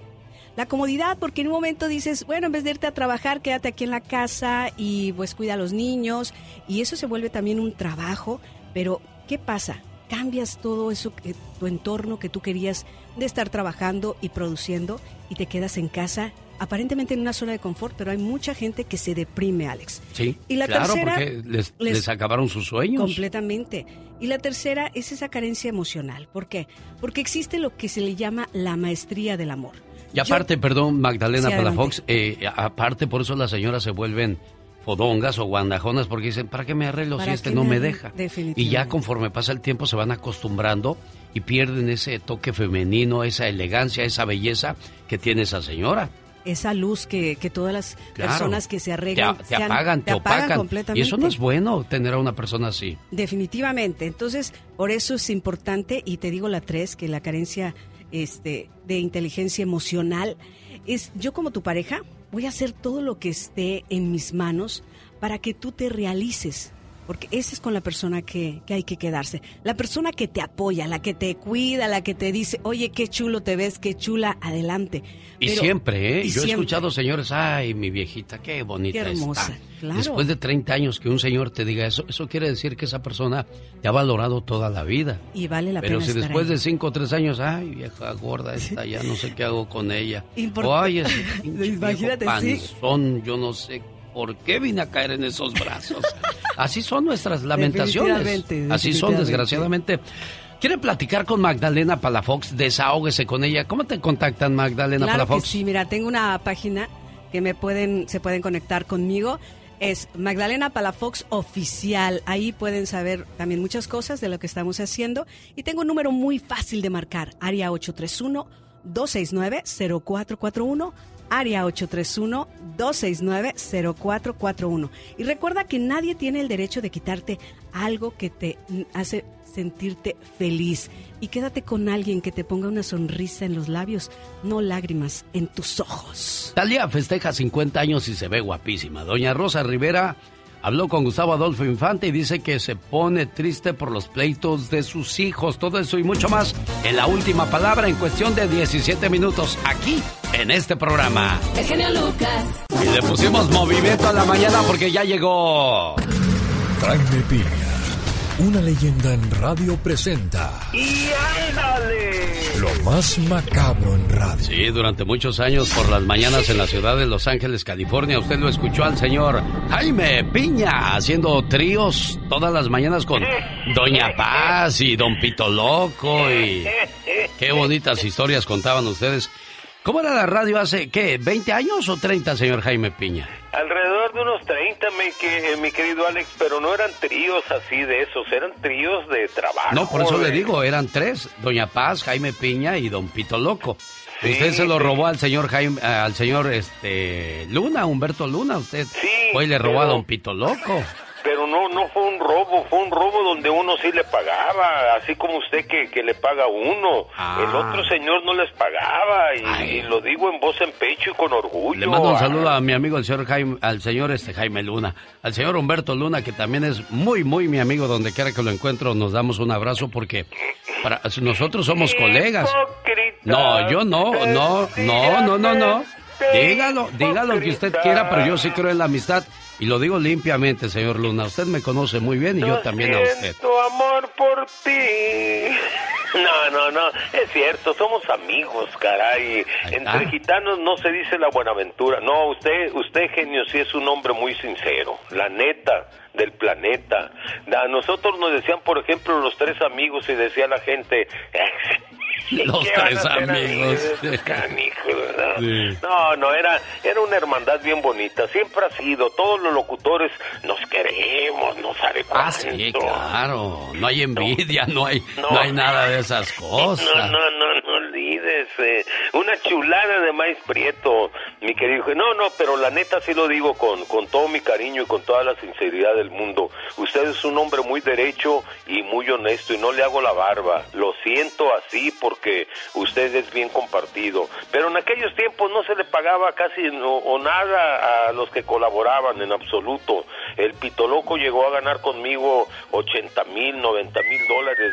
La comodidad, porque en un momento dices, bueno, en vez de irte a trabajar, quédate aquí en la casa y pues cuida a los niños. Y eso se vuelve también un trabajo. Pero, ¿qué pasa? Cambias todo eso, que, tu entorno que tú querías de estar trabajando y produciendo y te quedas en casa aparentemente en una zona de confort, pero hay mucha gente que se deprime, Alex. Sí, Y la claro, tercera, porque les, les- les acabaron sus sueños. Completamente. Y la tercera es esa carencia emocional. ¿Por qué? Porque existe lo que se le llama la maestría del amor. Y aparte, perdón, Magdalena Sí, Palafox, eh, aparte por eso las señoras se vuelven fodongas o guandajonas porque dicen, ¿para qué me arreglo si ¿Para este no me deja? Y ya conforme pasa el tiempo se van acostumbrando y pierden ese toque femenino, esa elegancia, esa belleza que tiene esa señora. Esa luz que, que todas las Claro. personas que se Te, arreglan te sean- apagan, te, opacan. completamente. Y eso no es bueno, tener a una persona así. Definitivamente. Entonces, por eso es importante, y te digo la tres, que la carencia este, de inteligencia emocional es yo como tu pareja voy a hacer todo lo que esté en mis manos para que tú te realices. Porque esa es con la persona que, que hay que quedarse. La persona que te apoya, la que te cuida, la que te dice, oye, qué chulo te ves, qué chula, adelante. Y Pero- siempre, ¿eh? y Yo he escuchado señores, ay, mi viejita, qué bonita Qué hermosa, está. claro. Después de 30 años que un señor te diga eso, eso quiere decir que esa persona te ha valorado toda la vida. Y vale la Pero pena si estar después ahí. de 5 o 3 años, ay, vieja gorda esta, ya no sé qué hago con ella. O ay, ese Imagínate, viejo sí. panzón, yo no sé por qué vine a caer en esos brazos. Así son nuestras lamentaciones. Definitivamente, Así son, desgraciadamente. ¿Quiere platicar con Magdalena Palafox? Desahógese con ella. ¿Cómo te contactan, Magdalena Claro que Palafox? sí, mira, tengo una página que me pueden, se pueden conectar conmigo. Es Magdalena Palafox Oficial. Ahí pueden saber también muchas cosas de lo que estamos haciendo. Y tengo un número muy fácil de marcar, área 831-269-0441. Área 831-269-0441. Y recuerda que nadie tiene el derecho de quitarte algo que te hace sentirte feliz. Y quédate con alguien que te ponga una sonrisa en los labios, no lágrimas en tus ojos. Talía festeja 50 años y se ve guapísima. Doña Rosa Rivera habló con Gustavo Adolfo Infante y dice que se pone triste por los pleitos de sus hijos. Todo eso y mucho más en la última palabra en cuestión de 17 minutos aquí en este programa. El genio Lucas. Y le pusimos movimiento a la mañana porque ya llegó. Jaime Piña, una leyenda en radio presenta ¡Y ándale! lo más macabro en radio. Sí, durante muchos años por las mañanas en la ciudad de Los Ángeles, California, usted lo escuchó al señor Jaime Piña haciendo tríos todas las mañanas con Doña Paz y Don Pito Loco y qué bonitas historias contaban ustedes. ¿Cómo era la radio hace, qué, 20 años o 30, señor Jaime Piña? Alrededor de unos 30, mi, que- mi querido Alex, pero no eran tríos así de esos, eran tríos de trabajo. No, por eso le de- digo, eran tres, Doña Paz, Jaime Piña y Don Pito Loco. Sí, usted se lo sí. robó al señor Jaime, al señor este Luna, Humberto Luna, usted fue y le robó a Don Pito Loco. Pero no, no fue un robo, fue un robo donde uno sí le pagaba, así como usted que, que le paga a uno. Ah. El otro señor no les pagaba, y, y lo digo en voz en pecho y con orgullo. Le mando un Ah, saludo a mi amigo el señor Jaime, al señor este Jaime Luna, al señor Humberto Luna, que también es muy, muy mi amigo, donde quiera que lo encuentro, nos damos un abrazo porque para nosotros somos colegas. No, yo no, no, no, no, no, no. Dígalo, dígalo que usted quiera, pero yo sí creo en la amistad. Y lo digo limpiamente, señor Luna. Usted me conoce muy bien y yo también a usted. Siento amor por ti. No, no, no, es cierto, somos amigos, caray. Entre gitanos no se dice la buenaventura. No, usted, usted genio, sí es un hombre muy sincero, la neta del planeta. A nosotros nos decían, por ejemplo, los tres amigos y decía la gente, Los ¿qué van a tres amigos. verdad? Sí. No, no, era, era una hermandad bien bonita. Siempre ha sido. Todos los locutores nos queremos, nos haré Ah, sí, claro. No hay envidia, no hay, no hay nada de esas cosas. No, no, no, eh, una chulada de maíz prieto, mi querido. No, no, pero la neta sí lo digo con, con todo mi cariño y con toda la sinceridad del mundo. Usted es un hombre muy derecho y muy honesto y no le hago la barba. Lo siento así porque usted es bien compartido. Pero en aquellos tiempos no se le pagaba casi o nada a los que colaboraban en absoluto. El Pitoloco llegó a ganar conmigo 80 mil, 90 mil dólares.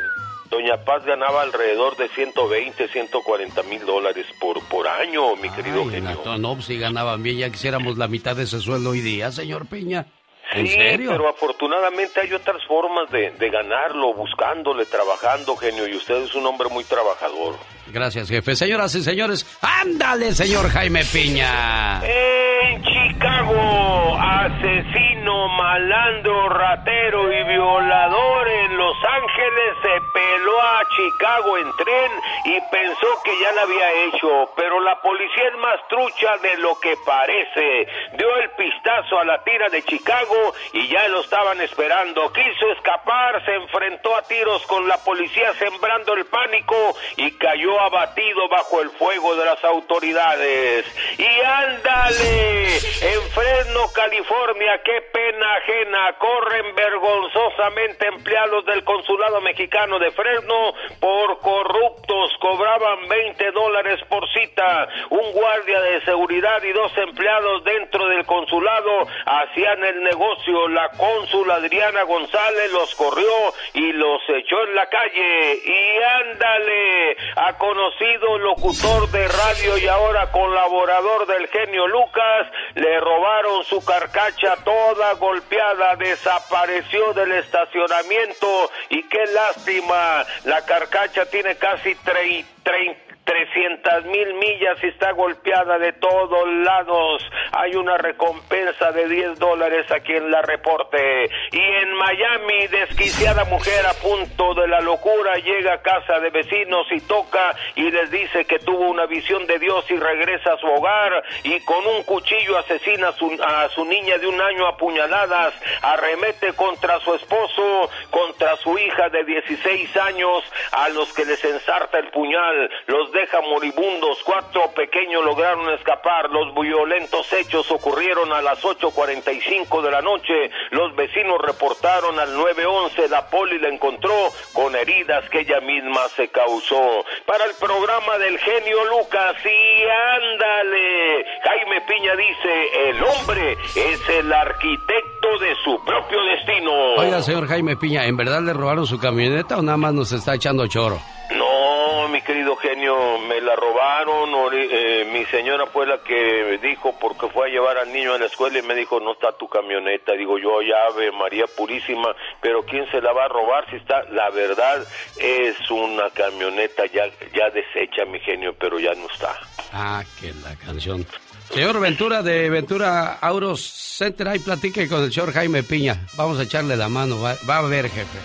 Doña Paz ganaba alrededor de 120, 140 mil dólares por, por año, mi querido Ay, genio. Nato, no, pues si ganaban bien, ya quisiéramos la mitad de ese sueldo hoy día, señor Piña. sí, serio? pero afortunadamente hay otras formas de, de ganarlo, buscándole, trabajando, genio, y usted es un hombre muy trabajador. Gracias, jefe. Señoras y señores, ándale, señor Jaime Piña. En Chicago, asesino, malandro, ratero y violador en Los Ángeles se peló a Chicago en tren y pensó que ya lo había hecho, pero la policía es más trucha de lo que parece. Dio el pistazo a la tira de Chicago y ya lo estaban esperando. Quiso escapar, se enfrentó a tiros con la policía sembrando el pánico y cayó abatido bajo el fuego de las autoridades. Y ándale, en Fresno, California, qué pena ajena, corren vergonzosamente empleados del consulado mexicano de Fresno por corruptos, cobraban 20 dólares por cita. Un guardia de seguridad y dos empleados dentro del consulado hacían el negocio. La cónsul Adriana González los corrió y los echó en la calle. Y ándale, a conocido locutor de radio y ahora colaborador del genio Lucas, le robaron su carcacha toda golpeada, desapareció del estacionamiento y qué lástima, la carcacha tiene casi 30 300 mil millas y está golpeada de todos lados. Hay una recompensa de 10 dólares aquí en la reporte. Y en Miami, desquiciada mujer a punto de la locura llega a casa de vecinos y toca y les dice que tuvo una visión de Dios y regresa a su hogar y con un cuchillo asesina a su, a su niña de un año apuñaladas, arremete contra su esposo, contra su hija de 16 años, a los que les ensarta el puñal, los deja moribundos. Cuatro pequeños lograron escapar. Los violentos hechos ocurrieron a las 8.45 de la noche. Los vecinos reportaron al 911. La poli la encontró con heridas que ella misma se causó. Para el programa del genio Lucas, y ándale. Jaime Piña dice, el hombre es el arquitecto de su propio destino. Oiga, señor Jaime Piña, ¿en verdad le robaron su camioneta o nada más nos está echando choro? No, mi querido genio, me la robaron. eh, mi señora fue la que dijo porque fue a llevar al niño a la escuela y me dijo no está tu camioneta. Digo yo, ya Ave María Purísima, pero quién se la va a robar si está. La verdad es una camioneta ya ya deshecha, mi genio, pero ya no está. Ah, que la canción. Señor Ventura de Ventura Auros Center, ahí platique con el señor Jaime Piña. Vamos a echarle la mano, va, va a ver, jefe.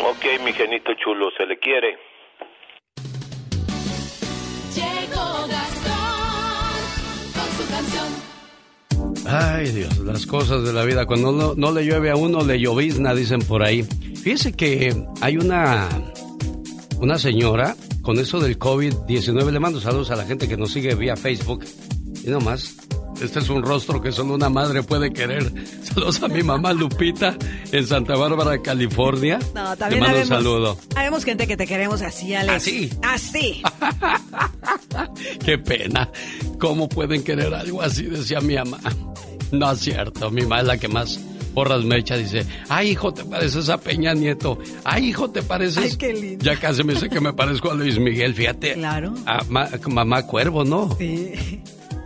Ok, mi genito chulo, se le quiere. Ay, Dios, las cosas de la vida. Cuando no, le llueve a uno, le llovizna, dicen por ahí. Fíjese que hay una, una señora con eso del COVID-19. Le mando saludos a la gente que nos sigue vía Facebook. Y nomás, este es un rostro que solo una madre puede querer. Saludos a mi mamá Lupita en Santa Bárbara, California. No, también Le mando un habemos- saludo. Habemos gente que te queremos así, Alex. ¿Así? Así. Qué pena. ¿Cómo pueden querer algo así? Decía mi mamá. No es cierto. Mi mamá es la que más porras me echa. Dice, ay, hijo, te pareces a Peña Nieto. Ay, hijo, te pareces... Ay, qué lindo. Ya casi me dice que me parezco a Luis Miguel, fíjate. Claro. A ma- mamá Cuervo, ¿no? Sí.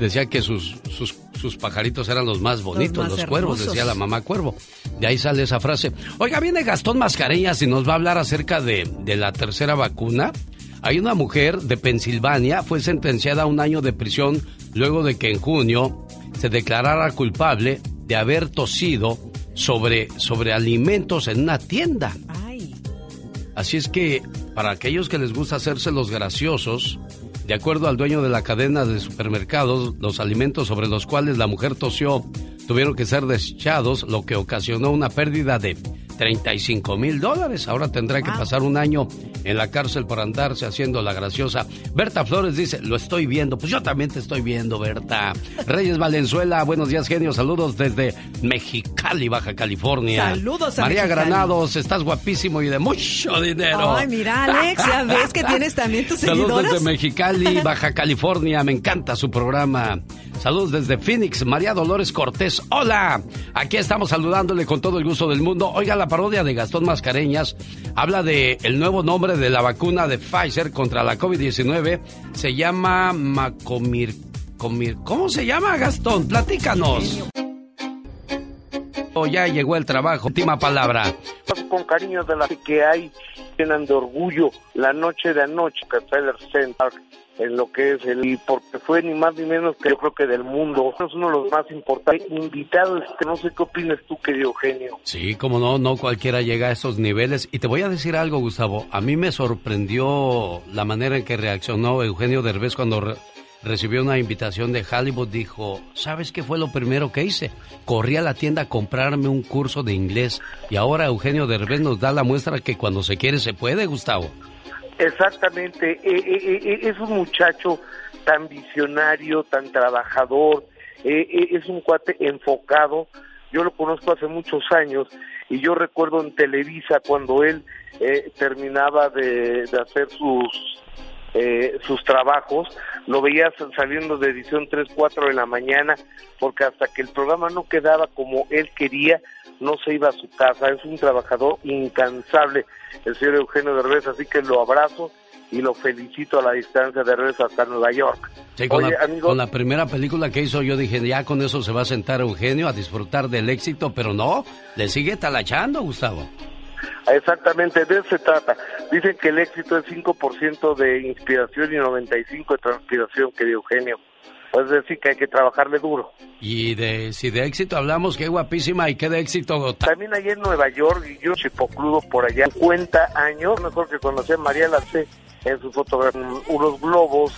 Decía que sus, sus, sus pajaritos eran los más bonitos, los, más cuervos, decía la mamá Cuervo. De ahí sale esa frase. Oiga, viene Gastón Mascareñas y nos va a hablar acerca de, de la tercera vacuna. Hay una mujer de Pensilvania, fue sentenciada a un año de prisión luego de que en junio se declarara culpable de haber tosido sobre, sobre alimentos en una tienda. Así es que, para aquellos que les gusta hacerse los graciosos, de acuerdo al dueño de la cadena de supermercados, los alimentos sobre los cuales la mujer tosió tuvieron que ser desechados, lo que ocasionó una pérdida de 35 mil dólares. Ahora tendrá que pasar un año en la cárcel por andarse haciendo la graciosa. Berta Flores dice, lo estoy viendo. Pues yo también te estoy viendo, Berta. Reyes Valenzuela, buenos días, genio. Saludos desde Mexicali, Baja California. Saludos a María Mexicali. Granados, estás guapísimo y de mucho dinero. Ay, mira, Alex, ya ves que tienes también tus Saludos seguidoras. desde Mexicali, Baja California. Me encanta su programa. Saludos desde Phoenix, María Dolores Cortés. Hola, aquí estamos saludándole con todo el gusto del mundo. Oiga, la parodia de Gastón Mascareñas habla de el nuevo nombre de la vacuna de Pfizer contra la COVID-19. Se llama Macomir. Comir- ¿Cómo se llama, Gastón? Platícanos. O ya llegó el trabajo. Última palabra. Con cariño de la que hay, llenan de orgullo la noche de anoche que Feller Center en lo que es el porque fue ni más ni menos que yo creo que del mundo es uno de los más importantes invitados que no sé qué opinas tú querido Eugenio Sí, como no, no cualquiera llega a esos niveles. Y te voy a decir algo, Gustavo. A mí me sorprendió la manera en que reaccionó Eugenio Derbez cuando re- recibió una invitación de Hollywood. Dijo, ¿sabes qué fue lo primero que hice? Corrí a la tienda a comprarme un curso de inglés. Y ahora Eugenio Derbez nos da la muestra que cuando se quiere se puede, Gustavo. Exactamente, eh, eh, eh, es un muchacho tan visionario, tan trabajador, es un cuate enfocado. Yo lo conozco hace muchos años y yo recuerdo en Televisa cuando él eh, terminaba de, de hacer sus eh, sus trabajos, lo veías saliendo de edición 3, 4 de la mañana, porque hasta que el programa no quedaba como él quería, no se iba a su casa. Es un trabajador incansable, el señor Eugenio Derbez, así que lo abrazo y lo felicito a la distancia de Derbez hasta Nueva York. Sí, con, Oye, la, amigo, con la primera película que hizo yo dije, ya con eso se va a sentar Eugenio a disfrutar del éxito, pero no, le sigue talachando, Gustavo. Exactamente, de eso se trata. Dicen que el éxito es 5% de inspiración y 95% de transpiración, querido Eugenio. Es decir, que hay que trabajarle duro. Y de si de éxito hablamos, qué guapísima y qué de éxito. También allá en Nueva York, y yo chipocludo por allá, 50 años, mejor que conocí a María Lacé en su fotografía, unos globos,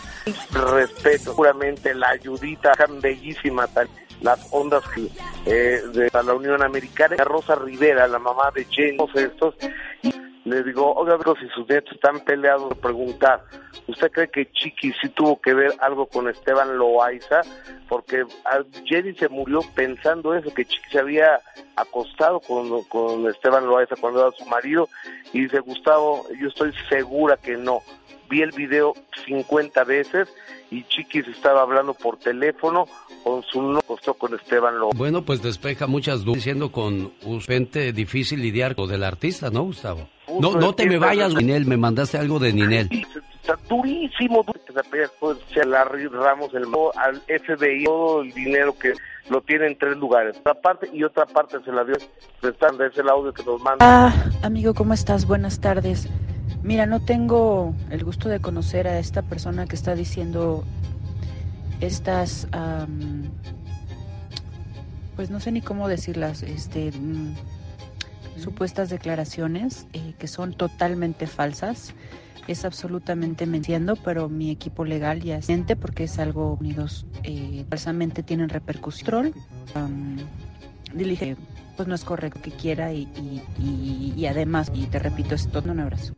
respeto, puramente la ayudita tan bellísima, tan- las ondas eh, de la Unión Americana, Rosa Rivera, la mamá de Jane, todos estos, le digo, oiga, pero si sus nietos están peleados, preguntar, ¿usted cree que Chiqui sí tuvo que ver algo con Esteban Loaiza? Porque a Jenny se murió pensando eso, que Chiqui se había acostado con, con Esteban Loaiza cuando era su marido, y dice, Gustavo, yo estoy segura que no. Vi el video 50 veces y Chiquis estaba hablando por teléfono con su no acostó con Esteban Loaiza. Bueno, pues despeja muchas dudas, siendo con un gente difícil lidiar con del artista, ¿no, Gustavo? No, no te me vayas, Ninel, me mandaste algo de Ninel. Está durísimo, durísimo. que se apella pues, Larry Ramos, el al FBI, todo el dinero que lo tiene en tres lugares. Otra parte y otra parte se la dio prestando es el audio que nos manda. Ah, amigo, ¿cómo estás? Buenas tardes. Mira, no tengo el gusto de conocer a esta persona que está diciendo estas, am, pues no sé ni cómo decirlas, este, mm, supuestas declaraciones eh, que son totalmente falsas. Es absolutamente mentiendo, pero mi equipo legal ya es mente porque es algo unidos, eh, falsamente tienen repercusión. Am, dije, pues no es correcto que quiera y, y, y- y además, y te repito, es todo un abrazo.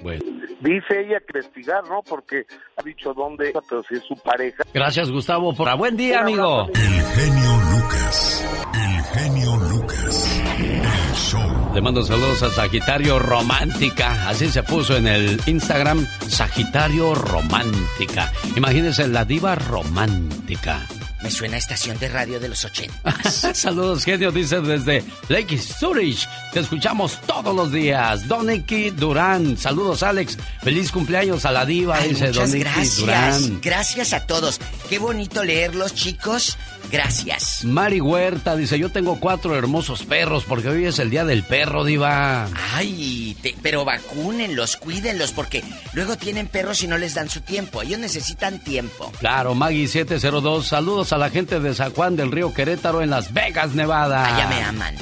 Bueno. Dice ella que investigar, ¿no? Porque ha dicho dónde, pero si es su pareja. Gracias, Gustavo, por... Buen día, amigo. El genio Lucas. El genio Lucas. El show. Le mando saludos a Sagitario Romántica. Así se puso en el Instagram, Sagitario Romántica. Imagínense la diva romántica. Me suena a estación de radio de los 80. Saludos, genio, dice desde Lake Zurich. Te escuchamos todos los días. Don Nicky Durán. Saludos, Alex. Feliz cumpleaños a la diva, Ay, dice muchas gracias. Durán. Gracias a todos. Qué bonito leerlos, chicos. Gracias. Mari Huerta dice, yo tengo cuatro hermosos perros porque hoy es el día del perro, diva. Ay, te- pero vacúnenlos, cuídenlos, porque luego tienen perros y no les dan su tiempo. Ellos necesitan tiempo. Claro, Maggie 702, saludos a la gente de San Juan del Río Querétaro en Las Vegas, Nevada. Allá me aman.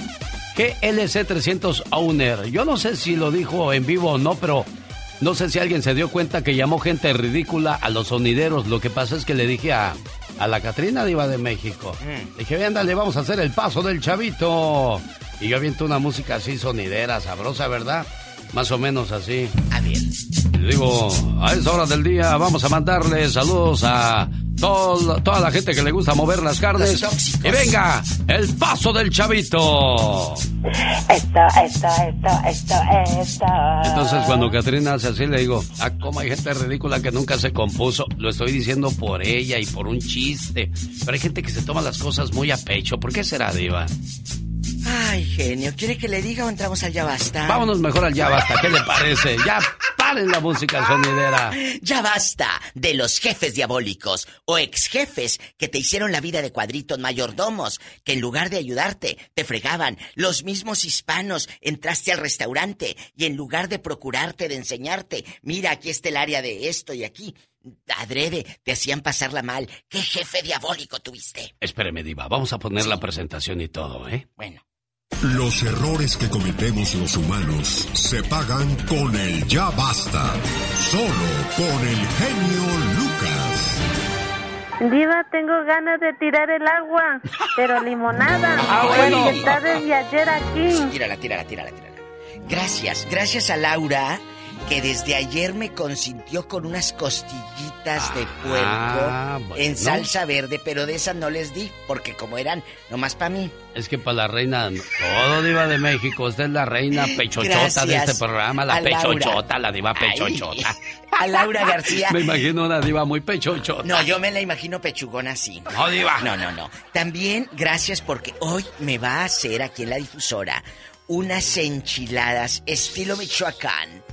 GLC 300 Owner. Yo no sé si lo dijo en vivo o no, pero no sé si alguien se dio cuenta que llamó gente ridícula a los sonideros. Lo que pasa es que le dije a, a la Catrina Diva de México. Mm. Le dije, ándale, vamos a hacer el paso del chavito. Y yo aviento una música así sonidera, sabrosa, ¿verdad? Más o menos así. A ver. Y digo, a esta hora del día vamos a mandarle saludos a todo- toda la gente que le gusta mover las carnes. Y venga, el paso del chavito. Esto, esto, esto, esto, esto. Entonces cuando Catrina hace así le digo, ah, cómo hay gente ridícula que nunca se compuso. Lo estoy diciendo por ella y por un chiste. Pero hay gente que se toma las cosas muy a pecho. ¿Por qué será, Diva? Ay, genio, ¿quiere que le diga o entramos al ya basta? Vámonos mejor al ya basta. ¿Qué le parece? Ya, Paren la música sonidera. Ya basta de los jefes diabólicos o ex jefes que te hicieron la vida de cuadritos, mayordomos, que en lugar de ayudarte, te fregaban. Los mismos hispanos entraste al restaurante y en lugar de procurarte, de enseñarte, mira, aquí está el área de esto y aquí, adrede, te hacían pasarla mal. ¿Qué jefe diabólico tuviste? Espéreme, Diva, vamos a poner la presentación y todo, ¿eh? Bueno. Los errores que cometemos los humanos se pagan con el ya basta. Solo con el genio Lucas. Diva, tengo ganas de tirar el agua, pero limonada. Ah, bueno. Porque está desde ayer aquí. Tírala, tírala, tírala, tírala. Gracias, gracias a Laura que desde ayer me consintió con unas costillitas de puerco Ah, bueno. en salsa verde, pero de esas no les di porque como eran nomás para mí. Es que para la reina, todo diva de México, usted es la reina pechochota de este programa, la Laura. pechochota, la diva Ay, pechochota. A Laura García. Me imagino una diva muy pechochota. No, yo me la imagino pechugona así. No, diva. No, no, no. También gracias porque hoy me va a hacer aquí en la difusora unas enchiladas estilo Michoacán.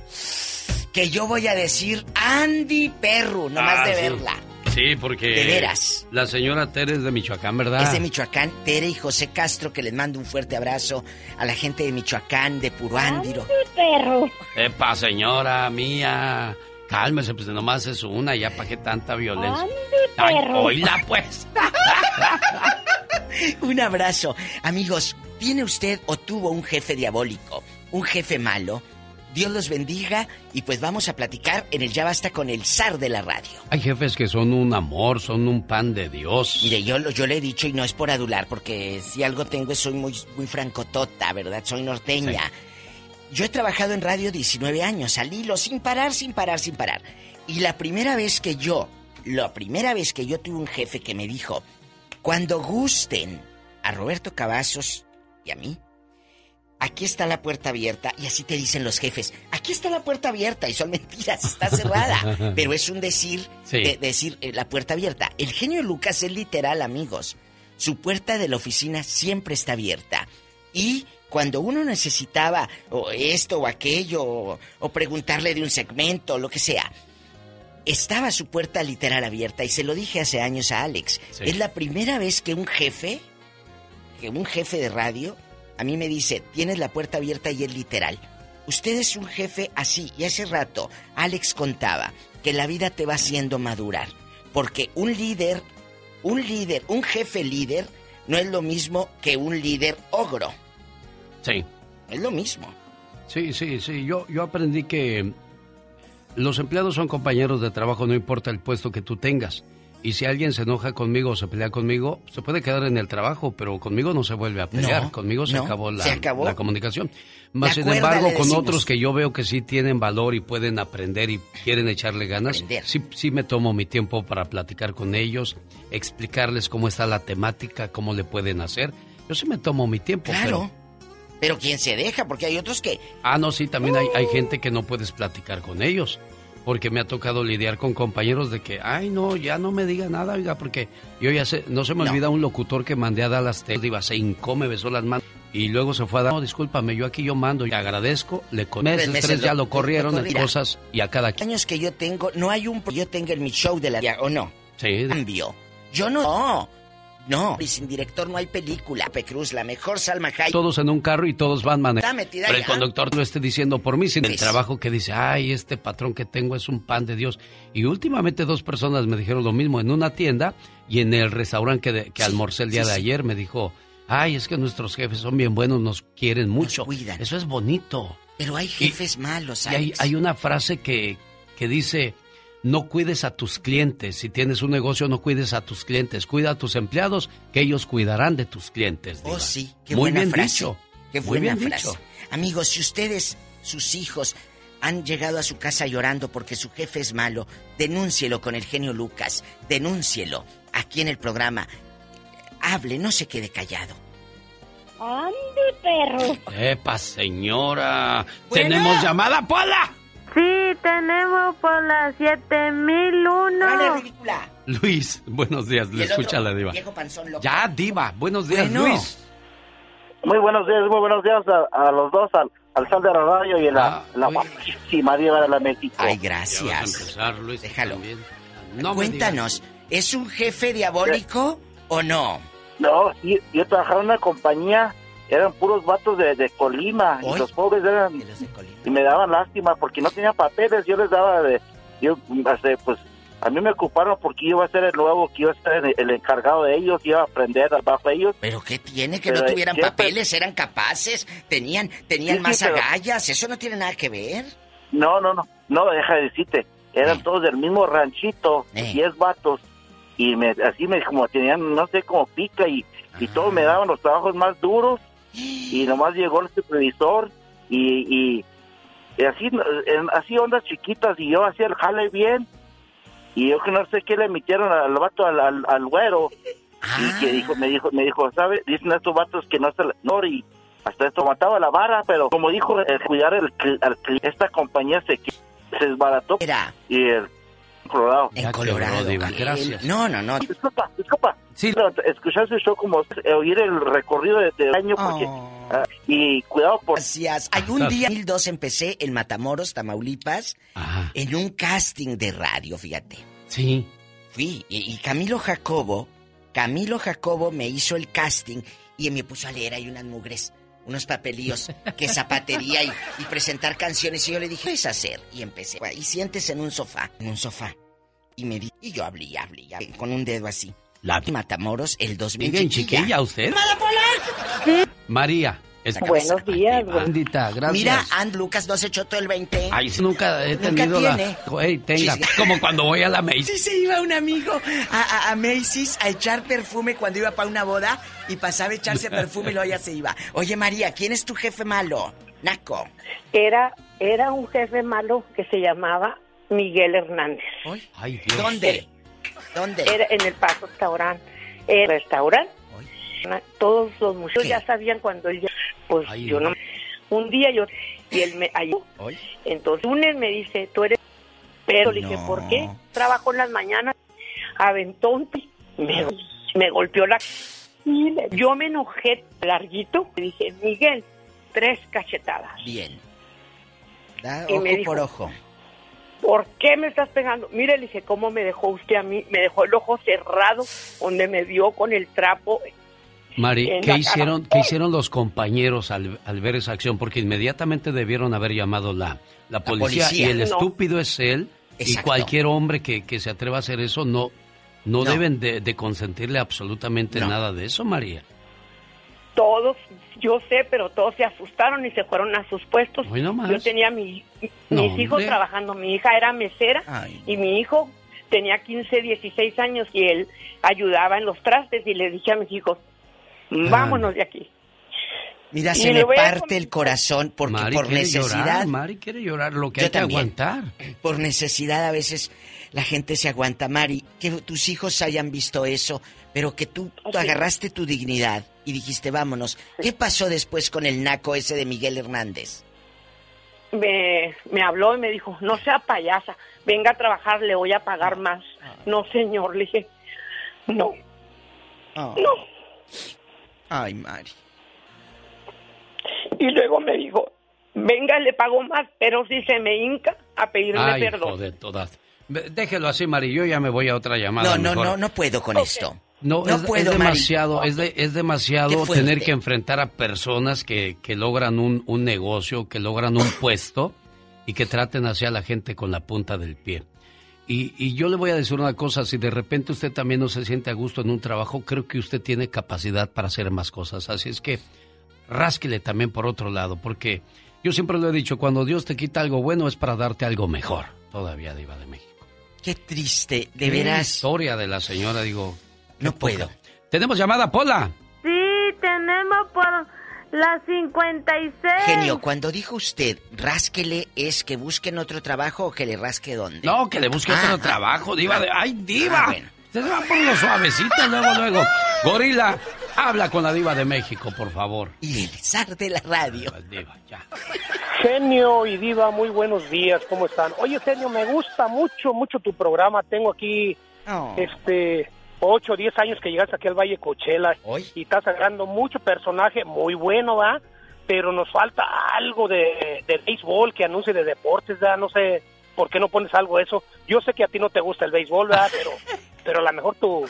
Que yo voy a decir Andy Perro, nomás Ah, de sí. verla. Sí, porque. De veras. La señora Tere es de Michoacán, ¿verdad? Es de Michoacán, Tere y José Castro, que les mando un fuerte abrazo a la gente de Michoacán, de Puruándiro. perro. Epa, señora mía. Cálmese, pues nomás es una, ya para qué tanta violencia. Ay, perro. oíla, pues. Un abrazo. Amigos, ¿tiene usted o tuvo un jefe diabólico? ¿Un jefe malo? Dios los bendiga y pues vamos a platicar en el Ya Basta con el zar de la radio. Hay jefes que son un amor, son un pan de Dios. Mire, yo, yo le he dicho y no es por adular, porque si algo tengo es soy muy, muy francotota, ¿verdad? Soy norteña. Yo he trabajado en radio 19 años, al hilo, sin parar, sin parar, sin parar. Y la primera vez que yo, la primera vez que yo tuve un jefe que me dijo, cuando gusten a Roberto Cavazos y a mí, aquí está la puerta abierta, y así te dicen los jefes, aquí está la puerta abierta, y son mentiras, está cerrada. Pero es un decir, Sí. de- decir eh, la puerta abierta. El genio Lucas es literal, amigos. Su puerta de la oficina siempre está abierta. Y cuando uno necesitaba o esto o aquello, o, o preguntarle de un segmento, lo que sea, estaba su puerta literal abierta. Y se lo dije hace años a Alex. Sí. Es la primera vez que un jefe, que un jefe de radio, a mí me dice, tienes la puerta abierta y es literal. Usted es un jefe así. Y hace rato, Alex contaba que la vida te va haciendo madurar. Porque un líder, un líder, un jefe líder, no es lo mismo que un líder ogro. Sí. Es lo mismo. Sí, sí, sí. Yo, yo aprendí que los empleados son compañeros de trabajo, no importa el puesto que tú tengas. Y si alguien se enoja conmigo o se pelea conmigo, se puede quedar en el trabajo, pero conmigo no se vuelve a pelear. No, conmigo se no, acabó la, se acabó. la comunicación. Más sin embargo, con otros que yo veo que sí tienen valor y pueden aprender y quieren echarle ganas, sí, sí me tomo mi tiempo para platicar con ellos, explicarles cómo está la temática, cómo le pueden hacer. Yo sí me tomo mi tiempo, Claro. pero... Pero quién se deja, porque hay otros que Ah, no, sí, también hay, hay gente que no puedes platicar con ellos. Porque me ha tocado lidiar con compañeros de que, ay, no, ya no me diga nada, oiga, porque yo ya sé, no se me No. olvida un locutor que mandé a Dallas, Texas, iba, se hincó, me besó las manos y luego se fue a dar, no, discúlpame, yo aquí yo mando, y agradezco, le con meses, meses tres ya lo- corrieron, en cosas y a cada quien. años que yo tengo, no hay un yo tenga en mi show de la ¿o no? Sí. Cambio. Yo no. No. No. Y sin director no hay película. Pepe Cruz, la mejor Salma Hayek. Todos en un carro y todos van manejando. Está metida Pero el conductor lo esté diciendo por mí, sin el Pues. trabajo que dice, ay, este patrón que tengo es un pan de Dios. Y últimamente dos personas me dijeron lo mismo en una tienda y en el restaurante que, de- que almorcé el día sí, de sí. ayer me dijo, ay, es que nuestros jefes son bien buenos, nos quieren mucho. cuidan. Eso es bonito. Pero hay jefes malos, Y hay, hay una frase que, que dice, no cuides a tus clientes. Si tienes un negocio, no cuides a tus clientes. Cuida a tus empleados, que ellos cuidarán de tus clientes. Oh, sí, qué Muy buena bien frase. dicho. Qué Muy buena bien frase. dicho. Amigos, si ustedes, sus hijos, han llegado a su casa llorando porque su jefe es malo, denúncielo con el genio Lucas. Denúncielo aquí en el programa. Hable, no se quede callado. Andy, perro. Epa, señora. Tenemos llamada, Pola. Sí, tenemos por las 7001. ridícula. Luis, buenos días. Le escucha otro, la diva. Viejo panzón loco. Ya, diva. Buenos días, Bueno. Luis. Muy buenos días, muy buenos días a, a los dos, al, al sal de radio y en la, la guapísima diva de la México. Ay, Ya vas a gracias. empezar, Luis, Déjalo. No Cuéntanos, ¿es un jefe diabólico o no? No, sí, yo trabajaba en una compañía, eran puros vatos de, de Colima, y los pobres eran, y me daban lástima porque no tenían papeles, yo les daba de, yo, pues, a mí me ocuparon porque iba a ser el nuevo, que iba a ser el, el encargado de ellos, iba a aprender bajo ellos. ¿Pero qué tiene que Pero, no tuvieran papeles? ¿Eran capaces? ¿Tenían, tenían Sí, sí, más pero- agallas? ¿Eso no tiene nada que ver? No, no, no, no, deja de decirte, eran Eh. todos del mismo ranchito, 10 vatos, y me, así me, como tenían, no sé, como pica, y, y todos Ah. me daban los trabajos más duros, y nomás llegó el supervisor, y, y, y así, así ondas chiquitas, y yo hacía el jale bien, y yo que no sé qué le emitieron al vato, al, al, al güero, y que dijo, me dijo, me dijo, ¿sabe? Dicen estos vatos que no se no, y hasta esto mataba la vara, pero como dijo, el cuidar el, al cl- esta compañía se, se desbarató. Y el Colorado. En Colorado. Diva, gracias. No, no, no. Disculpa, disculpa. Sí. escuchar su show como oír el recorrido de- del año porque... ah, y cuidado por... Gracias. Hay un día, en 2002, empecé en Matamoros, Tamaulipas, en un casting de radio, fíjate. Sí. Fui, y, y Camilo Jacobo, Camilo Jacobo me hizo el casting y me puso a leer ahí unas mugres, unos papelillos, que zapatería y, y presentar canciones. Y yo le dije, ¿qué es hacer? Y empecé. Y siéntese en un sofá, en un sofá. Y me di, y yo hablé, hablé, hablé, con un dedo así. La Matamoros, el 2000. Bien chiquilla usted. María. es- Buenos días, güey. Bendita, gracias. Mira, And Lucas no se echó todo el 20. Ay, sí, nunca he Nunca tenido tiene. la... Tenga, Sí. como cuando voy a la Sí, Macy's. se iba un amigo a, a- a Macy's a echar perfume cuando iba para una boda y pasaba a echarse perfume y luego ya se iba. Oye, María, ¿quién es tu jefe malo? Naco. Era, era un jefe malo que se llamaba Miguel Hernández. Ay, Dios. ¿Dónde? ¿Dónde? Era en el Paso Restaurante. El restaurante. Todos los muchachos ya sabían cuando él ya, pues Ay, yo no. Un día yo y él me ayudó. Entonces lunes me dice, tú eres pero le dije. ¿por qué? Trabajo en las mañanas. Aventó un me, me golpeó la y le- yo me enojé larguito. Le dije, Miguel, tres cachetadas. Bien. Da Y ojo me dijo- por ojo. ¿Por qué me estás pegando? Mire, le dije, ¿cómo me dejó usted a mí? Me dejó el ojo cerrado, donde me dio con el trapo. Mari, ¿qué hicieron. ¿qué hicieron los compañeros al, al ver esa acción? Porque inmediatamente debieron haber llamado la, la policía, policía. y el No. estúpido es él y cualquier hombre que, que se atreva a hacer eso no, no, No. deben de, de consentirle absolutamente No. nada de eso, María. Todos, yo sé, pero todos se asustaron y se fueron a sus puestos. Hoy no más. Yo tenía mi, No, mis hijos hombre. trabajando. Mi hija era mesera y mi hijo tenía 15, 16 años y él ayudaba en los trastes y le dije a mis hijos, vámonos de aquí. Mira, Y se me parte el corazón porque Mari por quiere necesidad. llorar, Mari quiere llorar, lo que Yo hay que también. aguantar. Por necesidad a veces la gente se aguanta, Mari. Que tus hijos hayan visto eso, pero que tú, tú agarraste tu dignidad y dijiste, vámonos. ¿Qué pasó después con el naco ese de Miguel Hernández? me, me habló y me dijo, no sea payasa, venga a trabajar, le voy a pagar más. No, señor, le dije, no, Oh. no. Ay, Mari. Y luego me dijo, venga, le pago más, pero si se me hinca a pedirme Ay, perdón. hijo de todas. Déjelo así, Mari, yo ya me voy a otra llamada. No, no, mejor. no, no puedo con esto. No, No es, puedo, es Mari. demasiado, es, de- es demasiado tener que enfrentar a personas que, que logran un, un negocio, que logran un puesto y que traten hacia la gente con la punta del pie. Y, y yo le voy a decir una cosa, si de repente usted también no se siente a gusto en un trabajo, creo que usted tiene capacidad para hacer más cosas. Así es que rásquele también por otro lado, porque yo siempre lo he dicho, cuando Dios te quita algo bueno es para darte algo mejor. Todavía, Diva de México. Qué triste, de Qué veras. historia de la señora, digo. No puedo. poca. Tenemos llamada, Pola. Sí, tenemos por la 56. Genio, cuando dijo usted, rásquele, ¿es que busquen otro trabajo o que le rasque dónde? No, que le busque Ah, otro ah. trabajo, Diva. De... ¡Ay, Diva! Ah, bueno. Usted se va por lo suavecito luego, luego. Gorila, habla con la Diva de México, por favor. Y el zar de la radio. Diva, ya. Genio y Diva, muy buenos días, ¿cómo están? Oye, Genio, me gusta mucho, mucho tu programa. Tengo aquí, Oh. este, 8 o 10 años que llegaste aquí al Valle Cochela y estás agarrando mucho personaje, muy bueno, ¿va? pero nos falta algo de, de béisbol que anuncie de deportes, ¿verdad? No sé por qué no pones algo de eso. Yo sé que a ti no te gusta el béisbol, ¿verdad? Pero, pero a lo mejor tu,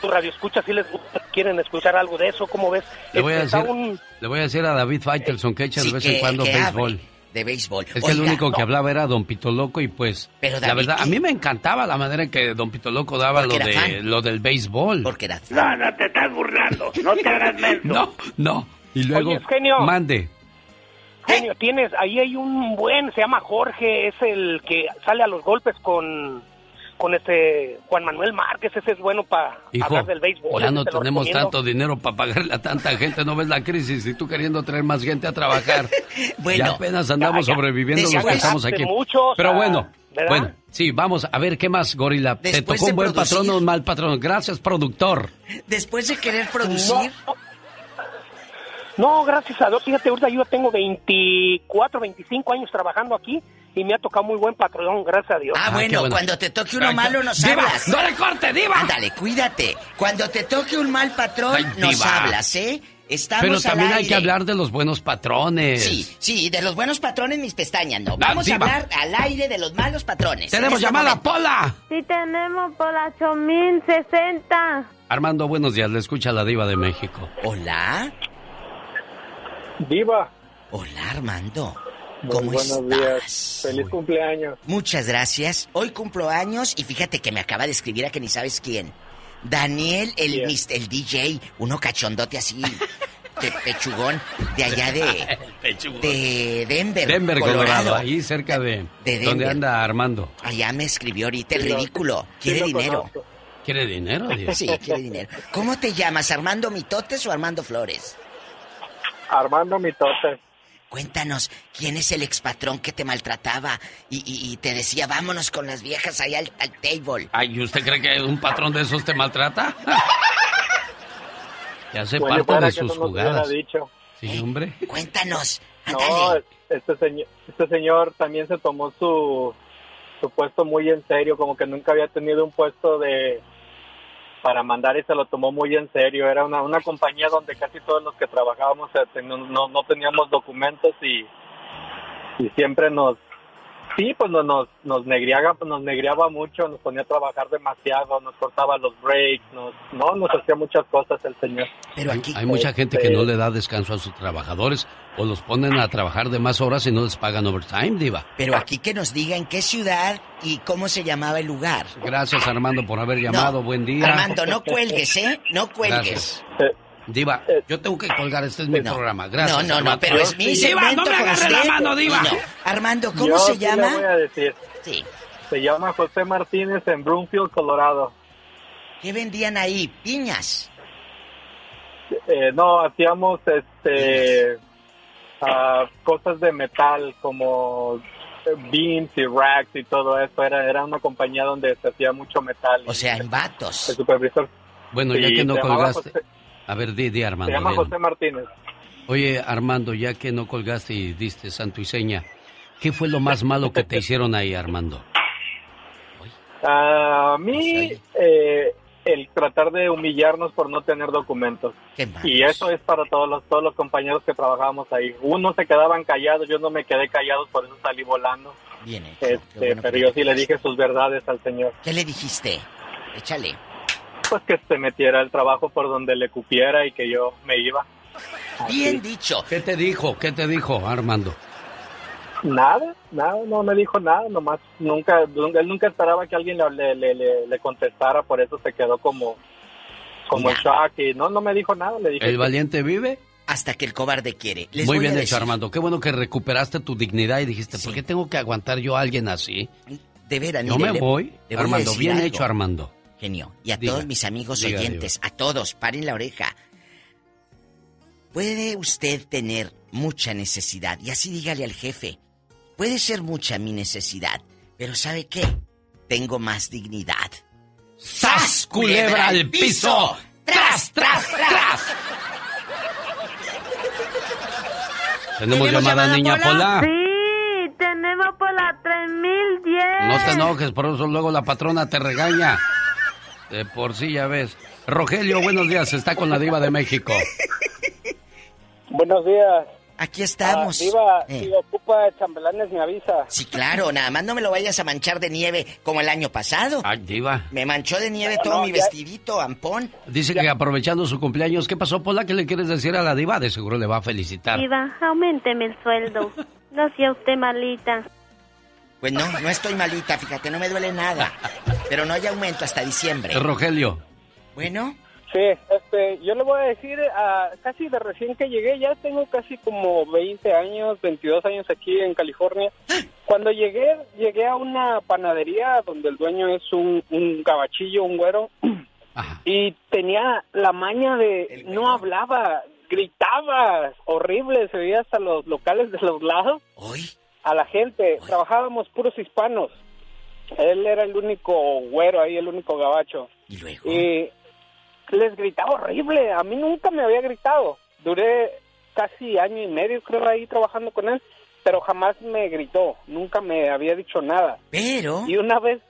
tu radio escucha si les gusta, quieren escuchar algo de eso, ¿cómo ves? Le voy, a decir, un- le voy a decir a David Faitelson que echa de vez que- en cuando béisbol. de béisbol. Es que el único que hablaba era Don Pito Loco y pues Pero, la verdad, a mí me encantaba la manera en que Don Pito Loco daba lo, de, fan. lo del béisbol. Porque era No, no te estás burlando. No te hagas menso. No, no. Y luego, Oye, genio. mande. Genio, tienes, ahí hay un buen, se llama Jorge, es el que sale a los golpes con, con este Juan Manuel Márquez, ese es bueno para hablar del béisbol. ya no te tenemos tanto dinero para pagarle a tanta gente, no ves la crisis y tú queriendo traer más gente a trabajar. Bueno, ya apenas andamos ya, ya. sobreviviendo los que estamos aquí. mucho, o Pero sea, bueno, ¿verdad? bueno, sí, vamos a ver qué más, Gorila. ¿Te tocó un buen producir- patrón o un mal patrón? Gracias, productor. Después de querer producir, No, gracias a Dios, fíjate, ahorita yo tengo 24, 25 años trabajando aquí y me ha tocado muy buen patrón, gracias a Dios. Ah, bueno, bueno. cuando te toque uno Ay, malo nos Diva, hablas. ¡No le corte, diva! Ándale, cuídate. Cuando te toque un mal patrón, Ay, nos hablas, ¿eh? Estamos Pero al también hay que hablar de los buenos patrones. Sí, sí, de los buenos patrones mis pestañas, no. Ah, Vamos a hablar al aire de los malos patrones. Tenemos En este llamada, momento. Pola. Sí tenemos por la 8060. Armando, buenos días, le escucha la diva de México. Hola. Diva. Hola, Armando. Muy ¿Cómo buenos estás? días. Feliz cumpleaños. Muchas gracias. Hoy cumplo años y fíjate que me acaba de escribir a que ni sabes quién. Daniel, el, mis- el DJ, uno cachondote así, de pechugón, de allá de, de Denver, Denver, Colorado, Colorado. ahí cerca de, De donde anda Armando. Allá me escribió ahorita el ridículo. Quiere dinero. conozco. ¿Quiere dinero? Dios? Sí, quiere dinero. ¿Cómo te llamas? ¿Armando Mitotes o Armando Flores? Armando Mitote. Cuéntanos, ¿quién es el expatrón que te maltrataba y, y- y te decía, vámonos con las viejas allá al, al table? Ay, ¿y ¿usted cree que un patrón de esos te maltrata? ya hace parte de no sus hubiera jugadas. dicho. Sí, hombre. Cuéntanos, No, ándale. este señor, este señor también se tomó su, su puesto muy en serio, como que nunca había tenido un puesto de para mandar y se lo tomó muy en serio. Era una, una compañía donde casi todos los que trabajábamos eh, no, no teníamos documentos y, y siempre nos sí pues nos nos nos negriaba nos negriaba mucho nos ponía a trabajar demasiado nos cortaba los breaks nos no nos hacía muchas cosas el señor Pero Hay, aquí, hay mucha gente Este- que no le da descanso a sus trabajadores o los ponen a trabajar de más horas y no les pagan overtime, diva. pero aquí que nos diga en qué ciudad y cómo se llamaba el lugar. Gracias, Armando, por haber llamado. No, Buen día. Armando, no cuelgues, ¿eh? No cuelgues. Gracias. Diva, yo tengo que colgar, este es mi programa. Gracias. no, no, no, pero es mi Diva, no me agarre la mano, Diva. No. Armando, ¿cómo Yo se sí llama? voy a decir Sí. se llama José Martínez en Broomfield Colorado ¿Qué vendían ahí? Piñas. Eh, no, hacíamos este ah, cosas de metal como beams y racks y todo eso. Era, era una compañía donde se hacía mucho metal. O sea, en vatos. El supervisor Bueno, Sí, ya que no colgaste. José- A ver, di, di, se Armando. llama di. José Martínez. Oye, Armando, ya que no colgaste y diste santo y seña, ¿qué fue lo más malo que te hicieron ahí, Armando? A mí, eh, el tratar de humillarnos por no tener documentos. Y eso es para todos los, todos los compañeros que trabajábamos ahí. Unos se quedaban callados, yo no me quedé callado, por eso salí volando. Bien hecho, Este, bueno pero yo sí le dije sus verdades al señor. ¿Qué le dijiste? Échale. Pues que se metiera el trabajo por donde le cupiera y que yo me iba. Bien dicho. ¿Qué te dijo? ¿Qué te dijo, Armando? Nada, nada, no me dijo nada, nomás nunca, nunca- él nunca esperaba que alguien le, le, le- le- le contestara, por eso se quedó como, como en shock y no, no me dijo nada, le dije ¿El que- valiente vive? Hasta que el cobarde quiere. Les Muy voy a bien hecho, decir, Armando. Qué bueno que recuperaste tu dignidad y dijiste, ¿por qué tengo que aguantar yo a alguien así? De veras, Yo mire, me le- voy. le voy a Armando, decir bien algo. hecho, Armando. Genio. Y a Diga, todos mis amigos diga, oyentes, a todos, paren la oreja. Puede usted tener mucha necesidad, y así dígale al jefe. Puede ser mucha mi necesidad, pero ¿sabe qué? Tengo más dignidad. ¡Sas, culebra al piso! ¡Tras, tras, tras! Tenemos llamada, niña Pola. Sí, tenemos por la 3010. No te enojes, por eso luego la patrona te regaña. De por sí ya ves. Rogelio, buenos días, está con la diva de México. Buenos días. Aquí estamos. Ah, diva, Eh. si ocupa chambelanes, me avisa. Sí, claro, nada más no me lo vayas a manchar de nieve como el año pasado. Ay, diva. Me manchó de nieve No, todo no, mi ya- vestidito, ampón. Dice que aprovechando su cumpleaños, ¿qué pasó, Pola? ¿Qué le quieres decir a la diva? De seguro le va a felicitar. Diva, aumenteme el sueldo. No sea usted malita. Pues no, no estoy malita, fíjate, no me duele nada. Pero no hay aumento hasta diciembre. Eh, Rogelio. Bueno. Sí, este, yo le voy a decir, ah, casi de recién que llegué, ya tengo casi como 20 años, 22 años aquí en California. Cuando llegué, llegué a una panadería donde el dueño es un, un gabachillo, un güero, y tenía la maña de, no hablaba, gritaba, horrible, se veía hasta los locales de los lados a la gente. Trabajábamos puros hispanos. Él era el único güero ahí, el único gabacho. Y luego. Y les gritaba horrible. A mí nunca me había gritado. Duré casi año y medio, creo, ahí trabajando con él, pero jamás me gritó. Nunca me había dicho nada. Pero. Y una vez,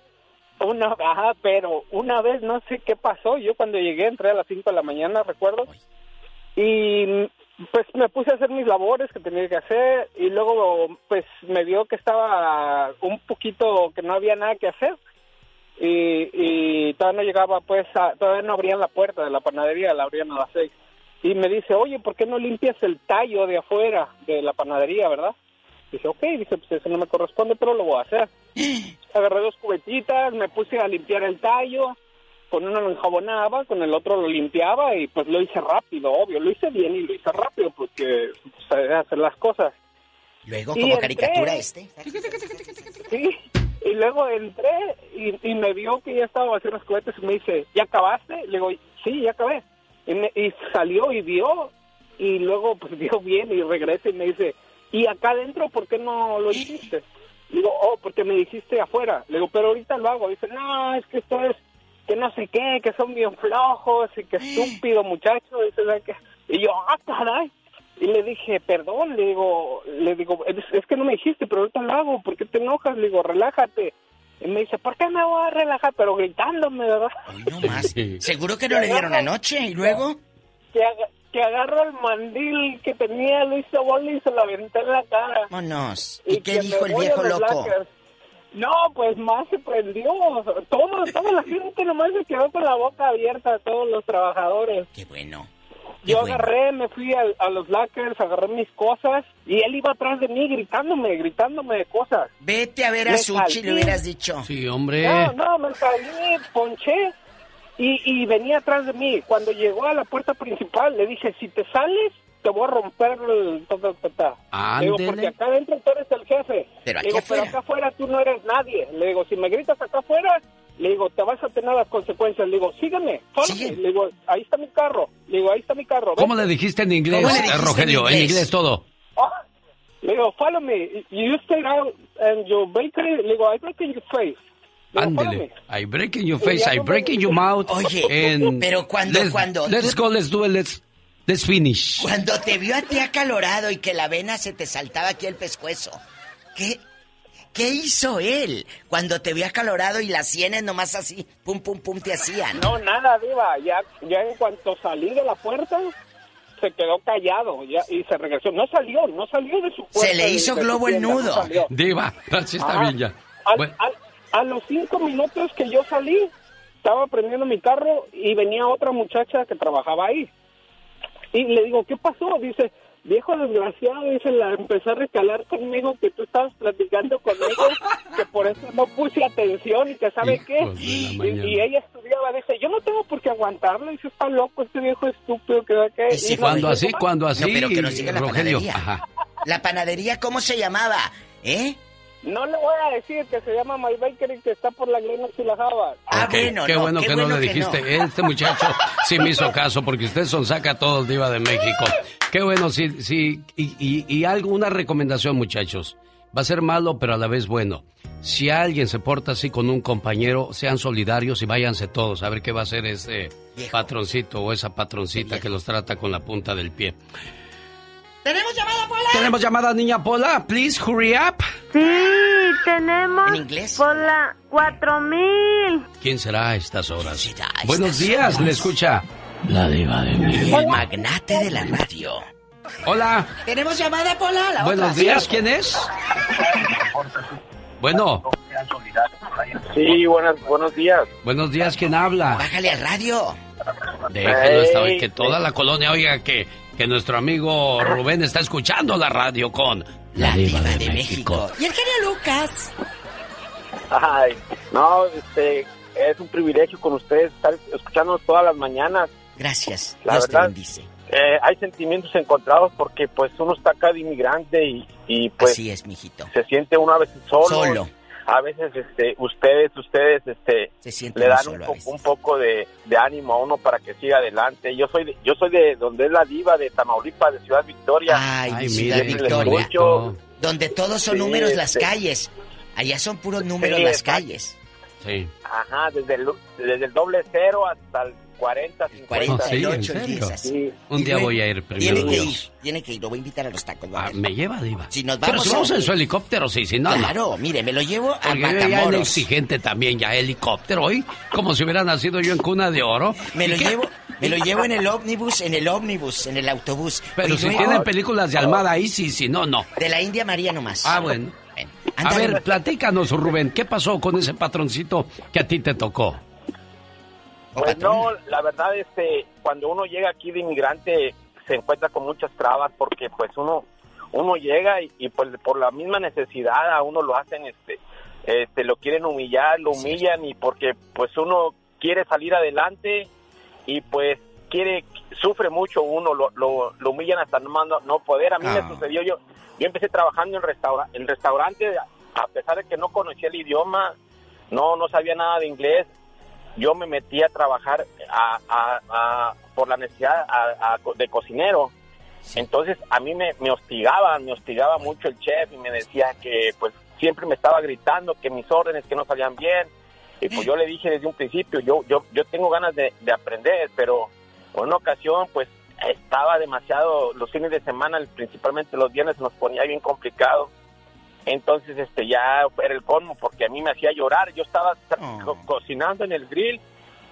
una, ajá, pero una vez no sé qué pasó. Yo cuando llegué entré a las 5 de la mañana, recuerdo, y pues me puse a hacer mis labores que tenía que hacer y luego pues me vio que estaba un poquito que no había nada que hacer y, y todavía no llegaba pues a- todavía no abrían la puerta de la panadería la abrían a las seis y me dice oye ¿por qué no limpias el tallo de afuera de la panadería verdad? Dije, ok, dice, pues eso no me corresponde, pero lo voy a hacer. Agarré dos cubetitas, me puse a limpiar el tallo, con uno lo enjabonaba, con el otro lo limpiaba y pues lo hice rápido, obvio, lo hice bien y lo hice rápido porque sabía hacer las cosas. Luego, Y como entré. caricatura este. Sí, y luego entré y, y me vio que ya estaba haciendo los cohetes y me dice, ¿ya acabaste? Le digo, sí, ya acabé. Y, me- y salió y vio y luego pues vio bien y regresa y me dice, ¿y acá adentro por qué no lo hiciste? Le digo, oh, porque me dijiste afuera. Le digo, pero ahorita lo hago. Dice, no, es que esto es que no sé qué, que son bien flojos y que estúpido muchacho. Y yo, ah, caray. Y le dije, perdón, le digo, le digo, es, es que no me dijiste, pero ahorita lo hago, ¿por qué te enojas? Le digo, relájate. Y me dice, ¿por qué me voy a relajar? Pero gritándome, ¿verdad? No más. Seguro que no le dieron anoche y luego. Que, que agarro el mandil que tenía, lo hice bola y se lo aventé en la cara. Vámonos. ¿Y, qué dijo el viejo loco? No, pues más se prendió. Todo, toda la gente nomás se quedó con la boca abierta, todos los trabajadores. Qué bueno. Yo agarré, me fui a, a los Lakers, agarré mis cosas y él iba atrás de mí gritándome, gritándome de cosas. Vete a ver a Me Suchi, le hubieras dicho. Sí, hombre. No, no, me salí, ponché y, y venía atrás de mí. Cuando llegó a la puerta principal, le dije, si te sales, te voy a romper el... ta". Le digo, porque acá adentro tú eres el jefe. Pero le digo, pero acá afuera tú no eres nadie. Le digo, si me gritas acá afuera, le digo, te vas a tener las consecuencias. Le digo, sígueme, follow me. Le digo, ahí está mi carro. Le digo, ahí está mi carro. ¿Cómo vete". le dijiste en inglés, ¿Cómo le eh, dijiste Rogelio? En inglés? inglés todo. Ah, le digo, follow me. You stay out and your bakery. Le digo, I break in your face. Ándele. I break in your face, I no me break in your mouth. Oye, and pero cuando- let's- cuando Let's tú- go, let's do it, let's, let's finish. Cuando te vio a ti acalorado y que la vena se te saltaba aquí el pescuezo, ¿qué, ¿qué hizo él? Cuando te vio acalorado y las sienes nomás así, pum, pum, pum, te hacían. No, nada, Diva. Ya, ya en cuanto salí de la puerta, se quedó callado ya, y se regresó. No salió, no salió de su puerta. Se le hizo globo el tienda, no nudo. salió. Diva, así está Ajá. bien ya. Al- Bueno. al- a los cinco minutos que yo salí, estaba prendiendo mi carro y venía otra muchacha que trabajaba ahí. Y le digo, ¿qué pasó? Dice, viejo desgraciado, dice, la empezó a recalar conmigo que tú estabas platicando conmigo, que por eso no puse atención y que sabe qué. Hijos Y, ella estudiaba, dice, yo no tengo por qué aguantarlo, dice, está loco este viejo estúpido que va que... si Y no Cuando así, dijo, cuando así, No, pero que nos diga la Rogelio. panadería. Ajá. La panadería, ¿cómo se llamaba? ¿Eh? No le voy a decir que se llama My Bakery, que está por la Glenox y la Java. Ah, Ok, qué bueno que no le dijiste. Este muchacho sí me hizo caso porque usted son saca a todos Diva de México. Qué bueno, sí, sí. Y, y, y algo, una recomendación, muchachos. Va a ser malo, pero a la vez bueno. Si alguien se porta así con un compañero, sean solidarios y váyanse todos a ver qué va a hacer ese patroncito o esa patroncita que los trata con la punta del pie. ¿Tenemos llamada, Pola? ¿Tenemos llamada, niña Pola? Please, hurry up. Sí, tenemos ¿En inglés? por la 4000. ¿Quién será a estas horas? Buenos días, le escucha. La Diva de El magnate de la radio. Hola. ¿Tenemos llamada, Pola? La Buenos otra. días, ¿quién es? Bueno. Sí, buenas, buenos días. Buenos días, ¿quién habla? Bájale al radio. Déjelo esta vez, que toda la colonia oiga que, que nuestro amigo Rubén está escuchando la radio con La Diva de, México. Y el genio Lucas. Ay, no, este, es un privilegio con ustedes estar escuchándonos todas las mañanas. Gracias. La Dios te verdad, bendice. eh, hay sentimientos encontrados porque pues uno está acá de inmigrante y, y pues Así es, mijito. se siente uno a veces solo. Solo. A veces este, ustedes, ustedes este, le dan un, po- un poco de, de ánimo a uno para que siga adelante. Yo soy de, yo soy de donde es la diva de Tamaulipas, de Ciudad Victoria. Ay, mi Ay, ciudad Victoria. escucho. Donde todos son Sí, números las este- calles. Allá son puros números Sí, las calles. Sí. Ajá, desde el, desde el doble cero hasta el 40, 50. 48, ¿en serio? 10 así. Sí. Un día voy a ir primero. Tiene que ir, tiene que ir. Lo voy a invitar a los tacos. Ah, me lleva, Diva. Si nos Pero vamos si vamos a- en su helicóptero, sí, si no, no. Claro, mire, me lo llevo a Porque yo Matamoros. exigente también, ya helicóptero hoy, como si hubiera nacido yo en cuna de oro. Me ¿Y lo qué? llevo, me lo llevo en el ómnibus, en el ómnibus, en el autobús. Pero Y si luego- tienen películas de Almada ahí, sí, si no, no. De la India María nomás. Ah, bueno. Bueno, A ver, platícanos, Rubén, ¿qué pasó con ese patroncito que a ti te tocó? Pues no, la verdad, este, cuando uno llega aquí de inmigrante se encuentra con muchas trabas porque pues uno uno llega y, y, pues por la misma necesidad a uno lo hacen, este, este, lo quieren humillar, lo humillan y porque pues uno quiere salir adelante y pues quiere, sufre mucho uno, lo, lo, lo humillan hasta no, no, no poder. A mí Ah. me sucedió, yo, yo empecé trabajando en, restaura, en restaurante, a pesar de que no conocía el idioma, no, no sabía nada de inglés, yo me metí a trabajar a, a- a- por la necesidad de cocinero. Entonces a mí me, me hostigaban, me hostigaba mucho el chef y me decía que pues siempre me estaba gritando que mis órdenes que no salían bien. Y pues yo le dije desde un principio, yo yo, yo tengo ganas de, de aprender, pero en una ocasión pues estaba demasiado, los fines de semana, principalmente los viernes, nos ponía bien complicado. Entonces, este, ya era el colmo porque a mí me hacía llorar. Yo estaba co- cocinando en el grill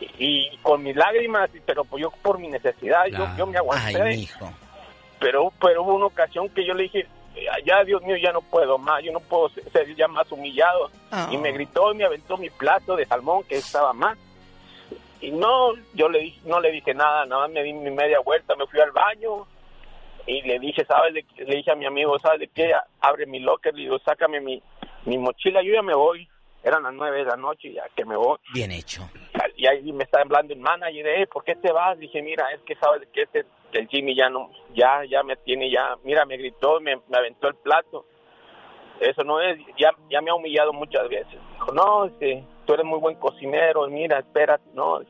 y, y con mis lágrimas, pero pues yo por mi necesidad, yo, yo me aguanté. Ay. Pero, pero hubo una ocasión que yo le dije, ya Dios mío, ya no puedo más, yo no puedo ser ya más humillado. Y me gritó y me aventó mi plato de salmón que estaba más. Y no, yo le dije, no le dije nada, nada más me di mi media vuelta, me fui al baño y le dije, ¿sabes? de le dije a mi amigo, ¿sabes de qué? Abre mi locker, le digo, sácame mi, mi mochila, yo ya me voy. Eran las nueve de la noche, ya que me voy. Bien hecho. Y ahí me está hablando el manager, eh, ¿por qué te vas? Dije, mira, es que sabes de que este, que el Jimmy ya no, ya, ya me tiene, ya, mira, me gritó, me, me aventó el plato. Eso no es, ya, ya me ha humillado muchas veces. Dijo, no, este, tú eres muy buen cocinero, mira, espérate, no.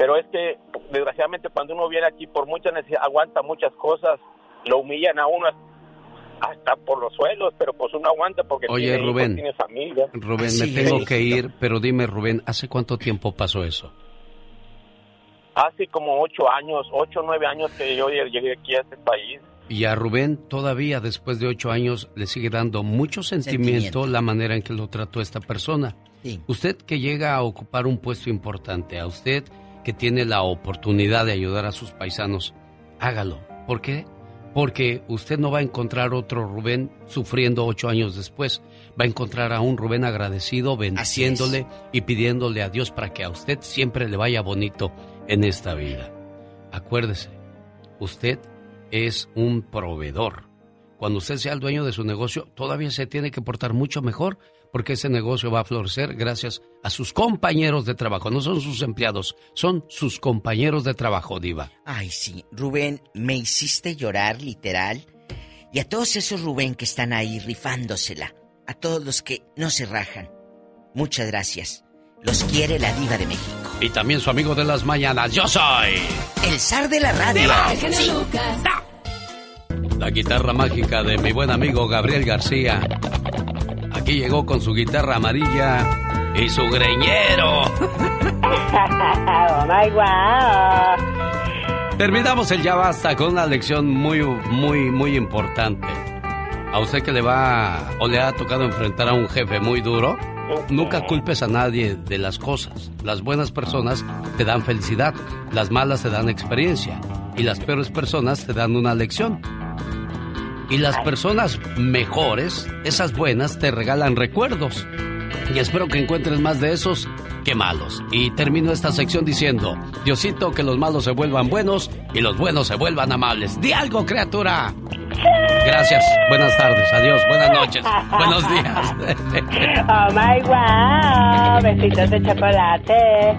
Pero es que, desgraciadamente, cuando uno viene aquí por mucha necesidad, aguanta muchas cosas, lo humillan a uno hasta por los suelos, pero pues uno aguanta porque Oye, tiene hijos, Rubén. tiene familia. Rubén, Así me tengo es. que ir, pero dime, Rubén, ¿hace cuánto tiempo pasó eso? Hace como ocho años, ocho o nueve años que yo llegué aquí a este país. Y a Rubén todavía después de ocho años le sigue dando mucho sentimiento, Sentimiento. la manera en que lo trató esta persona. Sí. Usted que llega a ocupar un puesto importante, a usted que tiene la oportunidad de ayudar a sus paisanos, hágalo. ¿Por qué? Porque usted no va a encontrar otro Rubén sufriendo ocho años después. Va a encontrar a un Rubén agradecido, bendiciéndole y pidiéndole a Dios para que a usted siempre le vaya bonito en esta vida. Acuérdese, usted es un proveedor. Cuando usted sea el dueño de su negocio, todavía se tiene que portar mucho mejor porque ese negocio va a florecer gracias a sus compañeros de trabajo. No son sus empleados, son sus compañeros de trabajo, Diva. Ay, sí, Rubén, me hiciste llorar literal. Y a todos esos Rubén que están ahí rifándosela, a todos los que no se rajan, muchas gracias. Los quiere la diva de México. Y también su amigo de las mañanas, yo soy. El zar de la radio. Sí. La guitarra mágica de mi buen amigo Gabriel García. Llegó con su guitarra amarilla y su greñero. oh my wow. Terminamos el ya basta con una lección muy, muy, muy importante. A usted que le va o le ha tocado enfrentar a un jefe muy duro, nunca culpes a nadie de las cosas. Las buenas personas te dan felicidad, las malas te dan experiencia. y las peores personas te dan una lección. Y las personas mejores, esas buenas, te regalan recuerdos. Y espero que encuentres más de esos que malos. Y termino esta sección diciendo, Diosito, que los malos se vuelvan buenos y los buenos se vuelvan amables. ¡Di algo, criatura! Gracias. Buenas tardes. Adiós. Buenas noches. Buenos días. Oh my wow. Besitos de chocolate.